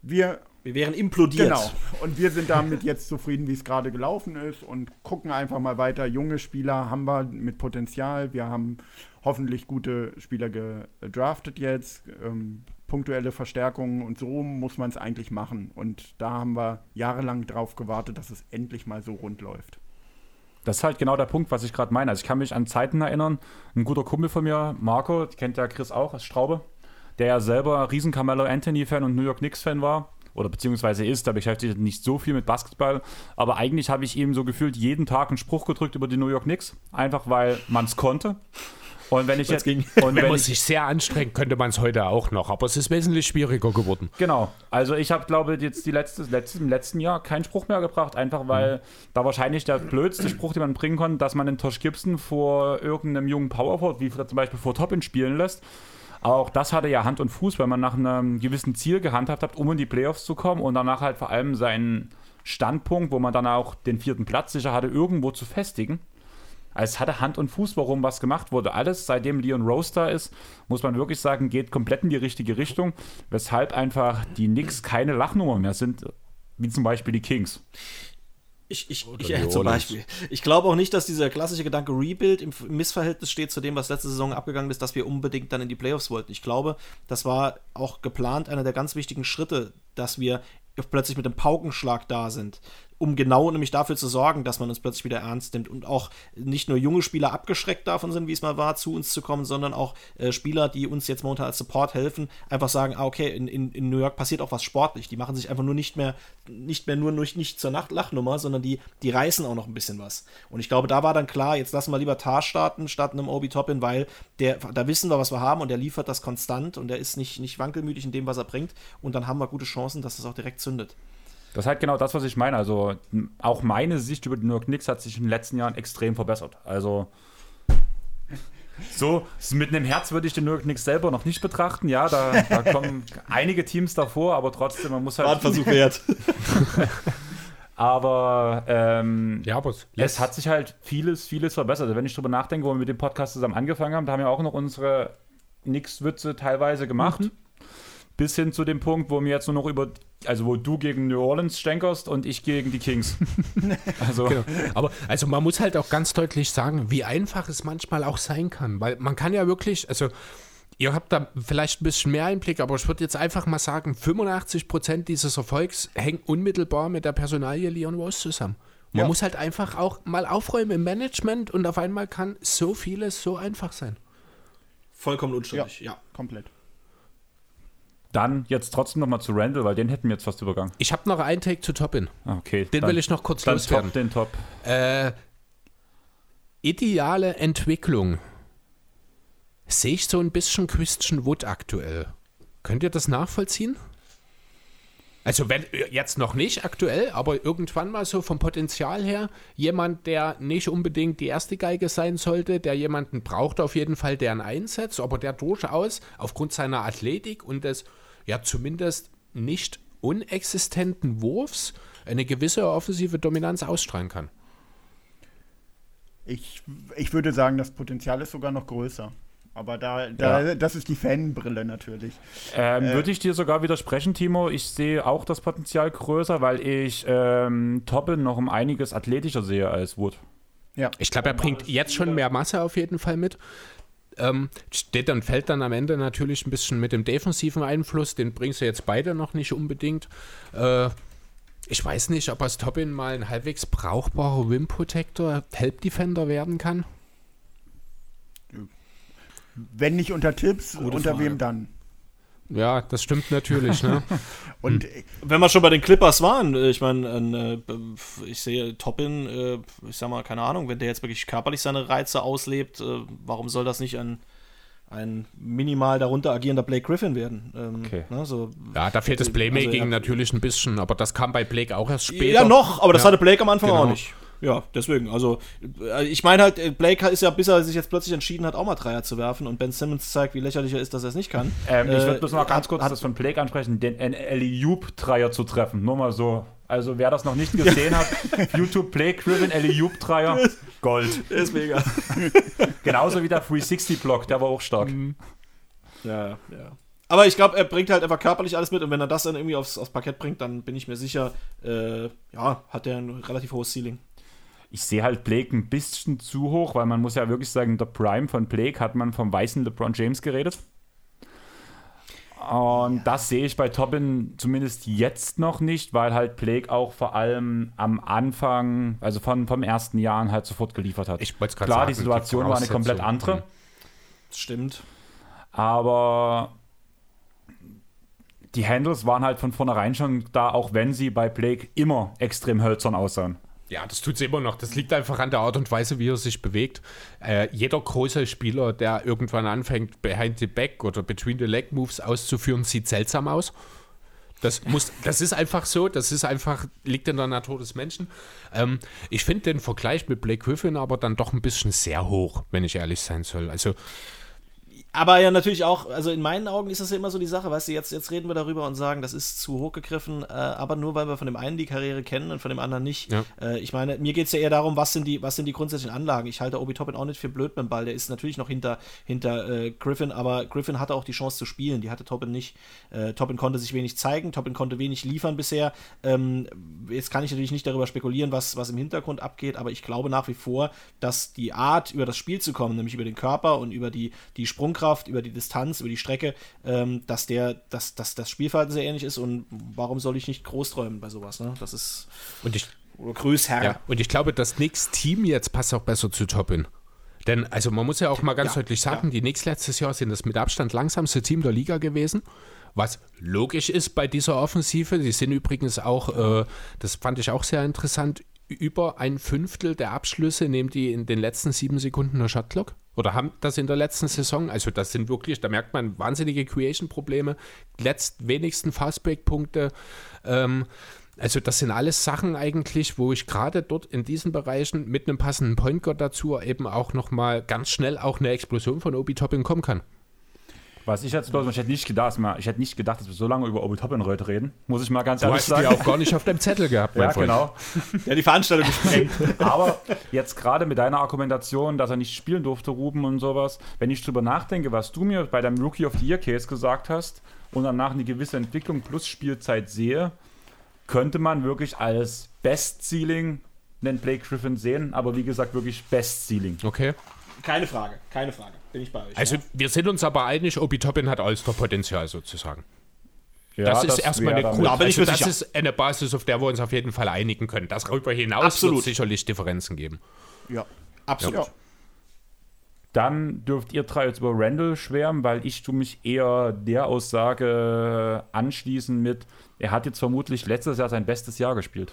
wir. Wir wären implodiert. Genau. Und wir sind damit jetzt zufrieden, wie es gerade gelaufen ist und gucken einfach mal weiter. Junge Spieler haben wir mit Potenzial. Wir haben hoffentlich gute Spieler gedraftet jetzt. Ähm, punktuelle Verstärkungen und so muss man es eigentlich machen. Und da haben wir jahrelang drauf gewartet, dass es endlich mal so rund läuft. Das ist halt genau der Punkt, was ich gerade meine. Also ich kann mich an Zeiten erinnern, ein guter Kumpel von mir, Marco, kennt ja Chris auch als Straube, der ja selber riesen Carmelo Anthony-Fan und New York Knicks-Fan war, oder beziehungsweise ist, da beschäftigt sich nicht so viel mit Basketball, aber eigentlich habe ich ihm so gefühlt jeden Tag einen Spruch gedrückt über die New York Knicks, einfach weil man es konnte. Und wenn ich jetzt ging. Und wenn, man sich sehr anstrengt, könnte man es heute auch noch, aber es ist wesentlich schwieriger geworden. Genau. Also ich habe, glaube ich, jetzt die letzte, letzte, im letzten Jahr keinen Spruch mehr gebracht, einfach weil mhm. da wahrscheinlich der blödste Spruch, den man bringen konnte, dass man den Tosh Gibson vor irgendeinem jungen Powerford, wie zum Beispiel vor Toppin spielen lässt. Auch das hatte ja Hand und Fuß, wenn man nach einem gewissen Ziel gehandhabt hat, um in die Playoffs zu kommen und danach halt vor allem seinen Standpunkt, wo man dann auch den vierten Platz sicher hatte, irgendwo zu festigen. Also es hatte Hand und Fuß, warum was gemacht wurde. Alles, seitdem Leon Rose da ist, muss man wirklich sagen, geht komplett in die richtige Richtung, weshalb einfach die Knicks keine Lachnummer mehr sind, wie zum Beispiel die Kings. Ich, ich, ich äh, zum Beispiel. Ich glaube auch nicht, dass dieser klassische Gedanke Rebuild im Missverhältnis steht zu dem, was letzte Saison abgegangen ist, dass wir unbedingt dann in die Playoffs wollten. Ich glaube, das war auch geplant, einer der ganz wichtigen Schritte, dass wir plötzlich mit dem Paukenschlag da sind um genau nämlich dafür zu sorgen, dass man uns plötzlich wieder ernst nimmt und auch nicht nur junge Spieler abgeschreckt davon sind, wie es mal war, zu uns zu kommen, sondern auch äh, Spieler, die uns jetzt momentan als Support helfen, einfach sagen, ah, okay, in, in, in New York passiert auch was sportlich. Die machen sich einfach nur nicht mehr, nicht mehr nur nicht, nicht zur Nacht Lachnummer, sondern die, die reißen auch noch ein bisschen was. Und ich glaube, da war dann klar, jetzt lassen wir lieber Tar starten statt einem Obi Toppin, weil der, da wissen wir, was wir haben und der liefert das konstant und der ist nicht, nicht wankelmütig in dem, was er bringt. Und dann haben wir gute Chancen, dass das auch direkt zündet. Das ist halt genau das, was ich meine. Also auch meine Sicht über die New York Knicks hat sich in den letzten Jahren extrem verbessert. Also so, mit einem Herz würde ich den New York Knicks selber noch nicht betrachten. Ja, da, da kommen einige Teams davor, aber trotzdem, man muss halt. War ein Versuch wert. aber, ähm, ja, aber es, es hat sich halt vieles, vieles verbessert. Also wenn ich drüber nachdenke, wo wir mit dem Podcast zusammen angefangen haben, da haben wir auch noch unsere Knicks-Witze teilweise gemacht. Mhm bis hin zu dem Punkt, wo wir jetzt nur noch über, also wo du gegen New Orleans stänkerst und ich gegen die Kings. also. Genau. Aber also man muss halt auch ganz deutlich sagen, wie einfach es manchmal auch sein kann, weil man kann ja wirklich, also Ihr habt da vielleicht ein bisschen mehr Einblick, aber ich würde jetzt einfach mal sagen, 85% dieses Erfolgs hängen unmittelbar mit der Personalie Leon Rose zusammen. Man ja. muss halt einfach auch mal aufräumen im Management und auf einmal kann so vieles so einfach sein. Vollkommen unstrittig, ja. ja. Komplett. Dann jetzt trotzdem noch mal zu Randall, weil den hätten wir jetzt fast übergangen. Ich habe noch einen Take zu Toppin. Ah, okay. Den dann, will ich noch kurz dann loswerden. Top, den Top. Äh, ideale Entwicklung. Sehe ich so ein bisschen Christian Wood aktuell. Könnt ihr das nachvollziehen? Also wenn jetzt noch nicht aktuell, aber irgendwann mal so vom Potenzial her, jemand, der nicht unbedingt die erste Geige sein sollte, der jemanden braucht auf jeden Fall, der ihn einsetzt, aber der durchaus aufgrund seiner Athletik und des ja zumindest nicht unexistenten Wurfs eine gewisse offensive Dominanz ausstrahlen kann. Ich, ich würde sagen, das Potenzial ist sogar noch größer. Aber da, da Ja. das ist die Fanbrille natürlich. Ähm, Äh. Würde ich dir sogar widersprechen, Timo. Ich sehe auch das Potenzial größer, weil ich ähm, Toppin noch um einiges athletischer sehe als Wood. Ja. Ich glaube, er bringt jetzt schon mehr Masse auf jeden Fall mit. Ähm, steht und fällt dann am Ende natürlich ein bisschen mit dem defensiven Einfluss. Den bringst du jetzt beide noch nicht unbedingt. Äh, ich weiß nicht, ob aus Toppin mal ein halbwegs brauchbarer Rim Protector Help Defender werden kann. Wenn nicht unter Tipps, Gute unter Frage. wem dann? Ja, das stimmt natürlich. Ne? Und äh, Wenn wir schon bei den Clippers waren, äh, ich meine, äh, ich sehe Toppin, äh, ich sag mal, keine Ahnung, wenn der jetzt wirklich körperlich seine Reize auslebt, warum soll das nicht ein, ein minimal darunter agierender Blake Griffin werden? Ähm, Okay. Ne, so, ja, da fehlt das Also, Playmaking ja. natürlich ein bisschen, aber das kam bei Blake auch erst später. Ja, noch, aber das Ja. hatte Blake am Anfang Genau. auch nicht. Ja, deswegen. Also, äh, ich meine halt, äh, Blake ist ja, bis er sich jetzt plötzlich entschieden hat, auch mal Dreier zu werfen und Ben Simmons zeigt, wie lächerlich er ist, dass er es nicht kann. Ähm, ich Äh, würde bloß mal ganz hat- kurz hat- das von Blake ansprechen, den Alley-Oop-Dreier zu treffen. Nur mal so. Also wer das noch nicht gesehen hat, YouTube Blake Griffin Alley-Oop-Dreier, Gold. Ist mega. Genauso wie der 360-Block, der war auch stark. Ja, ja. Aber ich glaube, er bringt halt einfach körperlich alles mit und wenn er das dann irgendwie aufs, aufs Parkett bringt, dann bin ich mir sicher, äh, ja, hat er ein relativ hohes Ceiling. Ich sehe halt Blake ein bisschen zu hoch, weil man muss ja wirklich sagen, der Prime von Blake hat man vom weißen LeBron James geredet. Und das sehe ich bei Toppin zumindest jetzt noch nicht, weil halt Blake auch vor allem am Anfang, also von, vom ersten Jahren halt sofort geliefert hat. Ich wollte es gerade Klar, sagen. die Situation war eine komplett andere, Das stimmt. aber die Handles waren halt von vornherein schon da, auch wenn sie bei Blake immer extrem hölzern aussahen. Ja, das tut sie immer noch. Das liegt einfach an der Art und Weise, wie er sich bewegt. Äh, jeder große Spieler, der irgendwann anfängt, behind the back oder between the leg moves auszuführen, sieht seltsam aus. Das, muss, das ist einfach so, das ist einfach, liegt in der Natur des Menschen. Ähm, ich finde den Vergleich mit Blake Griffin aber dann doch ein bisschen sehr hoch, wenn ich ehrlich sein soll. Also, Aber ja, natürlich auch, also in meinen Augen ist das ja immer so die Sache, weißt du, jetzt, jetzt reden wir darüber und sagen, das ist zu hoch gegriffen, äh, aber nur weil wir von dem einen die Karriere kennen und von dem anderen nicht. Ja. Äh, ich meine, mir geht es ja eher darum, was sind, die, was sind die grundsätzlichen Anlagen. Ich halte Obi Toppin auch nicht für blöd beim Ball, der ist natürlich noch hinter, hinter äh, Griffin, aber Griffin hatte auch die Chance zu spielen, die hatte Toppin nicht. Äh, Toppin konnte sich wenig zeigen, Toppin konnte wenig liefern bisher. Ähm, jetzt kann ich natürlich nicht darüber spekulieren, was, was im Hintergrund abgeht, aber ich glaube nach wie vor, dass die Art, über das Spiel zu kommen, nämlich über den Körper und über die, die Sprungkraft, über die Distanz, über die Strecke, ähm, dass der, dass, dass das Spielverhalten sehr ähnlich ist und warum soll ich nicht groß träumen bei sowas, ne? Das ist und ich, grüß Herr. Ja, und ich glaube, das Knicks Team jetzt passt auch besser zu Toppin. Denn, also man muss ja auch mal ganz Ja, deutlich sagen, die Knicks letztes Jahr sind das mit Abstand langsamste Team der Liga gewesen. Was logisch ist bei dieser Offensive. Die sind übrigens auch, äh, das fand ich auch sehr interessant, über ein Fünftel der Abschlüsse nehmen die in den letzten sieben Sekunden der Shotclock. Oder haben das in der letzten Saison. Also das sind wirklich, da merkt man wahnsinnige Creation-Probleme. Letzt wenigsten Fastbreak-Punkte. Ähm, also das sind alles Sachen eigentlich, wo ich gerade dort in diesen Bereichen mit einem passenden Point Guard dazu eben auch nochmal ganz schnell auch eine Explosion von Obi Toppin kommen kann. Was ich jetzt ich hätte nicht gedacht, ich hätte nicht gedacht, dass wir so lange über Obi Toppin heute reden, muss ich mal ganz Du ehrlich hast die sagen. auch gar nicht auf deinem Zettel gehabt, mein ja, Freund. genau. Ja, die Veranstaltung gesprengt. Aber jetzt gerade mit deiner Argumentation, dass er nicht spielen durfte, Ruben und sowas, wenn ich drüber nachdenke, was du mir bei deinem Rookie of the Year Case gesagt hast und danach eine gewisse Entwicklung plus Spielzeit sehe, könnte man wirklich als Best Ceiling den Blake Griffin sehen, aber wie gesagt wirklich Best Ceiling. Okay. keine Frage, keine Frage. Bin ich bei euch. Also ja? wir sind uns aber einig, Obi Toppin hat All-Star-Potenzial sozusagen. Ja, das ist erstmal eine ich also das sicher. ist eine Basis, auf der wir uns auf jeden Fall einigen können. Darüber hinaus Absolut. wird es sicherlich Differenzen geben. ja. Absolut. Ja. Dann dürft ihr drei jetzt über Randall schwärmen, weil ich tu mich eher der Aussage anschließen mit, er hat jetzt vermutlich letztes Jahr sein bestes Jahr gespielt.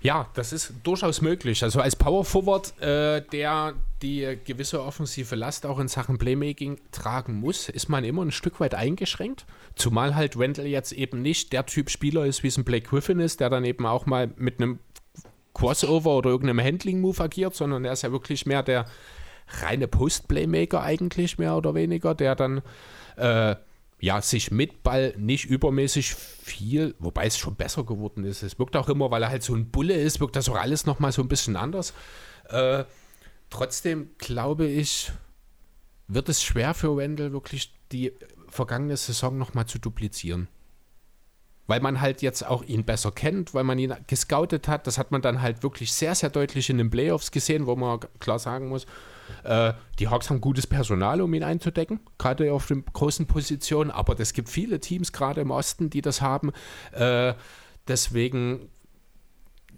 Ja, das ist durchaus möglich. Also als Power Forward, äh, der die gewisse offensive Last auch in Sachen Playmaking tragen muss, ist man immer ein Stück weit eingeschränkt. Zumal halt Wendell jetzt eben nicht der Typ Spieler ist, wie es ein Blake Griffin ist, der dann eben auch mal mit einem Crossover oder irgendeinem Handling-Move agiert, sondern er ist ja wirklich mehr der reine Post-Playmaker eigentlich, mehr oder weniger, der dann äh, ja, sich mit Ball nicht übermäßig viel, wobei es schon besser geworden ist. Es wirkt auch immer, weil er halt so ein Bulle ist, wirkt das auch alles nochmal so ein bisschen anders. Äh, trotzdem glaube ich, wird es schwer für Wendell wirklich die vergangene Saison nochmal zu duplizieren. Weil man halt jetzt auch ihn besser kennt, weil man ihn gescoutet hat. Das hat man dann halt wirklich sehr, sehr deutlich in den Playoffs gesehen, wo man klar sagen muss, äh, die Hawks haben gutes Personal, um ihn einzudecken, gerade auf den großen Positionen. Aber es gibt viele Teams, gerade im Osten, die das haben. Äh, deswegen,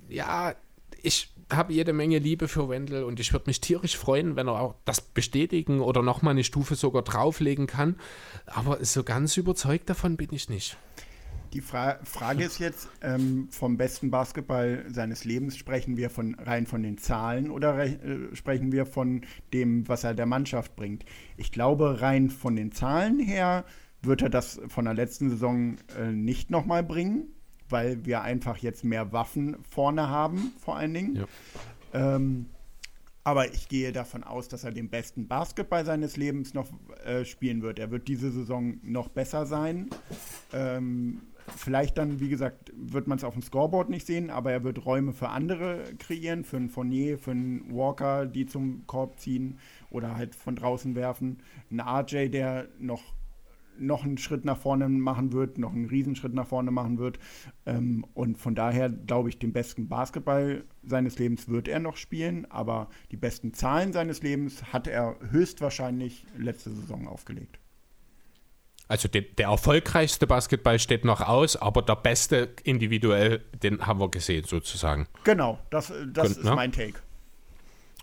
ja, ich habe jede Menge Liebe für Wendell und ich würde mich tierisch freuen, wenn er auch das bestätigen oder nochmal eine Stufe sogar drauflegen kann. Aber so ganz überzeugt davon bin ich nicht. Die Fra Frage ist jetzt, ähm, vom besten Basketball seines Lebens sprechen wir von rein von den Zahlen oder äh, sprechen wir von dem, was er der Mannschaft bringt? Ich glaube, rein von den Zahlen her wird er das von der letzten Saison äh, nicht nochmal bringen weil wir einfach jetzt mehr Waffen vorne haben, vor allen Dingen. Ja. Ähm, aber ich gehe davon aus, dass er den besten Basketball seines Lebens noch äh, spielen wird. Er wird diese Saison noch besser sein. Ähm, vielleicht dann, wie gesagt, wird man es auf dem Scoreboard nicht sehen, aber er wird Räume für andere kreieren, für einen Fournier, für einen Walker, die zum Korb ziehen oder halt von draußen werfen. Ein RJ, der noch noch einen Schritt nach vorne machen wird, noch einen Riesenschritt nach vorne machen wird. Ähm, und von daher glaube ich, den besten Basketball seines Lebens wird er noch spielen, aber die besten Zahlen seines Lebens hat er höchstwahrscheinlich letzte Saison aufgelegt. Also der, der erfolgreichste Basketball steht noch aus, aber der beste individuell, den haben wir gesehen sozusagen. Genau, das, das Könnt, ist ne? mein Take.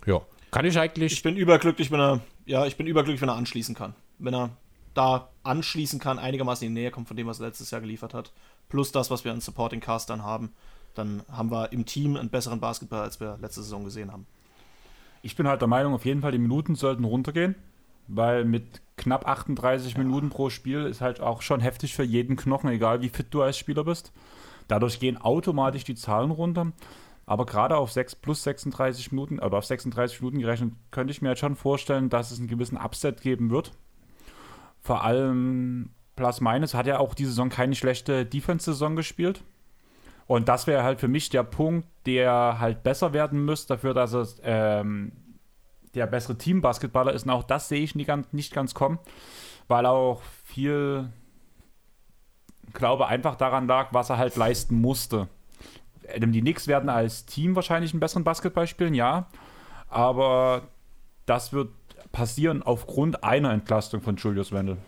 Ja, kann ich eigentlich. Ich bin überglücklich, wenn er, ja, ich bin überglücklich, wenn er anschließen kann. Wenn er da anschließen kann, einigermaßen in die Nähe kommt von dem, was er letztes Jahr geliefert hat, plus das, was wir an Supporting Cast dann haben, dann haben wir im Team einen besseren Basketball, als wir letzte Saison gesehen haben. Ich bin halt der Meinung, auf jeden Fall die Minuten sollten runtergehen, weil mit knapp 38 ja. Minuten pro Spiel ist halt auch schon heftig für jeden Knochen, egal wie fit du als Spieler bist. Dadurch gehen automatisch die Zahlen runter. Aber gerade auf 6 plus 36 Minuten, oder auf 36 Minuten gerechnet, könnte ich mir jetzt schon vorstellen, dass es einen gewissen Upset geben wird vor allem Plus Minus hat ja auch diese Saison keine schlechte Defense-Saison gespielt. Und das wäre halt für mich der Punkt, der halt besser werden müsste, dafür, dass es ähm, der bessere Team-Basketballer ist. Und auch das sehe ich nicht ganz, nicht ganz kommen, weil auch viel, glaube einfach daran lag, was er halt leisten musste. Die Knicks werden als Team wahrscheinlich einen besseren Basketball spielen, ja. Aber das wird passieren aufgrund einer Entlastung von Julius Wendel.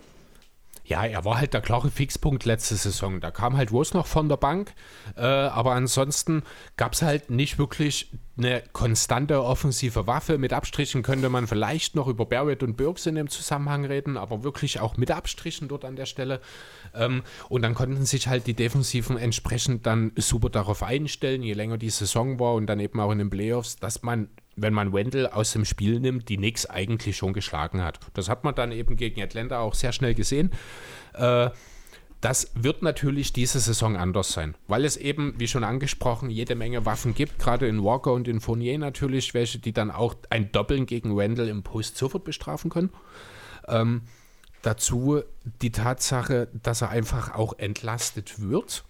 Ja, er war halt der klare Fixpunkt letzte Saison. Da kam halt Rose noch von der Bank, äh, aber ansonsten gab es halt nicht wirklich eine konstante offensive Waffe. Mit Abstrichen könnte man vielleicht noch über Barrett und Burks in dem Zusammenhang reden, aber wirklich auch mit Abstrichen dort an der Stelle. Ähm, und dann konnten sich halt die Defensiven entsprechend dann super darauf einstellen, je länger die Saison war und dann eben auch in den Playoffs, dass man wenn man Wendell aus dem Spiel nimmt, die Knicks eigentlich schon geschlagen hat. Das hat man dann eben gegen Atlanta auch sehr schnell gesehen. Äh, das wird natürlich diese Saison anders sein, weil es eben, wie schon angesprochen, jede Menge Waffen gibt, gerade in Walker und in Fournier natürlich, welche die dann auch ein Doppeln gegen Wendell im Post sofort bestrafen können. Ähm, dazu die Tatsache, dass er einfach auch entlastet wird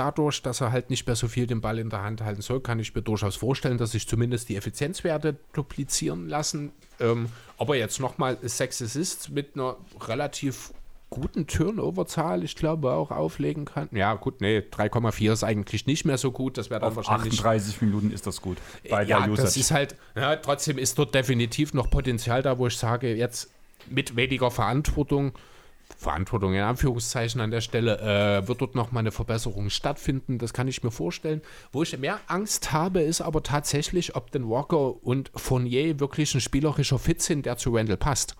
dadurch, dass er halt nicht mehr so viel den Ball in der Hand halten soll, kann ich mir durchaus vorstellen, dass sich zumindest die Effizienzwerte duplizieren lassen. Ähm, aber jetzt nochmal sechs Assists mit einer relativ guten Turnover-Zahl, ich glaube, auch auflegen kann. Ja, gut, nee, 3,4 ist eigentlich nicht mehr so gut. Das wäre dann Auf wahrscheinlich. 38 Minuten ist das gut. Bei ja, das ist halt, ja, trotzdem ist dort definitiv noch Potenzial da, wo ich sage, jetzt mit weniger Verantwortung Verantwortung in Anführungszeichen an der Stelle, äh, wird dort nochmal eine Verbesserung stattfinden. Das kann ich mir vorstellen. Wo ich mehr Angst habe, ist aber tatsächlich, ob denn Walker und Fournier wirklich ein spielerischer Fit sind, der zu Randall passt.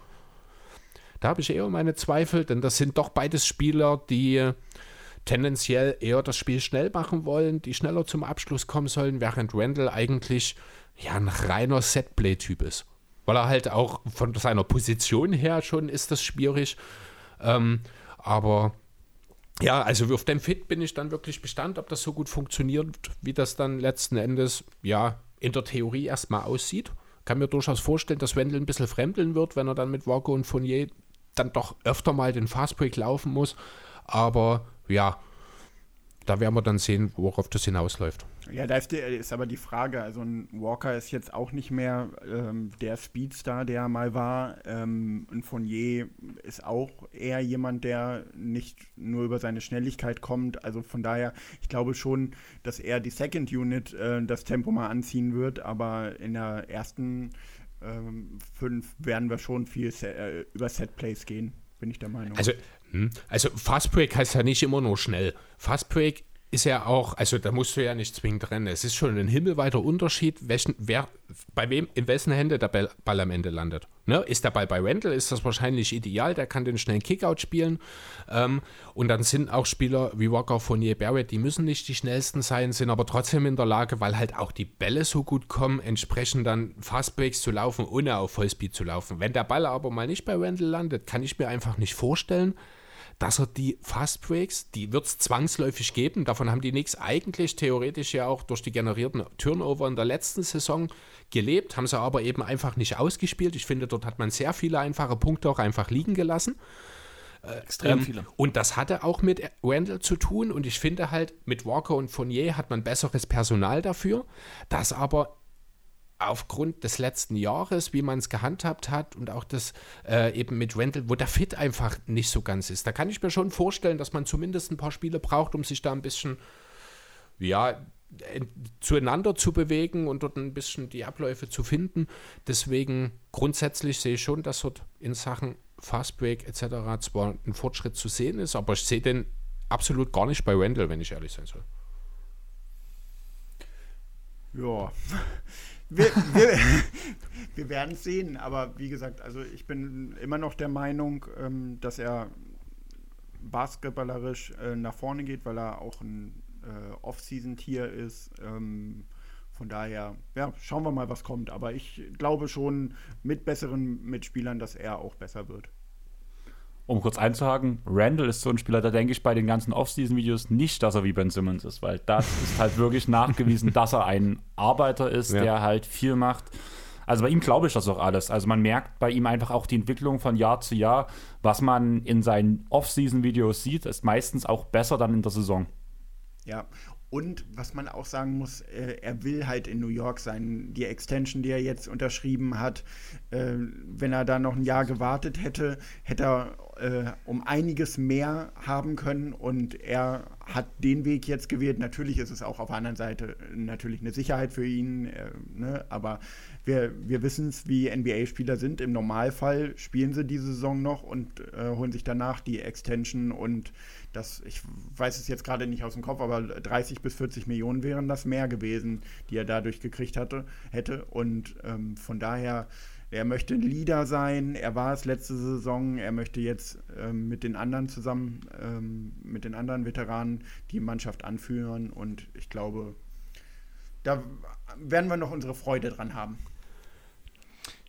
Da habe ich eher meine Zweifel, denn das sind doch beides Spieler, die tendenziell eher das Spiel schnell machen wollen, die schneller zum Abschluss kommen sollen, während Randall eigentlich ja ein reiner Setplay-Typ ist. Weil er halt auch von seiner Position her schon ist das schwierig. Ähm, aber ja, also auf dem Fit bin ich dann wirklich bestand, ob das so gut funktioniert, wie das dann letzten Endes ja in der Theorie erstmal aussieht. Kann mir durchaus vorstellen, dass Wendel ein bisschen fremdeln wird, wenn er dann mit Walker und Fournier dann doch öfter mal den Fastbreak laufen muss. Aber ja, da werden wir dann sehen, worauf das hinausläuft. Ja, da ist, die, ist aber die Frage, also ein Walker ist jetzt auch nicht mehr ähm, der Speedstar, der mal war. Ähm, ein Fournier ist auch eher jemand, der nicht nur über seine Schnelligkeit kommt. Also von daher, ich glaube schon, dass er die Second Unit äh, das Tempo mal anziehen wird, aber in der ersten ähm, fünf werden wir schon viel se äh, über Setplays gehen, bin ich der Meinung. Also, also Fast Break heißt ja nicht immer nur schnell. Fast Break ist ja auch, also da musst du ja nicht zwingend rennen. Es ist schon ein himmelweiter Unterschied, welchen, wer, bei wem, in wessen Hände der Ball, Ball am Ende landet. Ne? Ist der Ball bei Randall, ist das wahrscheinlich ideal, der kann den schnellen Kickout spielen. Ähm, und dann sind auch Spieler wie Walker, Fournier, Barrett, die müssen nicht die schnellsten sein, sind aber trotzdem in der Lage, weil halt auch die Bälle so gut kommen, entsprechend dann Fastbreaks zu laufen, ohne auf Vollspeed zu laufen. Wenn der Ball aber mal nicht bei Randall landet, kann ich mir einfach nicht vorstellen, dass er die Fast Breaks, die wird es zwangsläufig geben, davon haben die Knicks eigentlich theoretisch ja auch durch die generierten Turnover in der letzten Saison gelebt, haben sie aber eben einfach nicht ausgespielt. Ich finde, dort hat man sehr viele einfache Punkte auch einfach liegen gelassen. Extrem Ähm, viele. Und das hatte auch mit Randall zu tun. Und ich finde halt, mit Walker und Fournier hat man besseres Personal dafür. Das aber aufgrund des letzten Jahres, wie man es gehandhabt hat und auch das äh, eben mit Randall, wo der Fit einfach nicht so ganz ist. Da kann ich mir schon vorstellen, dass man zumindest ein paar Spiele braucht, um sich da ein bisschen, ja, zueinander zu bewegen und dort ein bisschen die Abläufe zu finden. Deswegen grundsätzlich sehe ich schon, dass dort in Sachen Fastbreak etc. zwar ein Fortschritt zu sehen ist, aber ich sehe den absolut gar nicht bei Randall, wenn ich ehrlich sein soll. Ja. Wir, wir, wir werden es sehen, aber wie gesagt, also ich bin immer noch der Meinung, ähm, dass er basketballerisch äh, nach vorne geht, weil er auch ein äh, Off-Season-Tier ist. Ähm, von daher, ja, schauen wir mal, was kommt. Aber ich glaube schon mit besseren Mitspielern, dass er auch besser wird. Um kurz einzuhaken, Randall ist so ein Spieler, da denke ich bei den ganzen Off-Season-Videos nicht, dass er wie Ben Simmons ist, weil das ist halt wirklich nachgewiesen, dass er ein Arbeiter ist, Ja. der halt viel macht. Also bei ihm glaube ich das auch alles. Also man merkt bei ihm einfach auch die Entwicklung von Jahr zu Jahr. Was man in seinen Off-Season-Videos sieht, ist meistens auch besser dann in der Saison. Ja, und was man auch sagen muss, äh, er will halt in New York sein. Die Extension, die er jetzt unterschrieben hat, äh, wenn er da noch ein Jahr gewartet hätte, hätte er äh, um einiges mehr haben können und er hat den Weg jetzt gewählt. Natürlich ist es auch auf der anderen Seite äh, natürlich eine Sicherheit für ihn, äh, ne? aber wir, wir wissen es, wie NBA-Spieler sind. Im Normalfall spielen sie diese Saison noch und äh, holen sich danach die Extension und das, ich weiß es jetzt gerade nicht aus dem Kopf, aber 30 bis 40 Millionen wären das mehr gewesen, die er dadurch gekriegt hatte, hätte. Und ähm, von daher, er möchte Leader sein, er war es letzte Saison, er möchte jetzt ähm, mit den anderen zusammen, ähm, mit den anderen Veteranen die Mannschaft anführen und ich glaube, da werden wir noch unsere Freude dran haben.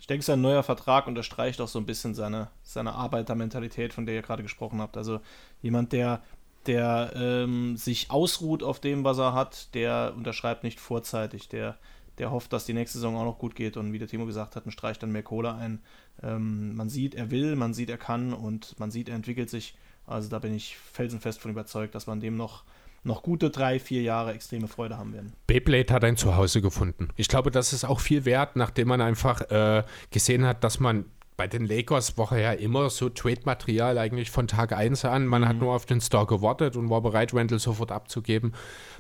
Ich denke, sein neuer Vertrag unterstreicht auch so ein bisschen seine, seine Arbeitermentalität, von der ihr gerade gesprochen habt. Also jemand, der, der ähm, sich ausruht auf dem, was er hat, der unterschreibt nicht vorzeitig, der, der hofft, dass die nächste Saison auch noch gut geht und wie der Timo gesagt hat, und streicht dann mehr Kohle ein. Ähm, man sieht, er will, man sieht, er kann und man sieht, er entwickelt sich. Also da bin ich felsenfest von überzeugt, dass man dem noch, noch gute drei, vier Jahre extreme Freude haben werden. Beyblade hat ein Zuhause gefunden. Ich glaube, das ist auch viel wert, nachdem man einfach äh, gesehen hat, dass man bei den Lakers war ja immer so Trade-Material eigentlich von Tag 1 an. Man hat nur auf den Star gewartet und war bereit, Randall sofort abzugeben.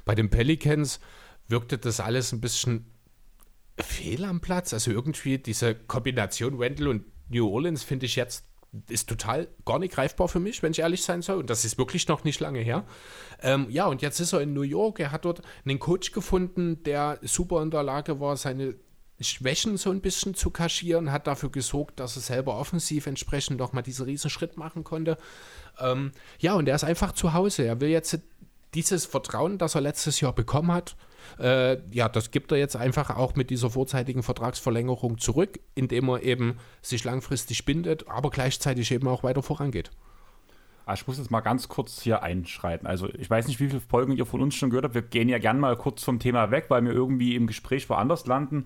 Bei den Pelicans wirkte das alles ein bisschen fehl am Platz. Also irgendwie diese Kombination Randall und New Orleans finde ich jetzt ist total gar nicht greifbar für mich, wenn ich ehrlich sein soll. Und das ist wirklich noch nicht lange her. Ähm, ja, und jetzt ist er in New York. Er hat dort einen Coach gefunden, der super in der Lage war, seine Schwächen so ein bisschen zu kaschieren, hat dafür gesorgt, dass er selber offensiv entsprechend noch mal diesen riesen Schritt machen konnte. Ähm, ja, und er ist einfach zu Hause. Er will jetzt dieses Vertrauen, das er letztes Jahr bekommen hat, äh, ja, das gibt er jetzt einfach auch mit dieser vorzeitigen Vertragsverlängerung zurück, indem er eben sich langfristig bindet, aber gleichzeitig eben auch weiter vorangeht. Ah, Ich muss jetzt mal ganz kurz hier einschreiten. Also ich weiß nicht, wie viele Folgen ihr von uns schon gehört habt. Wir gehen ja gern mal kurz vom Thema weg, weil wir irgendwie im Gespräch woanders landen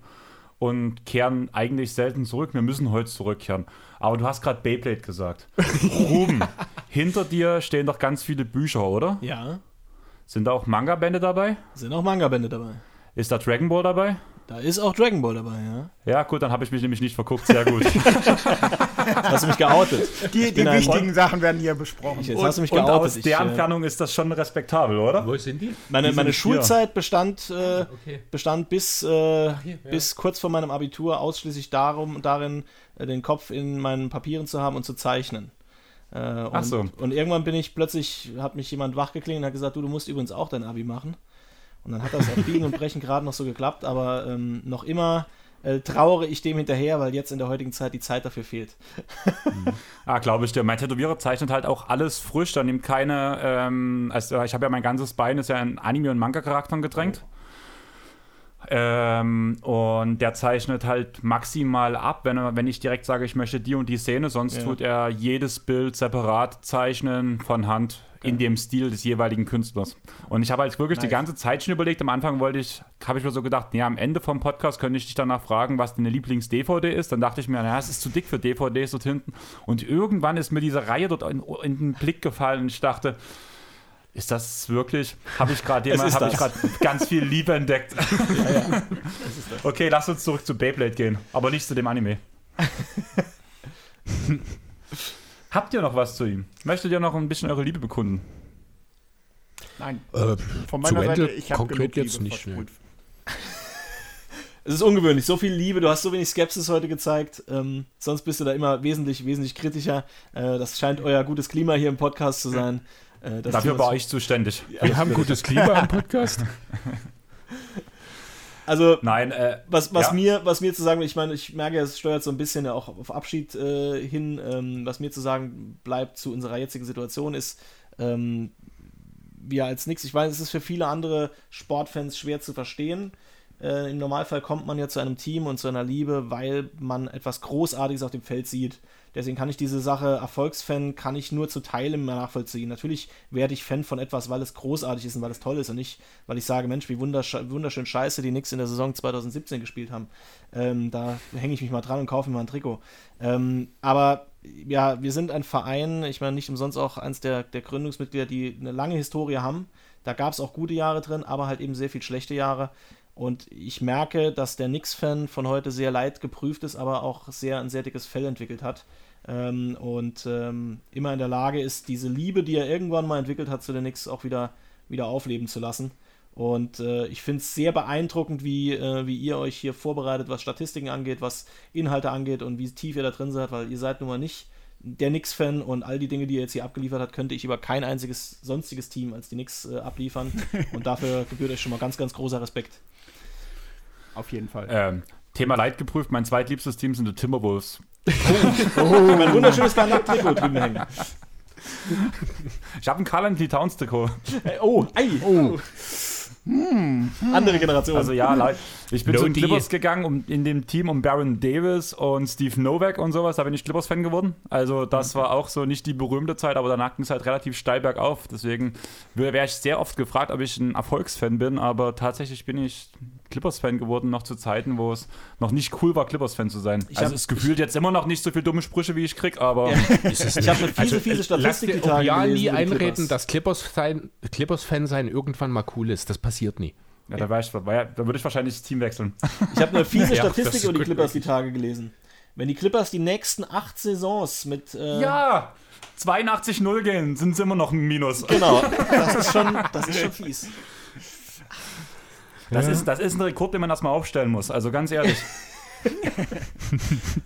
und kehren eigentlich selten zurück. Wir müssen heute zurückkehren. Aber du hast gerade Beyblade gesagt. Ruben, hinter dir stehen doch ganz viele Bücher, oder? Ja. Sind da auch Manga-Bände dabei? Sind auch Manga-Bände dabei. Ist da Dragon Ball dabei? Da ist auch Dragon Ball dabei, ja. Ja, gut, dann habe ich mich nämlich nicht verguckt. Sehr gut. Hast du mich geoutet? Die, die wichtigen Sachen werden hier besprochen. Jetzt hast du mich und geoutet. aus Ich, der äh, Entfernung ist das schon respektabel, oder? Wo sind die? Meine, Die meine sind hier. Schulzeit bestand, äh, Okay. bestand bis, äh, ja. bis kurz vor meinem Abitur ausschließlich darum, darin, äh, den Kopf in meinen Papieren zu haben und zu zeichnen. Äh, und, Ach so. und irgendwann bin ich plötzlich, hat mich jemand wachgeklingelt und hat gesagt, du, du musst übrigens auch dein Abi machen. Und dann hat das auf Biegen und Brechen gerade noch so geklappt, aber ähm, noch immer äh, trauere ich dem hinterher, weil jetzt in der heutigen Zeit die Zeit dafür fehlt. Ah, glaube ich dir. Mein Tätowierer zeichnet halt auch alles frisch. Da nimmt keine, ähm, also ich habe ja mein ganzes Bein ist ja in Anime- und Manga-Charakteren gedrängt. Ähm, und der zeichnet halt maximal ab, wenn, er, wenn ich direkt sage, ich möchte die und die Szene, sonst Ja. tut er jedes Bild separat zeichnen von Hand in dem Stil des jeweiligen Künstlers. Und ich habe halt wirklich die Nice. ganze Zeit schon überlegt, am Anfang wollte ich, habe ich mir so gedacht, ja, am Ende vom Podcast könnte ich dich danach fragen, was deine Lieblings-DVD ist. Dann dachte ich mir, naja, es ist zu dick für DVDs dort hinten. Und irgendwann ist mir diese Reihe dort in, in den Blick gefallen und ich dachte, ist das wirklich? Habe ich gerade habe ich gerade ganz viel Liebe entdeckt. Okay, lass uns zurück zu Beyblade gehen, aber nicht zu dem Anime. Habt ihr noch was zu ihm? Möchtet ihr noch ein bisschen eure Liebe bekunden? Nein. Äh, Von zu meiner Seite, ich habe konkret genug jetzt Liebe nicht, versprüht. Es ist ungewöhnlich, so viel Liebe, du hast so wenig Skepsis heute gezeigt, ähm, sonst bist du da immer wesentlich, wesentlich kritischer. Äh, das scheint euer gutes Klima hier im Podcast zu sein. Äh, Dafür war ich zuständig. wir haben gutes Klima im Podcast. Also, Nein, äh, was, was, Ja. mir, was mir zu sagen, ich meine, ich merke, es steuert so ein bisschen auch auf Abschied äh, hin. Ähm, was mir zu sagen bleibt zu unserer jetzigen Situation ist, ähm, wir als nix, ich weiß, es ist für viele andere Sportfans schwer zu verstehen. Äh, Im Normalfall kommt man ja zu einem Team und zu einer Liebe, weil man etwas Großartiges auf dem Feld sieht. Deswegen kann ich diese Sache, Erfolgsfan, kann ich nur zu Teilen nachvollziehen. Natürlich werde ich Fan von etwas, weil es großartig ist und weil es toll ist und nicht, weil ich sage, Mensch, wie wundersch wunderschön scheiße die Knicks in der Saison 2017 gespielt haben. Ähm, da hänge ich mich mal dran und kaufe mir mal ein Trikot. Ähm, aber ja, wir sind ein Verein, ich meine nicht umsonst auch eins der, der Gründungsmitglieder, die eine lange Historie haben. Da gab es auch gute Jahre drin, aber halt eben sehr viel schlechte Jahre. Und ich merke, dass der Knicks-Fan von heute sehr leid geprüft ist, aber auch sehr ein sehr dickes Fell entwickelt hat. Ähm, und ähm, immer in der Lage ist, diese Liebe, die er irgendwann mal entwickelt hat zu den Knicks, auch wieder, wieder aufleben zu lassen. Und äh, ich finde es sehr beeindruckend, wie, äh, wie ihr euch hier vorbereitet, was Statistiken angeht, was Inhalte angeht und wie tief ihr da drin seid, weil ihr seid nun mal nicht der Knicks-Fan und all die Dinge, die ihr jetzt hier abgeliefert habt, könnte ich über kein einziges sonstiges Team als die Knicks äh, abliefern. Und dafür gebührt euch schon mal ganz, ganz großer Respekt. Auf jeden Fall. ähm, Thema Leid geprüft. Mein zweitliebstes Team sind die Timberwolves. Ein wunderschönes Trikot drüben hängen. Ich habe ein Carl Anthony Towns Trikot. Äh, Oh, ei. Oh. Andere Generation. Also ja, leid. ich bin No zu den D. Clippers gegangen, um in dem Team um Baron Davis und Steve Novak und sowas. Da bin ich Clippers-Fan geworden. Also das war auch so nicht die berühmte Zeit, aber danach ging es halt relativ steil bergauf. Deswegen wäre ich sehr oft gefragt, ob ich ein Erfolgsfan bin, aber tatsächlich bin ich Clippers-Fan geworden, noch zu Zeiten, wo es noch nicht cool war, Clippers-Fan zu sein. Ich also hab- es gefühlt jetzt immer noch nicht so viele dumme Sprüche, wie ich krieg, aber ich habe eine fiese, fiese Lass Statistik die Tage ja gelesen nie einreden, Clippers. dass Clippers sein, Clippers-Fan sein irgendwann mal cool ist. Das passiert nie. ja, da, ich, ja, da würde ich wahrscheinlich das Team wechseln. Ich habe eine fiese Ja, Statistik ist über die Clippers die Tage gelesen. Wenn die Clippers die nächsten acht Saisons mit. Äh, Ja! 82-0 gehen, sind sie immer noch ein Minus. Genau, das ist schon, das ist schon fies. Das, ist, das ist ein Rekord, den man erstmal aufstellen muss. Also ganz ehrlich.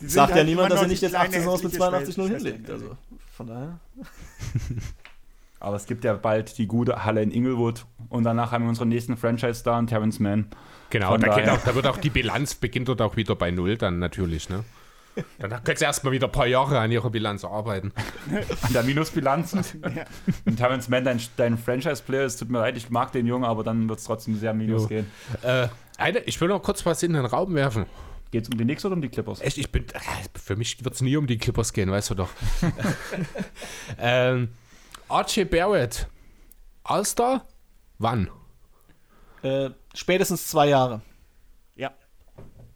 Sagt ja halt niemand, immer dass er nicht jetzt acht kleine, Saisons mit hässliche 82-0 Schwester- hinlegt. Also von daher. Aber es gibt ja bald die gute Halle in Inglewood und danach haben wir unseren nächsten Franchise-Star, Terrence Mann. Genau, da, auch, da wird auch die Bilanz beginnt dort auch wieder bei Null dann natürlich, ne? Dann können sie erstmal wieder ein paar Jahre an ihrer Bilanz arbeiten. An der Minusbilanz. Und Terrence Mann, dein, dein Franchise-Player, es tut mir leid, ich mag den Jungen, aber dann wird es trotzdem sehr minus Jo. gehen. Äh, eine, ich will noch kurz was in den Raum werfen. Geht es um die Knicks oder um die Clippers? Echt, ich bin. äh, Für mich wird es nie um die Clippers gehen, weißt du doch. ähm, Archie Barrett. All-Star? Wann? Äh, spätestens zwei Jahre.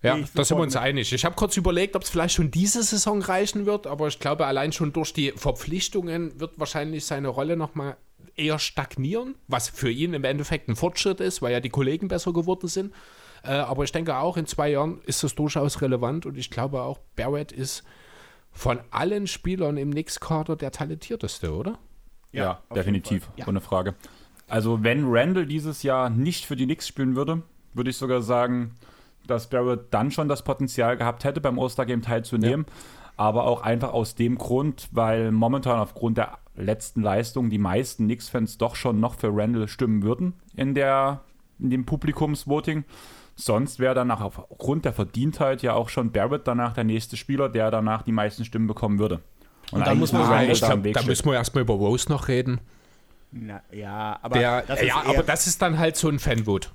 Ja. Da sind wir uns einig. Ich habe kurz überlegt, ob es vielleicht schon diese Saison reichen wird, aber ich glaube, allein schon durch die Verpflichtungen wird wahrscheinlich seine Rolle nochmal eher stagnieren, was für ihn im Endeffekt ein Fortschritt ist, weil ja die Kollegen besser geworden sind. Äh, aber ich denke auch in zwei Jahren ist das durchaus relevant und ich glaube auch, Barrett ist von allen Spielern im Knicks-Kader der talentierteste, oder? Ja, Ja, definitiv. Ja. ohne Frage. Also wenn Randall dieses Jahr nicht für die Knicks spielen würde, würde ich sogar sagen, dass Barrett dann schon das Potenzial gehabt hätte, beim All-Star-Game teilzunehmen. Aber auch einfach aus dem Grund, weil momentan aufgrund der letzten Leistung die meisten Knicks-Fans doch schon noch für Randall stimmen würden in, der, in dem Publikumsvoting. Sonst wäre danach aufgrund der Verdientheit ja auch schon Barrett danach der nächste Spieler, der danach die meisten Stimmen bekommen würde. Und dann eigentlich muss man sagen, da da müssen wir erstmal über Rose noch reden. Na, ja, aber Der, das ist ja, eher- aber das ist dann halt so ein Fanvote.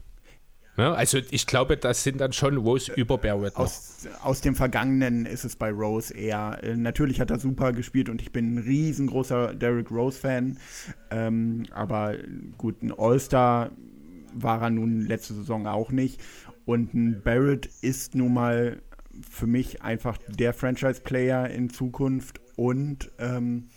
Ne? Also ich glaube, das sind dann schon Rose über Barrett. Aus, aus dem Vergangenen ist es bei Rose eher. Äh, natürlich hat er super gespielt und ich bin ein riesengroßer Derrick Rose-Fan. Ähm, aber gut, ein All-Star war er nun letzte Saison auch nicht. Und ein Barrett ist nun mal für mich einfach der Franchise-Player in Zukunft und ähm,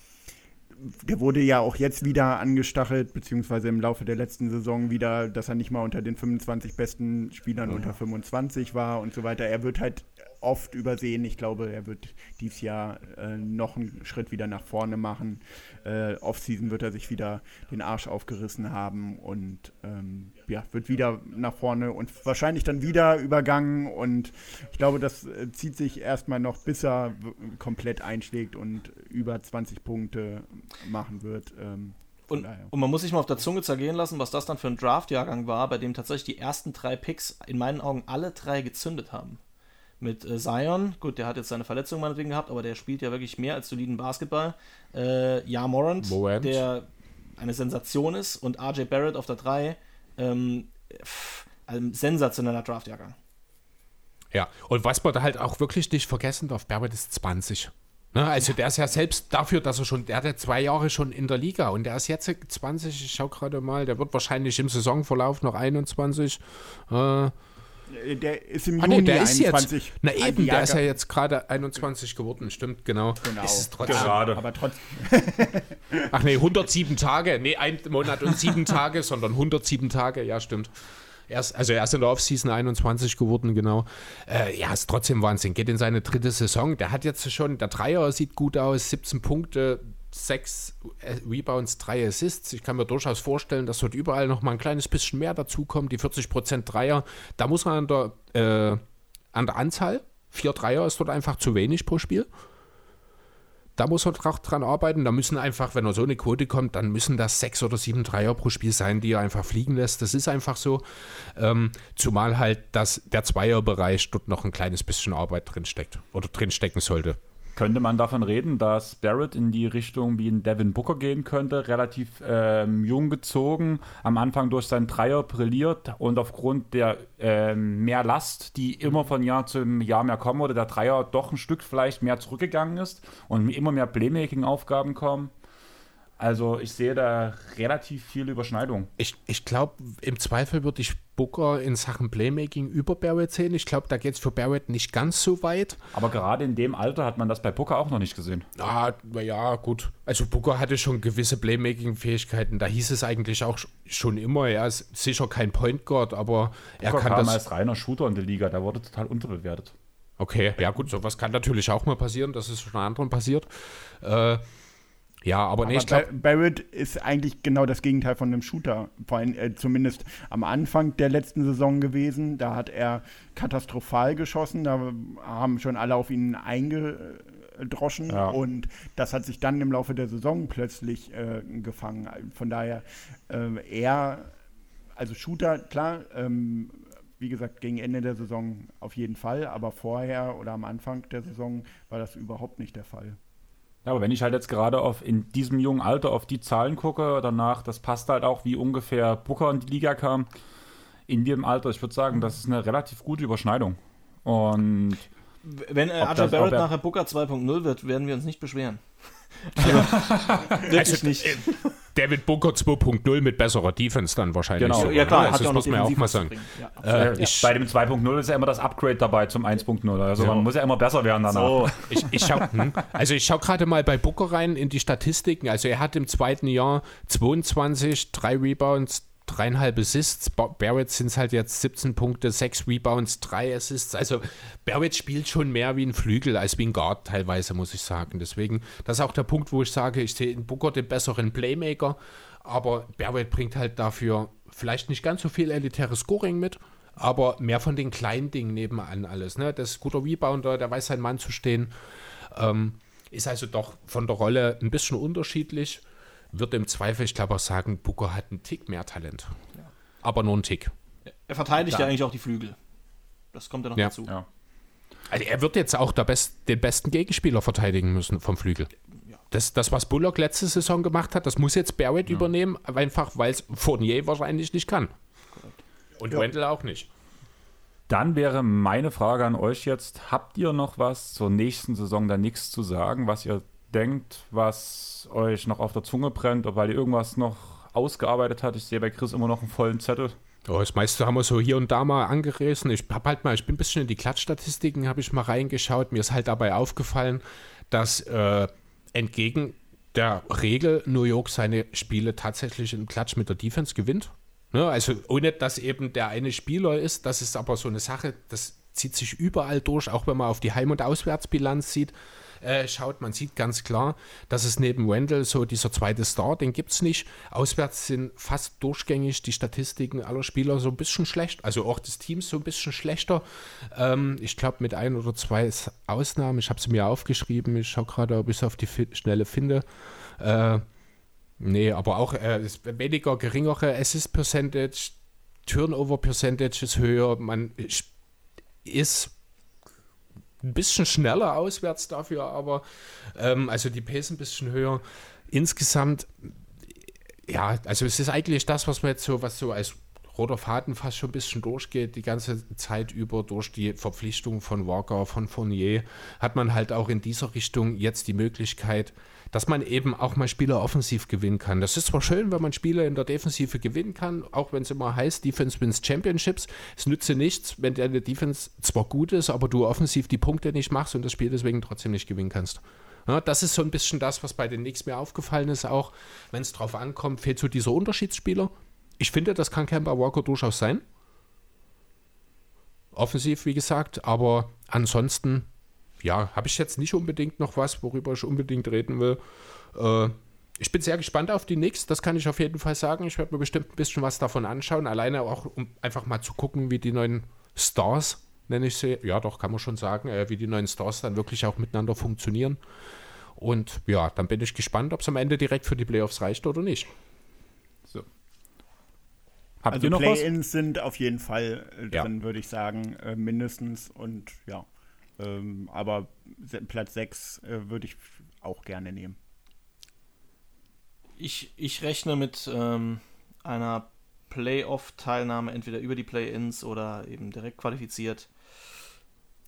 der wurde ja auch jetzt wieder angestachelt, beziehungsweise im Laufe der letzten Saison wieder, dass er nicht mal unter den 25 besten Spielern unter 25 war und so weiter. Er wird halt oft übersehen. Ich glaube, er wird dieses Jahr äh, noch einen Schritt wieder nach vorne machen. Äh, Offseason wird er sich wieder den Arsch aufgerissen haben und ähm, ja, wird wieder nach vorne und wahrscheinlich dann wieder übergangen. Und ich glaube, das äh, zieht sich erstmal noch, bis er komplett einschlägt und über 20 Punkte machen wird. Ähm, Und, und man muss sich mal auf der Zunge zergehen lassen, was das dann für ein Draft-Jahrgang war, bei dem tatsächlich die ersten drei Picks in meinen Augen alle drei gezündet haben. Mit äh, Zion, gut, der hat jetzt seine Verletzung meinetwegen gehabt, aber der spielt ja wirklich mehr als soliden Basketball. Äh, ja, Morant, Morant. der eine Sensation ist, und RJ Barrett auf der 3, ähm, pff, ein sensationeller Draft-Jahrgang. Ja, und was man da halt auch wirklich nicht vergessen darf, Barrett ist 20. Ne, also der ist ja selbst dafür, dass er schon, der hat ja zwei Jahre schon in der Liga und der ist jetzt 20, ich schau gerade mal, der wird wahrscheinlich im Saisonverlauf noch 21. Äh, Äh, Der ist im ah, Juni nee, der ist 21. jetzt, na eben, der ist ja jetzt gerade 21 geworden, stimmt, genau. Genau. Ist es trotzdem, Gerade. Aber trotzdem. Ach nee, 107 Tage, nee, ein Monat und sieben Tage, sondern 107 Tage, ja, stimmt. Erst, also er ist in der Offseason 21 geworden, genau. Äh, ja, ist trotzdem Wahnsinn. Geht in seine dritte Saison. Der hat jetzt schon, der Dreier sieht gut aus, 17 Punkte, 6 Rebounds, 3 Assists. Ich kann mir durchaus vorstellen, dass dort überall noch mal ein kleines bisschen mehr dazukommt. Die 40% Dreier, da muss man an der, äh, an der Anzahl, vier Dreier ist dort einfach zu wenig pro Spiel. Da muss er dra- dran arbeiten. Da müssen einfach, wenn er so eine Quote kommt, dann müssen das sechs oder sieben Dreier pro Spiel sein, die er einfach fliegen lässt. Das ist einfach so. Ähm, zumal halt dass der Zweierbereich dort noch ein kleines bisschen Arbeit drinsteckt oder drinstecken sollte. Könnte man davon reden, dass Barrett in die Richtung wie ein Devin Booker gehen könnte, relativ ähm, jung gezogen, am Anfang durch seinen Dreier brilliert und aufgrund der ähm, mehr Last, die immer von Jahr zu Jahr mehr kommen, oder der Dreier doch ein Stück vielleicht mehr zurückgegangen ist und immer mehr Playmaking-Aufgaben kommen. Also ich sehe da relativ viel Überschneidung. Ich, ich glaube, im Zweifel würde ich Booker in Sachen Playmaking über Barrett sehen. Ich glaube, da geht es für Barrett nicht ganz so weit. Aber gerade in dem Alter hat man das bei Booker auch noch nicht gesehen. Ah, na ja, gut. Also Booker hatte schon gewisse Playmaking-Fähigkeiten. Da hieß es eigentlich auch sch- schon immer, er ist sicher kein Point Guard, aber er Booker kann kam das. als reiner Shooter in der Liga, der wurde total unterbewertet. Okay, ja gut, sowas kann natürlich auch mal passieren, das ist schon anderen passiert. Äh, ja, aber, nee, Aber ich glaube, Ba- Barrett ist eigentlich genau das Gegenteil von einem Shooter. Vor allem äh, zumindest am Anfang der letzten Saison gewesen. Da hat er katastrophal geschossen. Da haben schon alle auf ihn eingedroschen. Ja. Und das hat sich dann im Laufe der Saison plötzlich äh, gefangen. Von daher äh, er, also Shooter, klar, ähm, wie gesagt, gegen Ende der Saison auf jeden Fall. Aber vorher oder am Anfang der Saison war das überhaupt nicht der Fall. Ja, aber wenn ich halt jetzt gerade auf in diesem jungen Alter auf die Zahlen gucke, danach, das passt halt auch, wie ungefähr Booker in die Liga kam. In dem Alter, ich würde sagen, das ist eine relativ gute Überschneidung. Und Wenn äh, ob Barrett er- nachher Booker 2.0 wird, werden wir uns nicht beschweren. Also, nicht. äh, David Booker 2.0 mit besserer Defense dann wahrscheinlich. Genau. sogar, ja klar, ne? hat Also ja auch das noch muss man ja auch mal sagen. Ja, Äh, ich, Bei dem 2.0 ist ja immer das Upgrade dabei zum 1.0. Also Ja. man muss ja immer besser werden danach. so. ich, ich schau, hm, also ich schau gerade mal bei Booker rein in die Statistiken. Also er hat im zweiten Jahr 22, drei Rebounds, dreieinhalb Assists. Ba- Barrett sind es halt jetzt 17 Punkte, sechs Rebounds, drei Assists. Also Barrett spielt schon mehr wie ein Flügel als wie ein Guard teilweise, muss ich sagen. Deswegen, das ist auch der Punkt, wo ich sage, ich sehe in Booker den besseren Playmaker, aber Barrett bringt halt dafür vielleicht nicht ganz so viel elitäres Scoring mit. Aber mehr von den kleinen Dingen nebenan alles. Ne? Das ist guter Rebounder, der weiß seinen Mann zu stehen. Ähm, ist also doch von der Rolle ein bisschen unterschiedlich. Wird im Zweifel, ich glaube auch sagen, Booker hat einen Tick mehr Talent. Aber nur einen Tick. Er verteidigt ja eigentlich auch die Flügel. Das kommt ja noch Ja. dazu. Ja. Also er wird jetzt auch der Best, den besten Gegenspieler verteidigen müssen vom Flügel. Das, das, was Bullock letzte Saison gemacht hat, das muss jetzt Barrett übernehmen, einfach weil es Fournier wahrscheinlich nicht kann. Und Wendell auch nicht. Dann wäre meine Frage an euch jetzt: Habt ihr noch was zur nächsten Saison da nichts zu sagen, was ihr denkt, was euch noch auf der Zunge brennt, ob weil ihr irgendwas noch ausgearbeitet hat? Ich sehe bei Chris immer noch einen vollen Zettel. Ja, das meiste haben wir so hier und da mal angerissen. Ich hab halt mal, ich bin ein bisschen in die Klatschstatistiken, habe ich mal reingeschaut. Mir ist halt dabei aufgefallen, dass äh, entgegen der Regel New York seine Spiele tatsächlich im Klatsch mit der Defense gewinnt. Ne? Also ohne dass eben der eine Spieler ist, das ist aber so eine Sache, das zieht sich überall durch, auch wenn man auf die Heim- und Auswärtsbilanz sieht. Äh, schaut, man sieht ganz klar, dass es neben Wendell so dieser zweite Star, den gibt es nicht. Auswärts sind fast durchgängig die Statistiken aller Spieler so ein bisschen schlecht, also auch des Teams so ein bisschen schlechter. Ähm, ich glaube mit ein oder zwei Ausnahmen, ich habe sie mir aufgeschrieben, ich schaue gerade, ob ich es auf die fi Schnelle finde. Äh, nee, aber auch äh, weniger, geringere Assist Percentage, Turnover Percentage ist höher, man ist ein bisschen schneller auswärts dafür, aber ähm, also die Pace ein bisschen höher. Insgesamt, ja, also es ist eigentlich das, was man jetzt so, was so als roter Faden fast schon ein bisschen durchgeht, die ganze Zeit über durch die Verpflichtung von Walker, von Fournier, hat man halt auch in dieser Richtung jetzt die Möglichkeit, dass man eben auch mal Spieler offensiv gewinnen kann. Das ist zwar schön, wenn man Spieler in der Defensive gewinnen kann, auch wenn es immer heißt, Defense wins Championships. Es nütze nichts, wenn deine Defense zwar gut ist, aber du offensiv die Punkte nicht machst und das Spiel deswegen trotzdem nicht gewinnen kannst. Ja, das ist so ein bisschen das, was bei den Knicks mir aufgefallen ist, auch wenn es drauf ankommt, fehlt so dieser Unterschiedsspieler. Ich finde, das kann Kemba Walker durchaus sein. Offensiv, wie gesagt, aber ansonsten, ja, habe ich jetzt nicht unbedingt noch was, worüber ich unbedingt reden will. Äh, ich bin sehr gespannt auf die Knicks, das kann ich auf jeden Fall sagen. Ich werde mir bestimmt ein bisschen was davon anschauen, alleine auch, um einfach mal zu gucken, wie die neuen Stars, nenne ich sie, ja doch, kann man schon sagen, äh, wie die neuen Stars dann wirklich auch miteinander funktionieren. Und ja, dann bin ich gespannt, ob es am Ende direkt für die Playoffs reicht oder nicht. Habt Also? Play-ins sind auf jeden Fall äh, Ja. drin, würde ich sagen, äh, mindestens. Und ja, ähm, aber Platz 6 äh, würde ich auch gerne nehmen. Ich, ich rechne mit ähm, einer Playoff-Teilnahme, entweder über die Play-Ins oder eben direkt qualifiziert.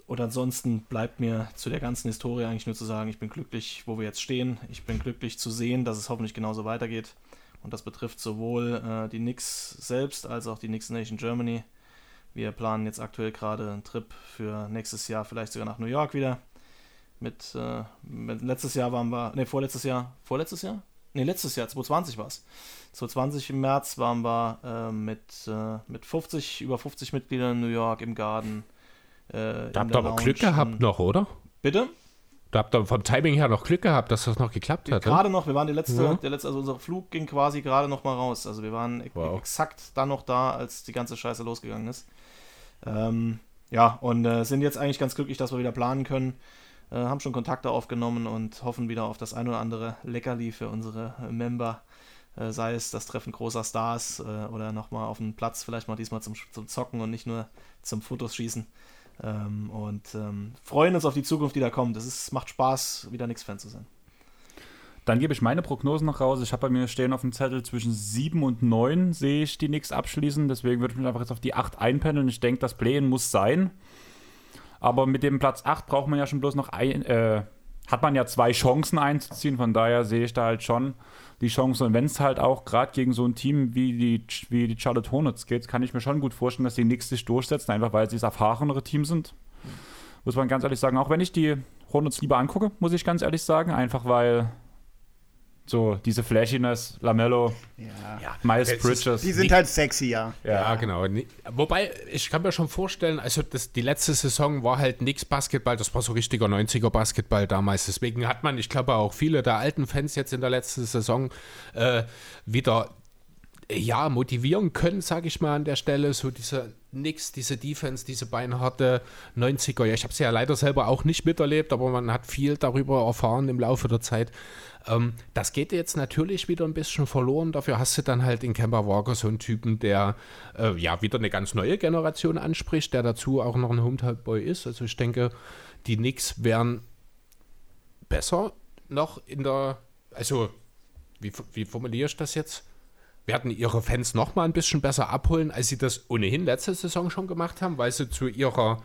Und ansonsten bleibt mir zu der ganzen Historie eigentlich nur zu sagen, ich bin glücklich, wo wir jetzt stehen. Ich bin glücklich zu sehen, dass es hoffentlich genauso weitergeht. Und das betrifft sowohl äh, die Knicks selbst als auch die Knicks Nation Germany. Wir planen jetzt aktuell gerade einen Trip für nächstes Jahr, vielleicht sogar nach New York wieder. Mit, äh, mit letztes Jahr waren wir, ne, vorletztes Jahr, vorletztes Jahr? Ne, letztes Jahr, 2020 war es. 2020 im März waren wir äh, mit, äh, mit 50, über 50 Mitgliedern in New York im Garten. Äh, Da habt ihr aber Glück gehabt noch, oder? Bitte? Da habt ihr vom Timing her noch Glück gehabt, dass das noch geklappt hat. ne? Gerade noch, wir waren die letzte, Ja. der letzte, also unser Flug ging quasi gerade noch mal raus. Also wir waren e- Wow. exakt dann noch da, als die ganze Scheiße losgegangen ist. Ähm, ja, und äh, sind jetzt eigentlich ganz glücklich, dass wir wieder planen können. Äh, haben schon Kontakte aufgenommen und hoffen wieder auf das ein oder andere Leckerli für unsere äh, Member. Äh, sei es das Treffen großer Stars äh, oder nochmal auf dem Platz, vielleicht mal diesmal zum, zum Zocken und nicht nur zum Fotos schießen. Ähm, und ähm, freuen uns auf die Zukunft, die da kommt. Es macht Spaß, wieder Nix-Fan zu sein. Dann gebe ich meine Prognosen noch raus. Ich habe bei mir stehen auf dem Zettel zwischen 7 und 9 sehe ich die Knicks abschließen. Deswegen würde ich mich einfach jetzt auf die 8 einpendeln. Ich denke, das Play-In muss sein. Aber mit dem Platz 8 braucht man ja schon bloß noch ein, äh, hat man ja zwei Chancen einzuziehen. Von daher sehe ich da halt schon die Chance. Und wenn es halt auch gerade gegen so ein Team wie die, wie die Charlotte Hornets geht, kann ich mir schon gut vorstellen, dass die Knicks sich durchsetzen, einfach weil sie das erfahrenere Team sind. Muss man ganz ehrlich sagen. Auch wenn ich die Hornets lieber angucke, muss ich ganz ehrlich sagen. Einfach weil so diese Flashiness, Lamello, Ja. Miles ist- Bridges. Die sind halt sexy, ja. Ja, genau. Ni- Wobei, ich kann mir schon vorstellen, also das, die letzte Saison war halt nix Basketball, das war so richtiger 90er Basketball damals. Deswegen hat man, ich glaube auch viele der alten Fans jetzt in der letzten Saison äh, wieder ja, motivieren können, sage ich mal an der Stelle. So diese Nix, diese Defense, diese beinharte 90er. Ja, ich habe sie ja leider selber auch nicht miterlebt, aber man hat viel darüber erfahren im Laufe der Zeit. Ähm, das geht jetzt natürlich wieder ein bisschen verloren. Dafür hast du dann halt in Kemba Walker so einen Typen, der äh, ja wieder eine ganz neue Generation anspricht, der dazu auch noch ein Hometown-Boy ist. Also ich denke, die Knicks wären besser noch in der, also wie, wie formuliere ich das jetzt? Werden ihre Fans noch mal ein bisschen besser abholen, als sie das ohnehin letzte Saison schon gemacht haben, weil sie zu ihrer,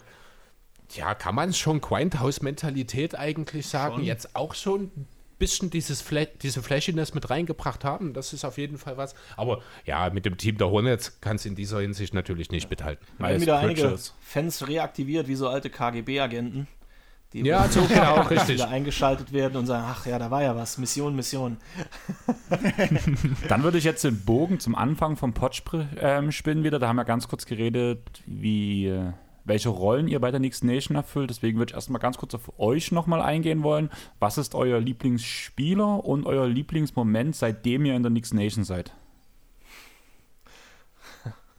ja, kann man es schon Grindhouse-Mentalität eigentlich sagen, jetzt auch so ein bisschen dieses Fla diese Flashiness mit reingebracht haben. Das ist auf jeden Fall was. Aber ja, mit dem Team der Hornets kann es in dieser Hinsicht natürlich nicht mithalten. Werden Miles wieder einige. Fans reaktiviert, wie so alte KGB-Agenten. Die Ja, so genau, richtig. wieder eingeschaltet werden und sagen, ach ja, da war ja was, Mission, Mission. Dann würde ich jetzt den Bogen zum Anfang vom Pod ähm, spinnen wieder. Da haben wir ganz kurz geredet, wie, äh, welche Rollen ihr bei der Next Nation erfüllt. Deswegen würde ich erstmal ganz kurz auf euch nochmal eingehen wollen. Was ist euer Lieblingsspieler und euer Lieblingsmoment, seitdem ihr in der Next Nation seid?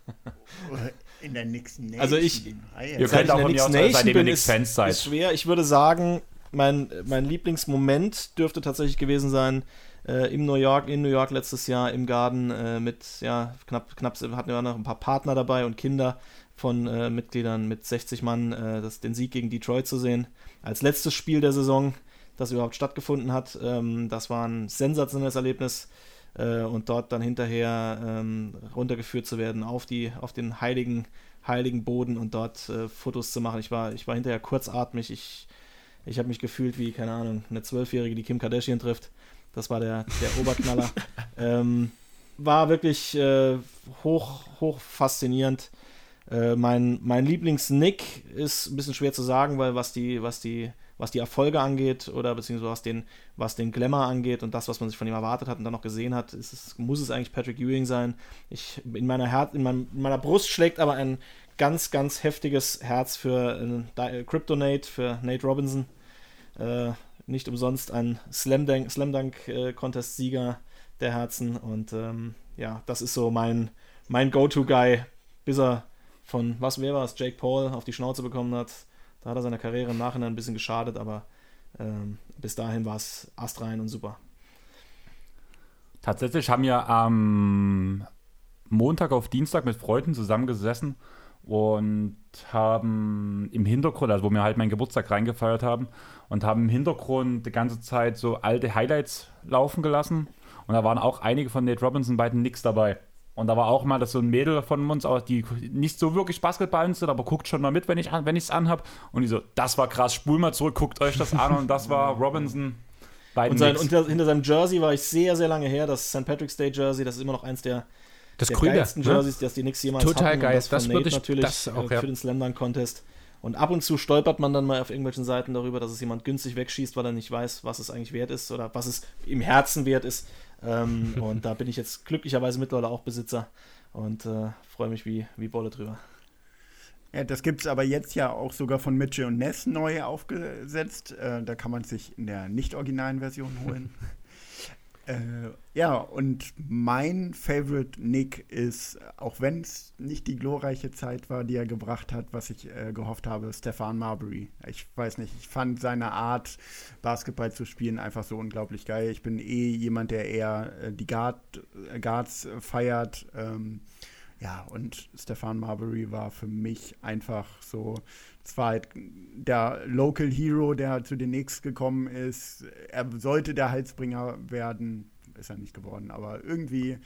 In der nächsten Nation. Also ich- Ah. Ihr könnt auch in der seitdem Nation ihr bin, ist, Fans seid. ist schwer. Ich würde sagen, mein, mein Lieblingsmoment dürfte tatsächlich gewesen sein, äh, im New York, in New York letztes Jahr im Garten äh, mit, ja, knapp, knapp hatten wir noch ein paar Partner dabei und Kinder von äh, Mitgliedern mit 60 Mann, äh, das, den Sieg gegen Detroit zu sehen. Als letztes Spiel der Saison, das überhaupt stattgefunden hat. Ähm, das war ein sensationelles Erlebnis. Äh, und dort dann hinterher ähm, runtergeführt zu werden auf, die, auf den heiligen, heiligen Boden und dort äh, Fotos zu machen. Ich war, ich war hinterher kurzatmig. Ich, ich habe mich gefühlt wie, keine Ahnung, eine Zwölfjährige, die Kim Kardashian trifft. Das war der, der Oberknaller. ähm, war wirklich äh, hoch, hoch faszinierend. Äh, mein mein Lieblings-Nick ist ein bisschen schwer zu sagen, weil was die, was die, was die Erfolge angeht oder beziehungsweise was den, was den Glamour angeht und das, was man sich von ihm erwartet hat und dann noch gesehen hat, ist es, muss es eigentlich Patrick Ewing sein. Ich, in, meiner Her in, meinem, in meiner Brust schlägt aber ein ganz, ganz heftiges Herz für äh, Kryptonate, für Nate Robinson. Äh, nicht umsonst ein Slam Dunk, Slam Dunk äh, Contest Sieger der Herzen und ähm, ja, das ist so mein, mein Go-To-Guy, bis er von, was wer es, Jake Paul auf die Schnauze bekommen hat. Da hat er seiner Karriere im Nachhinein ein bisschen geschadet, aber ähm, bis dahin war es astrein und super. Tatsächlich haben wir am Montag auf Dienstag mit Freunden zusammengesessen und haben im Hintergrund, also wo wir halt meinen Geburtstag reingefeiert haben, und haben im Hintergrund die ganze Zeit so alte Highlights laufen gelassen. Und da waren auch einige von Nate Robinson bei den Knicks dabei. Und da war auch mal das so ein Mädel von uns, auch die nicht so wirklich Basketball sind, aber guckt schon mal mit, wenn ich es wenn ich's anhab. Und die so, das war krass, spul mal zurück, guckt euch das an. Und das war Robinson bei den Und, sein, und hinter seinem Jersey war ich sehr, sehr lange her. Das St. Patrick's Day Jersey, das ist immer noch eins der, Das der Grüne, geilsten ne? Jerseys, das die Knicks jemals Total hatten. Und geil. Das, von Das würde ich- natürlich das auch, äh, ja. für den Slam Dunk Contest. Und ab und zu stolpert man dann mal auf irgendwelchen Seiten darüber, dass es jemand günstig wegschießt, weil er nicht weiß, was es eigentlich wert ist oder was es im Herzen wert ist. Ähm, und da bin ich jetzt glücklicherweise mittlerweile auch Besitzer und äh, freue mich wie, wie Bolle drüber. Ja, das gibt es aber jetzt ja auch sogar von Mitchell und Ness neu aufgesetzt. Äh, da kann man sich in der nicht originalen Version holen. äh, ja, und mein Favorite Nick ist, auch wenn es nicht die glorreiche Zeit war, die er gebracht hat, was ich äh, gehofft habe, Stefan Marbury. Ich weiß nicht, ich fand seine Art, Basketball zu spielen, einfach so unglaublich geil. Ich bin eh jemand, der eher äh, die Guard, äh, Guards feiert. Ähm, ja, und Stefan Marbury war für mich einfach so, zwar halt der Local Hero, der zu den Knicks gekommen ist. Er sollte der Halsbringer werden, ist er nicht geworden, aber irgendwie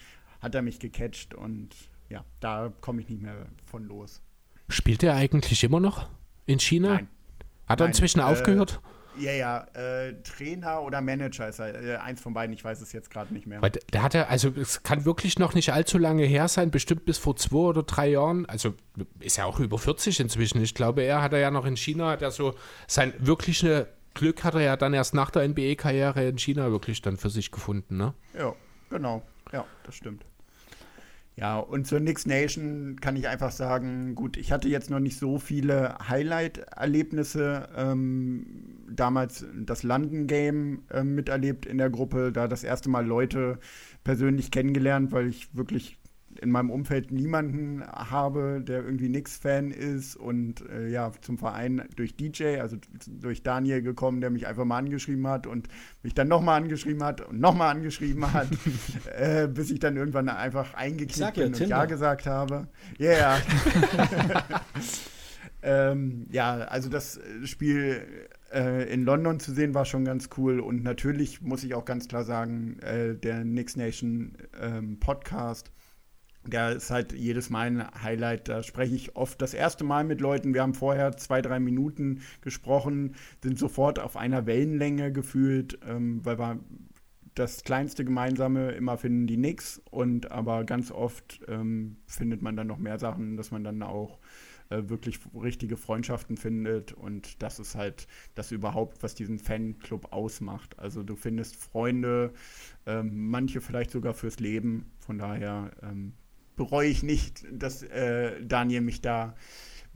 hat er mich gecatcht und ja, da komme ich nicht mehr von los. Spielt er eigentlich immer noch in China? Nein. Hat er Nein, inzwischen äh, aufgehört? Ja, ja, äh, Trainer oder Manager ist er. Äh, eins von beiden, ich weiß es jetzt gerade nicht mehr. Weil der, hatte, also es kann wirklich noch nicht allzu lange her sein, bestimmt bis vor zwei oder drei Jahren. Also ist er auch über 40 inzwischen. Ich glaube, er hat er ja noch in China, hat er so sein wirkliche Glück hat er ja dann erst nach der NBA-Karriere in China wirklich dann für sich gefunden, ne? Ja, genau. Ja, das stimmt. Ja, und zur Knicks Nation kann ich einfach sagen, gut, ich hatte jetzt noch nicht so viele Highlight-Erlebnisse. Ähm, damals das London-Game äh, miterlebt in der Gruppe, da das erste Mal Leute persönlich kennengelernt, weil ich wirklich in meinem Umfeld niemanden habe, der irgendwie Knicks-Fan ist und äh, ja, zum Verein durch DJ, also durch Daniel gekommen, der mich einfach mal angeschrieben hat und mich dann nochmal angeschrieben hat und nochmal angeschrieben hat, äh, bis ich dann irgendwann einfach eingeklickt bin ja, und Ja gesagt habe. Ja, yeah. ähm, ja, also das Spiel äh, in London zu sehen war schon ganz cool und natürlich muss ich auch ganz klar sagen, äh, der Knicks Nation ähm, Podcast der ist halt jedes Mal ein Highlight. Da spreche ich oft das erste Mal mit Leuten. Wir haben vorher zwei, drei Minuten gesprochen, sind sofort auf einer Wellenlänge gefühlt, ähm, weil wir das kleinste Gemeinsame immer finden die nix. Und aber ganz oft ähm, findet man dann noch mehr Sachen, dass man dann auch äh, wirklich richtige Freundschaften findet. Und das ist halt das überhaupt, was diesen Fanclub ausmacht. Also du findest Freunde, ähm, manche vielleicht sogar fürs Leben. Von daher ähm, bereue ich nicht, dass äh, Daniel mich da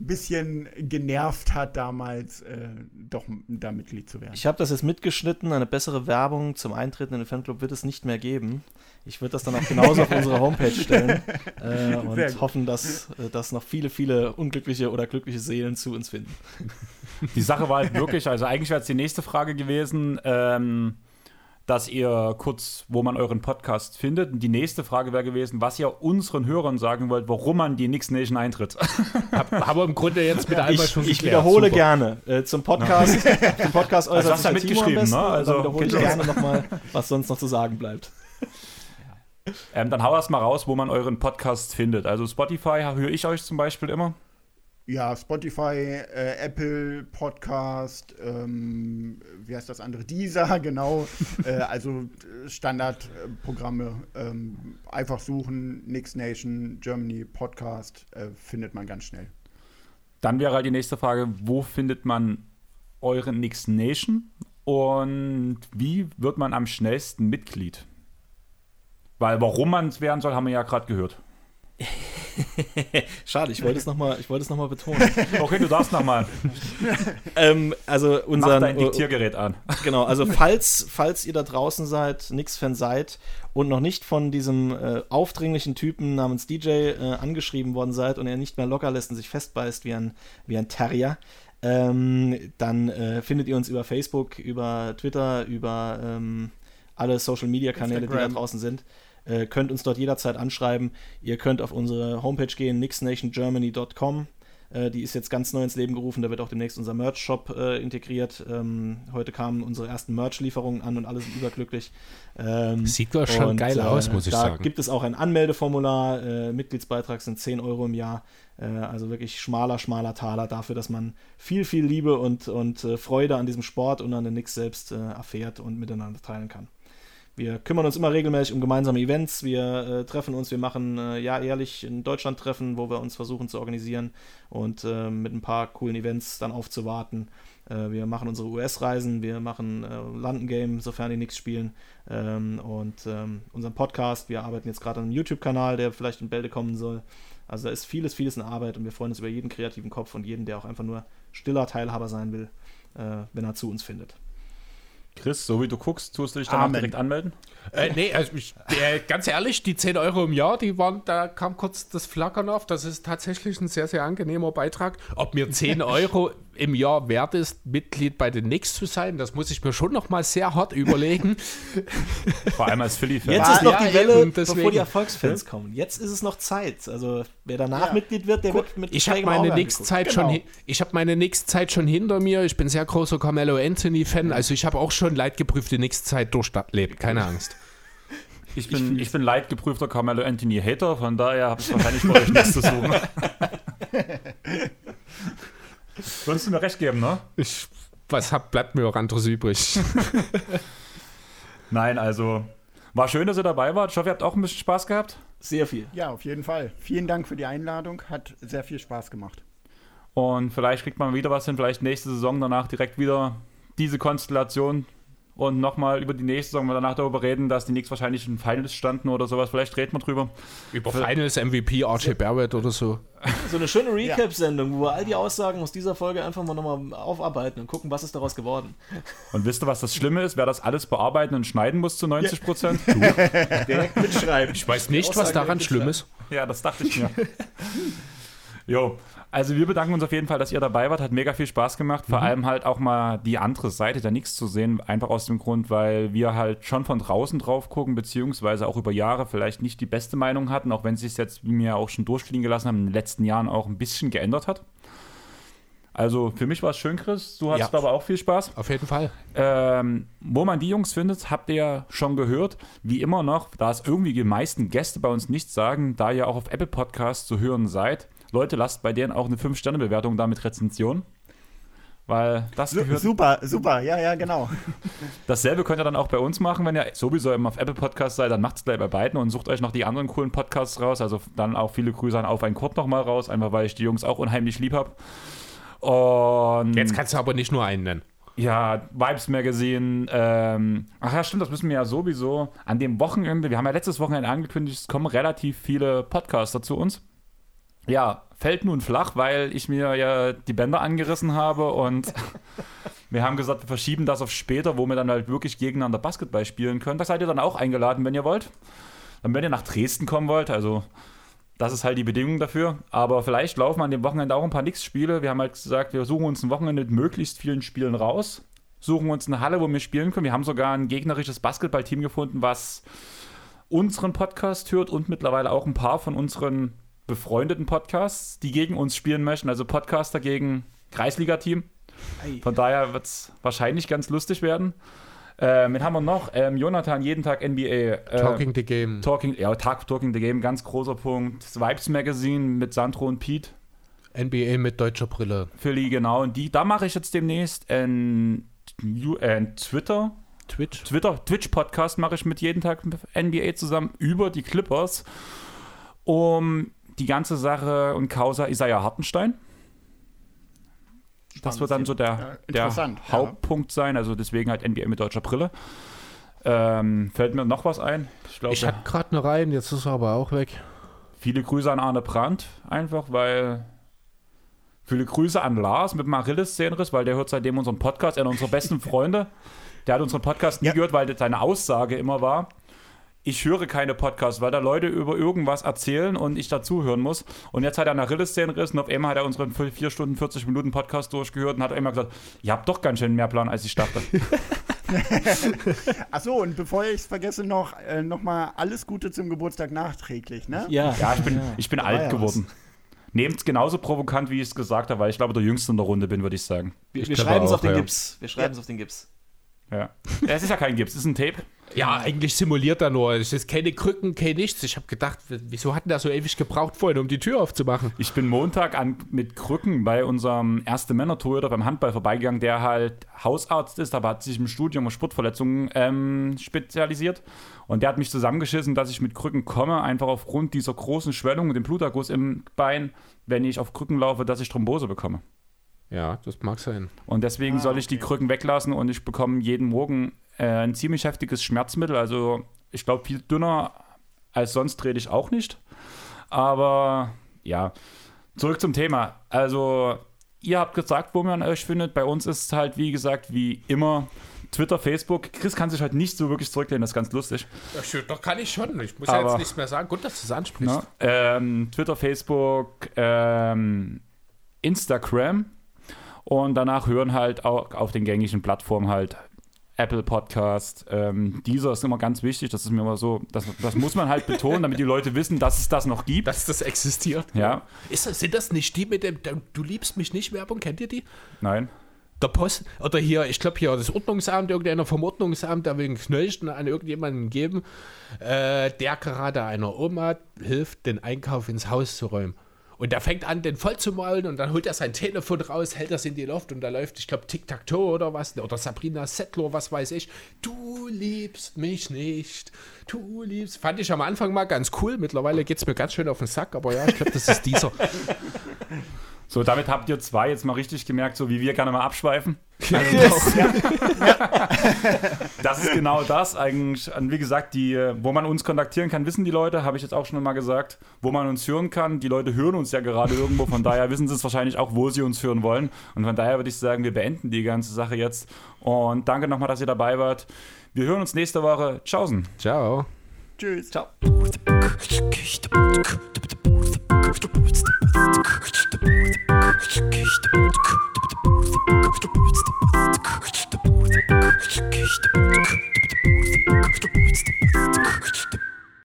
ein bisschen genervt hat, damals äh, doch da Mitglied zu werden. Ich habe das jetzt mitgeschnitten. Eine bessere Werbung zum Eintreten in den Fanclub wird es nicht mehr geben. Ich würde das dann auch genauso auf unsere Homepage stellen äh, und hoffen, dass, äh, dass noch viele, viele unglückliche oder glückliche Seelen zu uns finden. Die Sache war halt wirklich, also eigentlich wäre es die nächste Frage gewesen. Ähm, dass ihr kurz, wo man euren Podcast findet. Und die nächste Frage wäre gewesen, was ihr unseren Hörern sagen wollt, warum man die Nix Nation eintritt. Aber im Grunde jetzt mit einmal schon Ich wiederhole Super. gerne äh, zum Podcast. zum Podcast äußert also hast du mitgeschrieben, ne? Also wiederhole ich gerne nochmal, was sonst noch zu sagen bleibt. Ähm, dann hau erst mal raus, wo man euren Podcast findet. Also Spotify höre ich euch zum Beispiel immer. Ja, Spotify, äh, Apple Podcast, ähm, wie heißt das andere? Deezer, genau. äh, also äh, Standardprogramme. Ähm, einfach suchen, Nix Nation, Germany Podcast, äh, findet man ganz schnell. Dann wäre halt die nächste Frage, wo findet man eure Nix Nation und wie wird man am schnellsten Mitglied? Weil warum man es werden soll, haben wir ja gerade gehört. Schade, ich wollte es nochmal noch, betonen. Okay, du darfst nochmal. ähm, also unser dein Diktiergerät an. Genau, also falls, falls ihr da draußen seid, Nix-Fan seid und noch nicht von diesem äh, aufdringlichen Typen namens DJ äh, angeschrieben worden seid und er nicht mehr locker lässt und sich festbeißt wie ein, wie ein Terrier, ähm, dann äh, findet ihr uns über Facebook, über Twitter, über ähm, alle Social-Media-Kanäle, die da draußen sind. Äh, könnt uns dort jederzeit anschreiben. Ihr könnt auf unsere Homepage gehen, nixnationgermany.com. Äh, die ist jetzt ganz neu ins Leben gerufen. Da wird auch demnächst unser Merch-Shop äh, integriert. Ähm, heute kamen unsere ersten Merch-Lieferungen an und alle sind überglücklich. Ähm, Sieht doch schon und, geil aus, muss ich da sagen. Da gibt es auch ein Anmeldeformular. Äh, Mitgliedsbeitrag sind 10 Euro im Jahr. Äh, also wirklich schmaler, schmaler Taler dafür, dass man viel, viel Liebe und, und äh, Freude an diesem Sport und an den Nix selbst erfährt und miteinander teilen kann. Wir kümmern uns immer regelmäßig um gemeinsame Events. Wir äh, treffen uns, wir machen äh, ja ehrlich in Deutschland Treffen, wo wir uns versuchen zu organisieren und äh, mit ein paar coolen Events dann aufzuwarten. Äh, wir machen unsere US-Reisen, wir machen äh, London Game, sofern die nichts spielen. Ähm, und ähm, unseren Podcast. Wir arbeiten jetzt gerade an einem YouTube-Kanal, der vielleicht in Bälde kommen soll. Also da ist vieles, vieles in Arbeit und wir freuen uns über jeden kreativen Kopf und jeden, der auch einfach nur stiller Teilhaber sein will, äh, wenn er zu uns findet. Chris, so wie du guckst, tust du dich dann direkt anmelden? Äh, nee, also ich, äh, ganz ehrlich, die 10 Euro im Jahr, die waren, da kam kurz das Flackern auf. Das ist tatsächlich ein sehr, sehr angenehmer Beitrag. Ob mir 10 Euro im Jahr wert ist, Mitglied bei den Knicks zu sein, das muss ich mir schon noch mal sehr hart überlegen. Vor allem als Philly-Fan. Jetzt ist noch die Welle, bevor die Erfolgsfans ja. kommen. Jetzt ist es noch Zeit. Also wer danach ja. Mitglied wird, der Guck, wird mit Ich habe meine Knicks-Zeit genau. schon, ich habe meine Knicks-Zeit schon hinter mir. Ich bin sehr großer Carmelo Anthony-Fan. Also ich habe auch schon leidgeprüfte Knicks-Zeit durchlebt. Keine Angst. Ich bin, ich bin leidgeprüfter Carmelo Anthony Hater, von daher habe ich wahrscheinlich bei euch nichts zu suchen. Würdest du mir recht geben, ne? Ich was hab, bleibt mir auch anderes übrig? Nein, also war schön, dass ihr dabei wart. Ich hoffe, ihr habt auch ein bisschen Spaß gehabt. Sehr viel. Ja, auf jeden Fall. Vielen Dank für die Einladung. Hat sehr viel Spaß gemacht. Und vielleicht kriegt man wieder was hin, vielleicht nächste Saison danach direkt wieder diese Konstellation und nochmal über die nächste Saison danach darüber reden, dass die Knicks wahrscheinlich in Finals standen oder sowas. Vielleicht reden wir drüber. Über Finals MVP RJ Barrett oder so. So eine schöne Recap-Sendung, wo wir all die Aussagen aus dieser Folge einfach mal nochmal aufarbeiten und gucken, was ist daraus geworden. Und wisst ihr, was das Schlimme ist? Wer das alles bearbeiten und schneiden muss zu 90 Prozent? Direkt mitschreiben. Ich weiß nicht, was daran schlimm ist. Ja, das dachte ich mir. jo, also wir bedanken uns auf jeden Fall, dass ihr dabei wart. Hat mega viel Spaß gemacht. Vor allem halt auch mal die andere Seite der Nix zu sehen. Einfach aus dem Grund, weil wir halt schon von draußen drauf gucken, beziehungsweise auch über Jahre vielleicht nicht die beste Meinung hatten, auch wenn es sich jetzt, wie wir auch schon durchfliegen gelassen haben, in den letzten Jahren auch ein bisschen geändert hat. Also für mich war es schön, Chris. Du hattest Ja. aber auch viel Spaß. Auf jeden Fall. Ähm, wo man die Jungs findet, habt ihr ja schon gehört. Wie immer noch, da es irgendwie die meisten Gäste bei uns nichts sagen, da ihr auch auf Apple Podcasts zu hören seid, Leute, lasst bei denen auch eine 5-Sterne-Bewertung da mit Rezension. Weil das super, super. Ja, ja, genau. dasselbe könnt ihr dann auch bei uns machen, wenn ihr sowieso immer auf Apple Podcasts seid, dann macht es gleich bei beiden und sucht euch noch die anderen coolen Podcasts raus. Also dann auch viele Grüße an Auf ein Kurt nochmal raus, einfach weil ich die Jungs auch unheimlich lieb habe. Und Jetzt kannst du aber nicht nur einen nennen. ja, Vibes Magazine. Ähm, ach ja, stimmt, das müssen wir ja sowieso. An dem Wochenende, wir haben ja letztes Wochenende angekündigt, es kommen relativ viele Podcaster zu uns. Ja, fällt nun flach, weil ich mir ja die Bänder angerissen habe und wir haben gesagt, wir verschieben das auf später, wo wir dann halt wirklich gegeneinander Basketball spielen können. Da seid ihr dann auch eingeladen, wenn ihr wollt. Dann, wenn ihr nach Dresden kommen wollt, also das ist halt die Bedingung dafür. Aber vielleicht laufen an dem Wochenende auch ein paar Nix-Spiele. Wir haben halt gesagt, wir suchen uns ein Wochenende mit möglichst vielen Spielen raus. Suchen uns eine Halle, wo wir spielen können. Wir haben sogar ein gegnerisches Basketballteam gefunden, was unseren Podcast hört und mittlerweile auch ein paar von unseren befreundeten Podcasts, die gegen uns spielen möchten. Also Podcaster gegen Kreisliga-Team. Von daher wird es wahrscheinlich ganz lustig werden. Ähm, wen haben wir noch? Ähm, Jonathan, jeden Tag NBA. Äh, Talking the Game. Talking, ja, Tag Talking the Game, ganz großer Punkt. Das Vibes Magazine mit Sandro und Pete. NBA mit deutscher Brille. Philly, genau. Und die, da mache ich jetzt demnächst ein, ein Twitter. Twitch. Twitter, Twitch-Podcast mache ich mit jeden Tag mit NBA zusammen über die Clippers, um die ganze Sache und Causa Isaiah Hartenstein. Das wird dann so der, Ja, der interessant, ja. Hauptpunkt sein, also deswegen halt NBA mit deutscher Brille. Ähm, fällt mir noch was ein? Ich glaube, Ich hatte gerade eine rein, jetzt ist er aber auch weg. viele Grüße an Arne Brandt, einfach weil. Viele Grüße an Lars mit dem Achilles-Szenenriss, weil der hört seitdem unseren Podcast, einer unserer besten Freunde. Der hat unseren Podcast nie Ja. gehört, weil seine Aussage immer war, ich höre keine Podcasts, weil da Leute über irgendwas erzählen und ich dazuhören muss. Und jetzt hat er einen Achilles-Szenenriss und auf einmal hat er unseren 4 Stunden, 40 Minuten Podcast durchgehört und hat immer gesagt, ihr habt doch ganz schön mehr Plan, als ich dachte. Achso, und bevor ich es vergesse, noch, äh, noch mal alles Gute zum Geburtstag nachträglich, ne? Ja, Ja, ich bin, ich bin alt ja geworden. Nehmt es genauso provokant, wie ich es gesagt habe, weil ich glaube, der Jüngste in der Runde bin, würde ich sagen. Wir, wir schreiben es auf den ja. Gips. Wir schreiben es auf den Gips. Ja. Es ist ja kein Gips, es ist ein Tape. Ja, eigentlich simuliert er nur. Es ist keine Krücken, kein nichts. Ich habe gedacht, wieso hat der so ewig gebraucht vorhin, um die Tür aufzumachen? Ich bin Montag an, mit Krücken bei unserem ersten Männer-Torhüter beim Handball vorbeigegangen, der halt Hausarzt ist, aber hat sich im Studium auf Sportverletzungen ähm, spezialisiert. Und der hat mich zusammengeschissen, dass ich mit Krücken komme, einfach aufgrund dieser großen Schwellung und dem Bluterguss im Bein, wenn ich auf Krücken laufe, dass ich Thrombose bekomme. Ja, das mag sein. Und deswegen Ah, soll ich die okay. Krücken weglassen und ich bekomme jeden Morgen äh, ein ziemlich heftiges Schmerzmittel. Also ich glaube, viel dünner als sonst trete ich auch nicht. Aber ja, zurück zum Thema. Also ihr habt gesagt, wo man euch findet. Bei uns ist es halt, wie gesagt, wie immer Twitter, Facebook. Chris kann sich halt nicht so wirklich zurücklehnen, das ist ganz lustig. Ja, doch kann ich schon. Ich muss ja ja jetzt Aber- nichts mehr sagen. Gut, dass du es ansprichst. Ne? Ähm, Twitter, Facebook, ähm, Instagram und danach hören halt auch auf den gängigen Plattformen halt Apple Podcast. Ähm, dieser ist immer ganz wichtig, das ist mir immer so, das, das muss man halt betonen, damit die Leute wissen, dass es das noch gibt. Dass das existiert. Ja, Ist das, sind das nicht die mit dem Du liebst mich nicht Werbung? Kennt ihr die? nein. Der Post, oder hier, ich glaube hier das Ordnungsamt, irgendeiner vom Ordnungsamt, der will ein Knöllchen an irgendjemanden geben, äh, der gerade einer Oma hilft, den Einkauf ins Haus zu räumen. Und der fängt an, den voll zu maulen und dann holt er sein Telefon raus, hält das in die Luft und da läuft, ich glaube, Tic-Tac-Toe oder was, oder Sabrina Settler, was weiß ich. Du liebst mich nicht, du liebst. Fand ich am Anfang mal ganz cool, mittlerweile geht es mir ganz schön auf den Sack, aber ja, ich glaube, das ist dieser. So, damit habt ihr zwei jetzt mal richtig gemerkt, so wie wir gerne mal abschweifen. Yes. Das ist genau das eigentlich. Und wie gesagt, die, wo man uns kontaktieren kann, wissen die Leute, habe ich jetzt auch schon mal gesagt. Wo man uns hören kann, die Leute hören uns ja gerade irgendwo, von daher wissen sie es wahrscheinlich auch, wo sie uns hören wollen. Und von daher würde ich sagen, wir beenden die ganze Sache jetzt. Und danke nochmal, dass ihr dabei wart. Wir hören uns nächste Woche. Tschaußen. Ciao. Tschüss. Ciao.